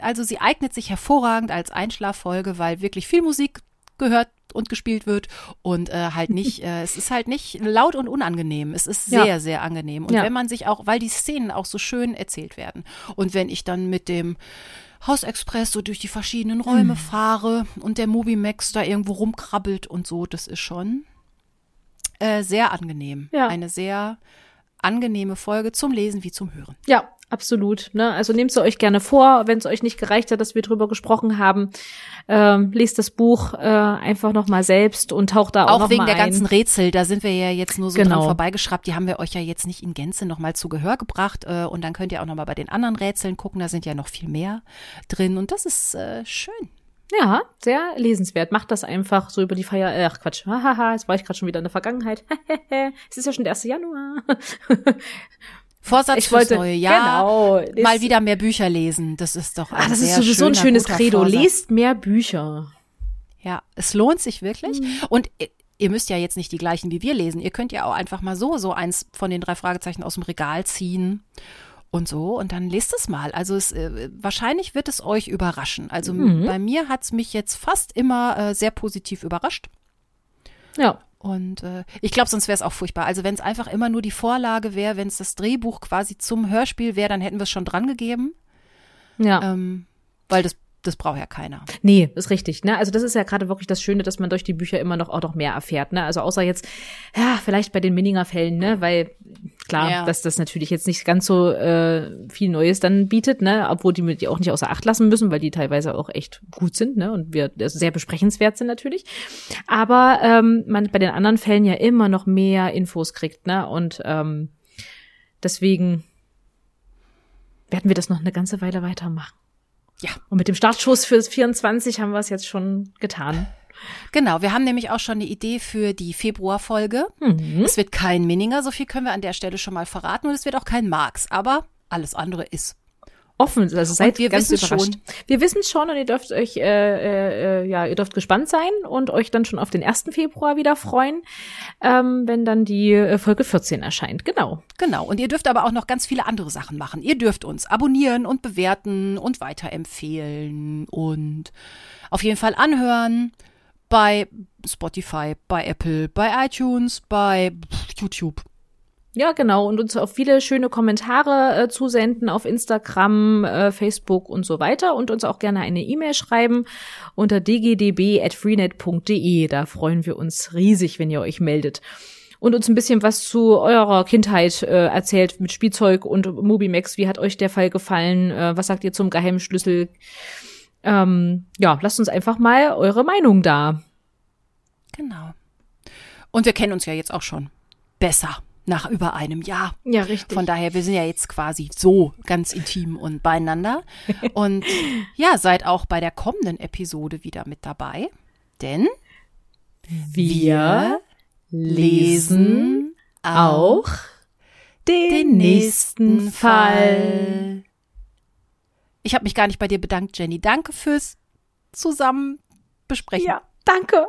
also sie eignet sich hervorragend als Einschlaffolge, weil wirklich viel Musik gehört und gespielt wird und äh, halt nicht, äh, es ist halt nicht laut und unangenehm. Es ist Ja. sehr, sehr angenehm. Und Ja. wenn man sich auch, weil die Szenen auch so schön erzählt werden. Und wenn ich dann mit dem Hausexpress so durch die verschiedenen Mhm. Räume fahre und der Mobimax da irgendwo rumkrabbelt und so, das ist schon äh, sehr angenehm. Ja. Eine sehr angenehme Folge zum Lesen wie zum Hören. Ja, absolut. Ne? Also nehmt sie euch gerne vor, wenn es euch nicht gereicht hat, dass wir drüber gesprochen haben. Ähm, lest das Buch äh, einfach noch mal selbst und taucht da auch, Auch noch wegen mal der ein. ganzen Rätsel, da sind wir ja jetzt nur so Genau. dran vorbeigeschraubt. Die haben wir euch ja jetzt nicht in Gänze nochmal zu Gehör gebracht. Äh, und dann könnt ihr auch nochmal bei den anderen Rätseln gucken. Da sind ja noch viel mehr drin. Und das ist äh, schön. Ja, sehr lesenswert. Macht das einfach so über die Feier. Ach Quatsch. Hahaha, jetzt war ich gerade schon wieder in der Vergangenheit. es ist ja schon der 1. Januar. Vorsatz Ich fürs wollte- neue Jahr. genau. Mal wieder mehr Bücher lesen. Das ist doch ein Ah, das ist sowieso ein schöner, schönes guter Credo. Vorsatz. Lest mehr Bücher. Ja, es lohnt sich wirklich. Mhm. Und ihr- ihr müsst ja jetzt nicht die gleichen wie wir lesen. Ihr könnt ja auch einfach mal so, so eins von den drei Fragezeichen aus dem Regal ziehen und so und dann lest es mal. Also es, äh, wahrscheinlich wird es euch überraschen. Also Mhm. bei mir hat es mich jetzt fast immer äh, sehr positiv überrascht. Ja. Und äh, ich glaube, sonst wäre es auch furchtbar. Also wenn es einfach immer nur die Vorlage wäre, wenn es das Drehbuch quasi zum Hörspiel wäre, dann hätten wir es schon dran gegeben. Ja. Ähm, weil das, das braucht ja keiner. Nee, ist richtig. Ne? Also das ist ja gerade wirklich das Schöne, dass man durch die Bücher immer noch auch noch mehr erfährt. Ne? Also außer jetzt, ja, vielleicht bei den Minninger Fällen, ne? weil klar, Ja. dass das natürlich jetzt nicht ganz so äh, viel Neues dann bietet, ne? obwohl die mit die auch nicht außer Acht lassen müssen, weil die teilweise auch echt gut sind ne? und wir also sehr besprechenswert sind natürlich. Aber ähm, man bei den anderen Fällen ja immer noch mehr Infos kriegt, ne? Und ähm, deswegen werden wir das noch eine ganze Weile weitermachen. Ja. Und mit dem Startschuss für 24 haben wir es jetzt schon getan. Genau, wir haben nämlich auch schon eine Idee für die Februarfolge. Mhm. Es wird kein Mininger, so viel können wir an der Stelle schon mal verraten. Und es wird auch kein Marx, aber alles andere ist. Offen, also seid wir ganz wissen überrascht. schon- Wir wissen es schon und ihr dürft euch, äh, äh, äh, ja, ihr dürft gespannt sein und euch dann schon auf den 1. Februar wieder freuen, ähm, wenn dann die äh, Folge 14 erscheint. Genau. Genau. Und ihr dürft aber auch noch ganz viele andere Sachen machen. Ihr dürft uns abonnieren und bewerten und weiterempfehlen und auf jeden Fall anhören bei Spotify, bei Apple, bei iTunes, bei YouTube. Ja, genau. Und uns auch viele schöne Kommentare äh, zusenden auf Instagram, äh, Facebook und so weiter. Und uns auch gerne eine E-Mail schreiben unter dgdb.freenet.de. Da freuen wir uns riesig, wenn ihr euch meldet. Und uns ein bisschen was zu eurer Kindheit äh, erzählt mit Spielzeug und Mobimax. Wie hat euch der Fall gefallen? Äh, was sagt ihr zum Geheimschlüssel? Ähm, ja, lasst uns einfach mal eure Meinung da. Genau. Und wir kennen uns ja jetzt auch schon besser nach über einem Jahr. Ja, richtig. Von daher, wir sind ja jetzt quasi so ganz intim und beieinander. Und ja, seid auch bei der kommenden Episode wieder mit dabei. Denn wir lesen auch den, nächsten. Fall. Ich habe mich gar nicht bei dir bedankt, Jenny. Danke fürs zusammen besprechen. Ja, danke.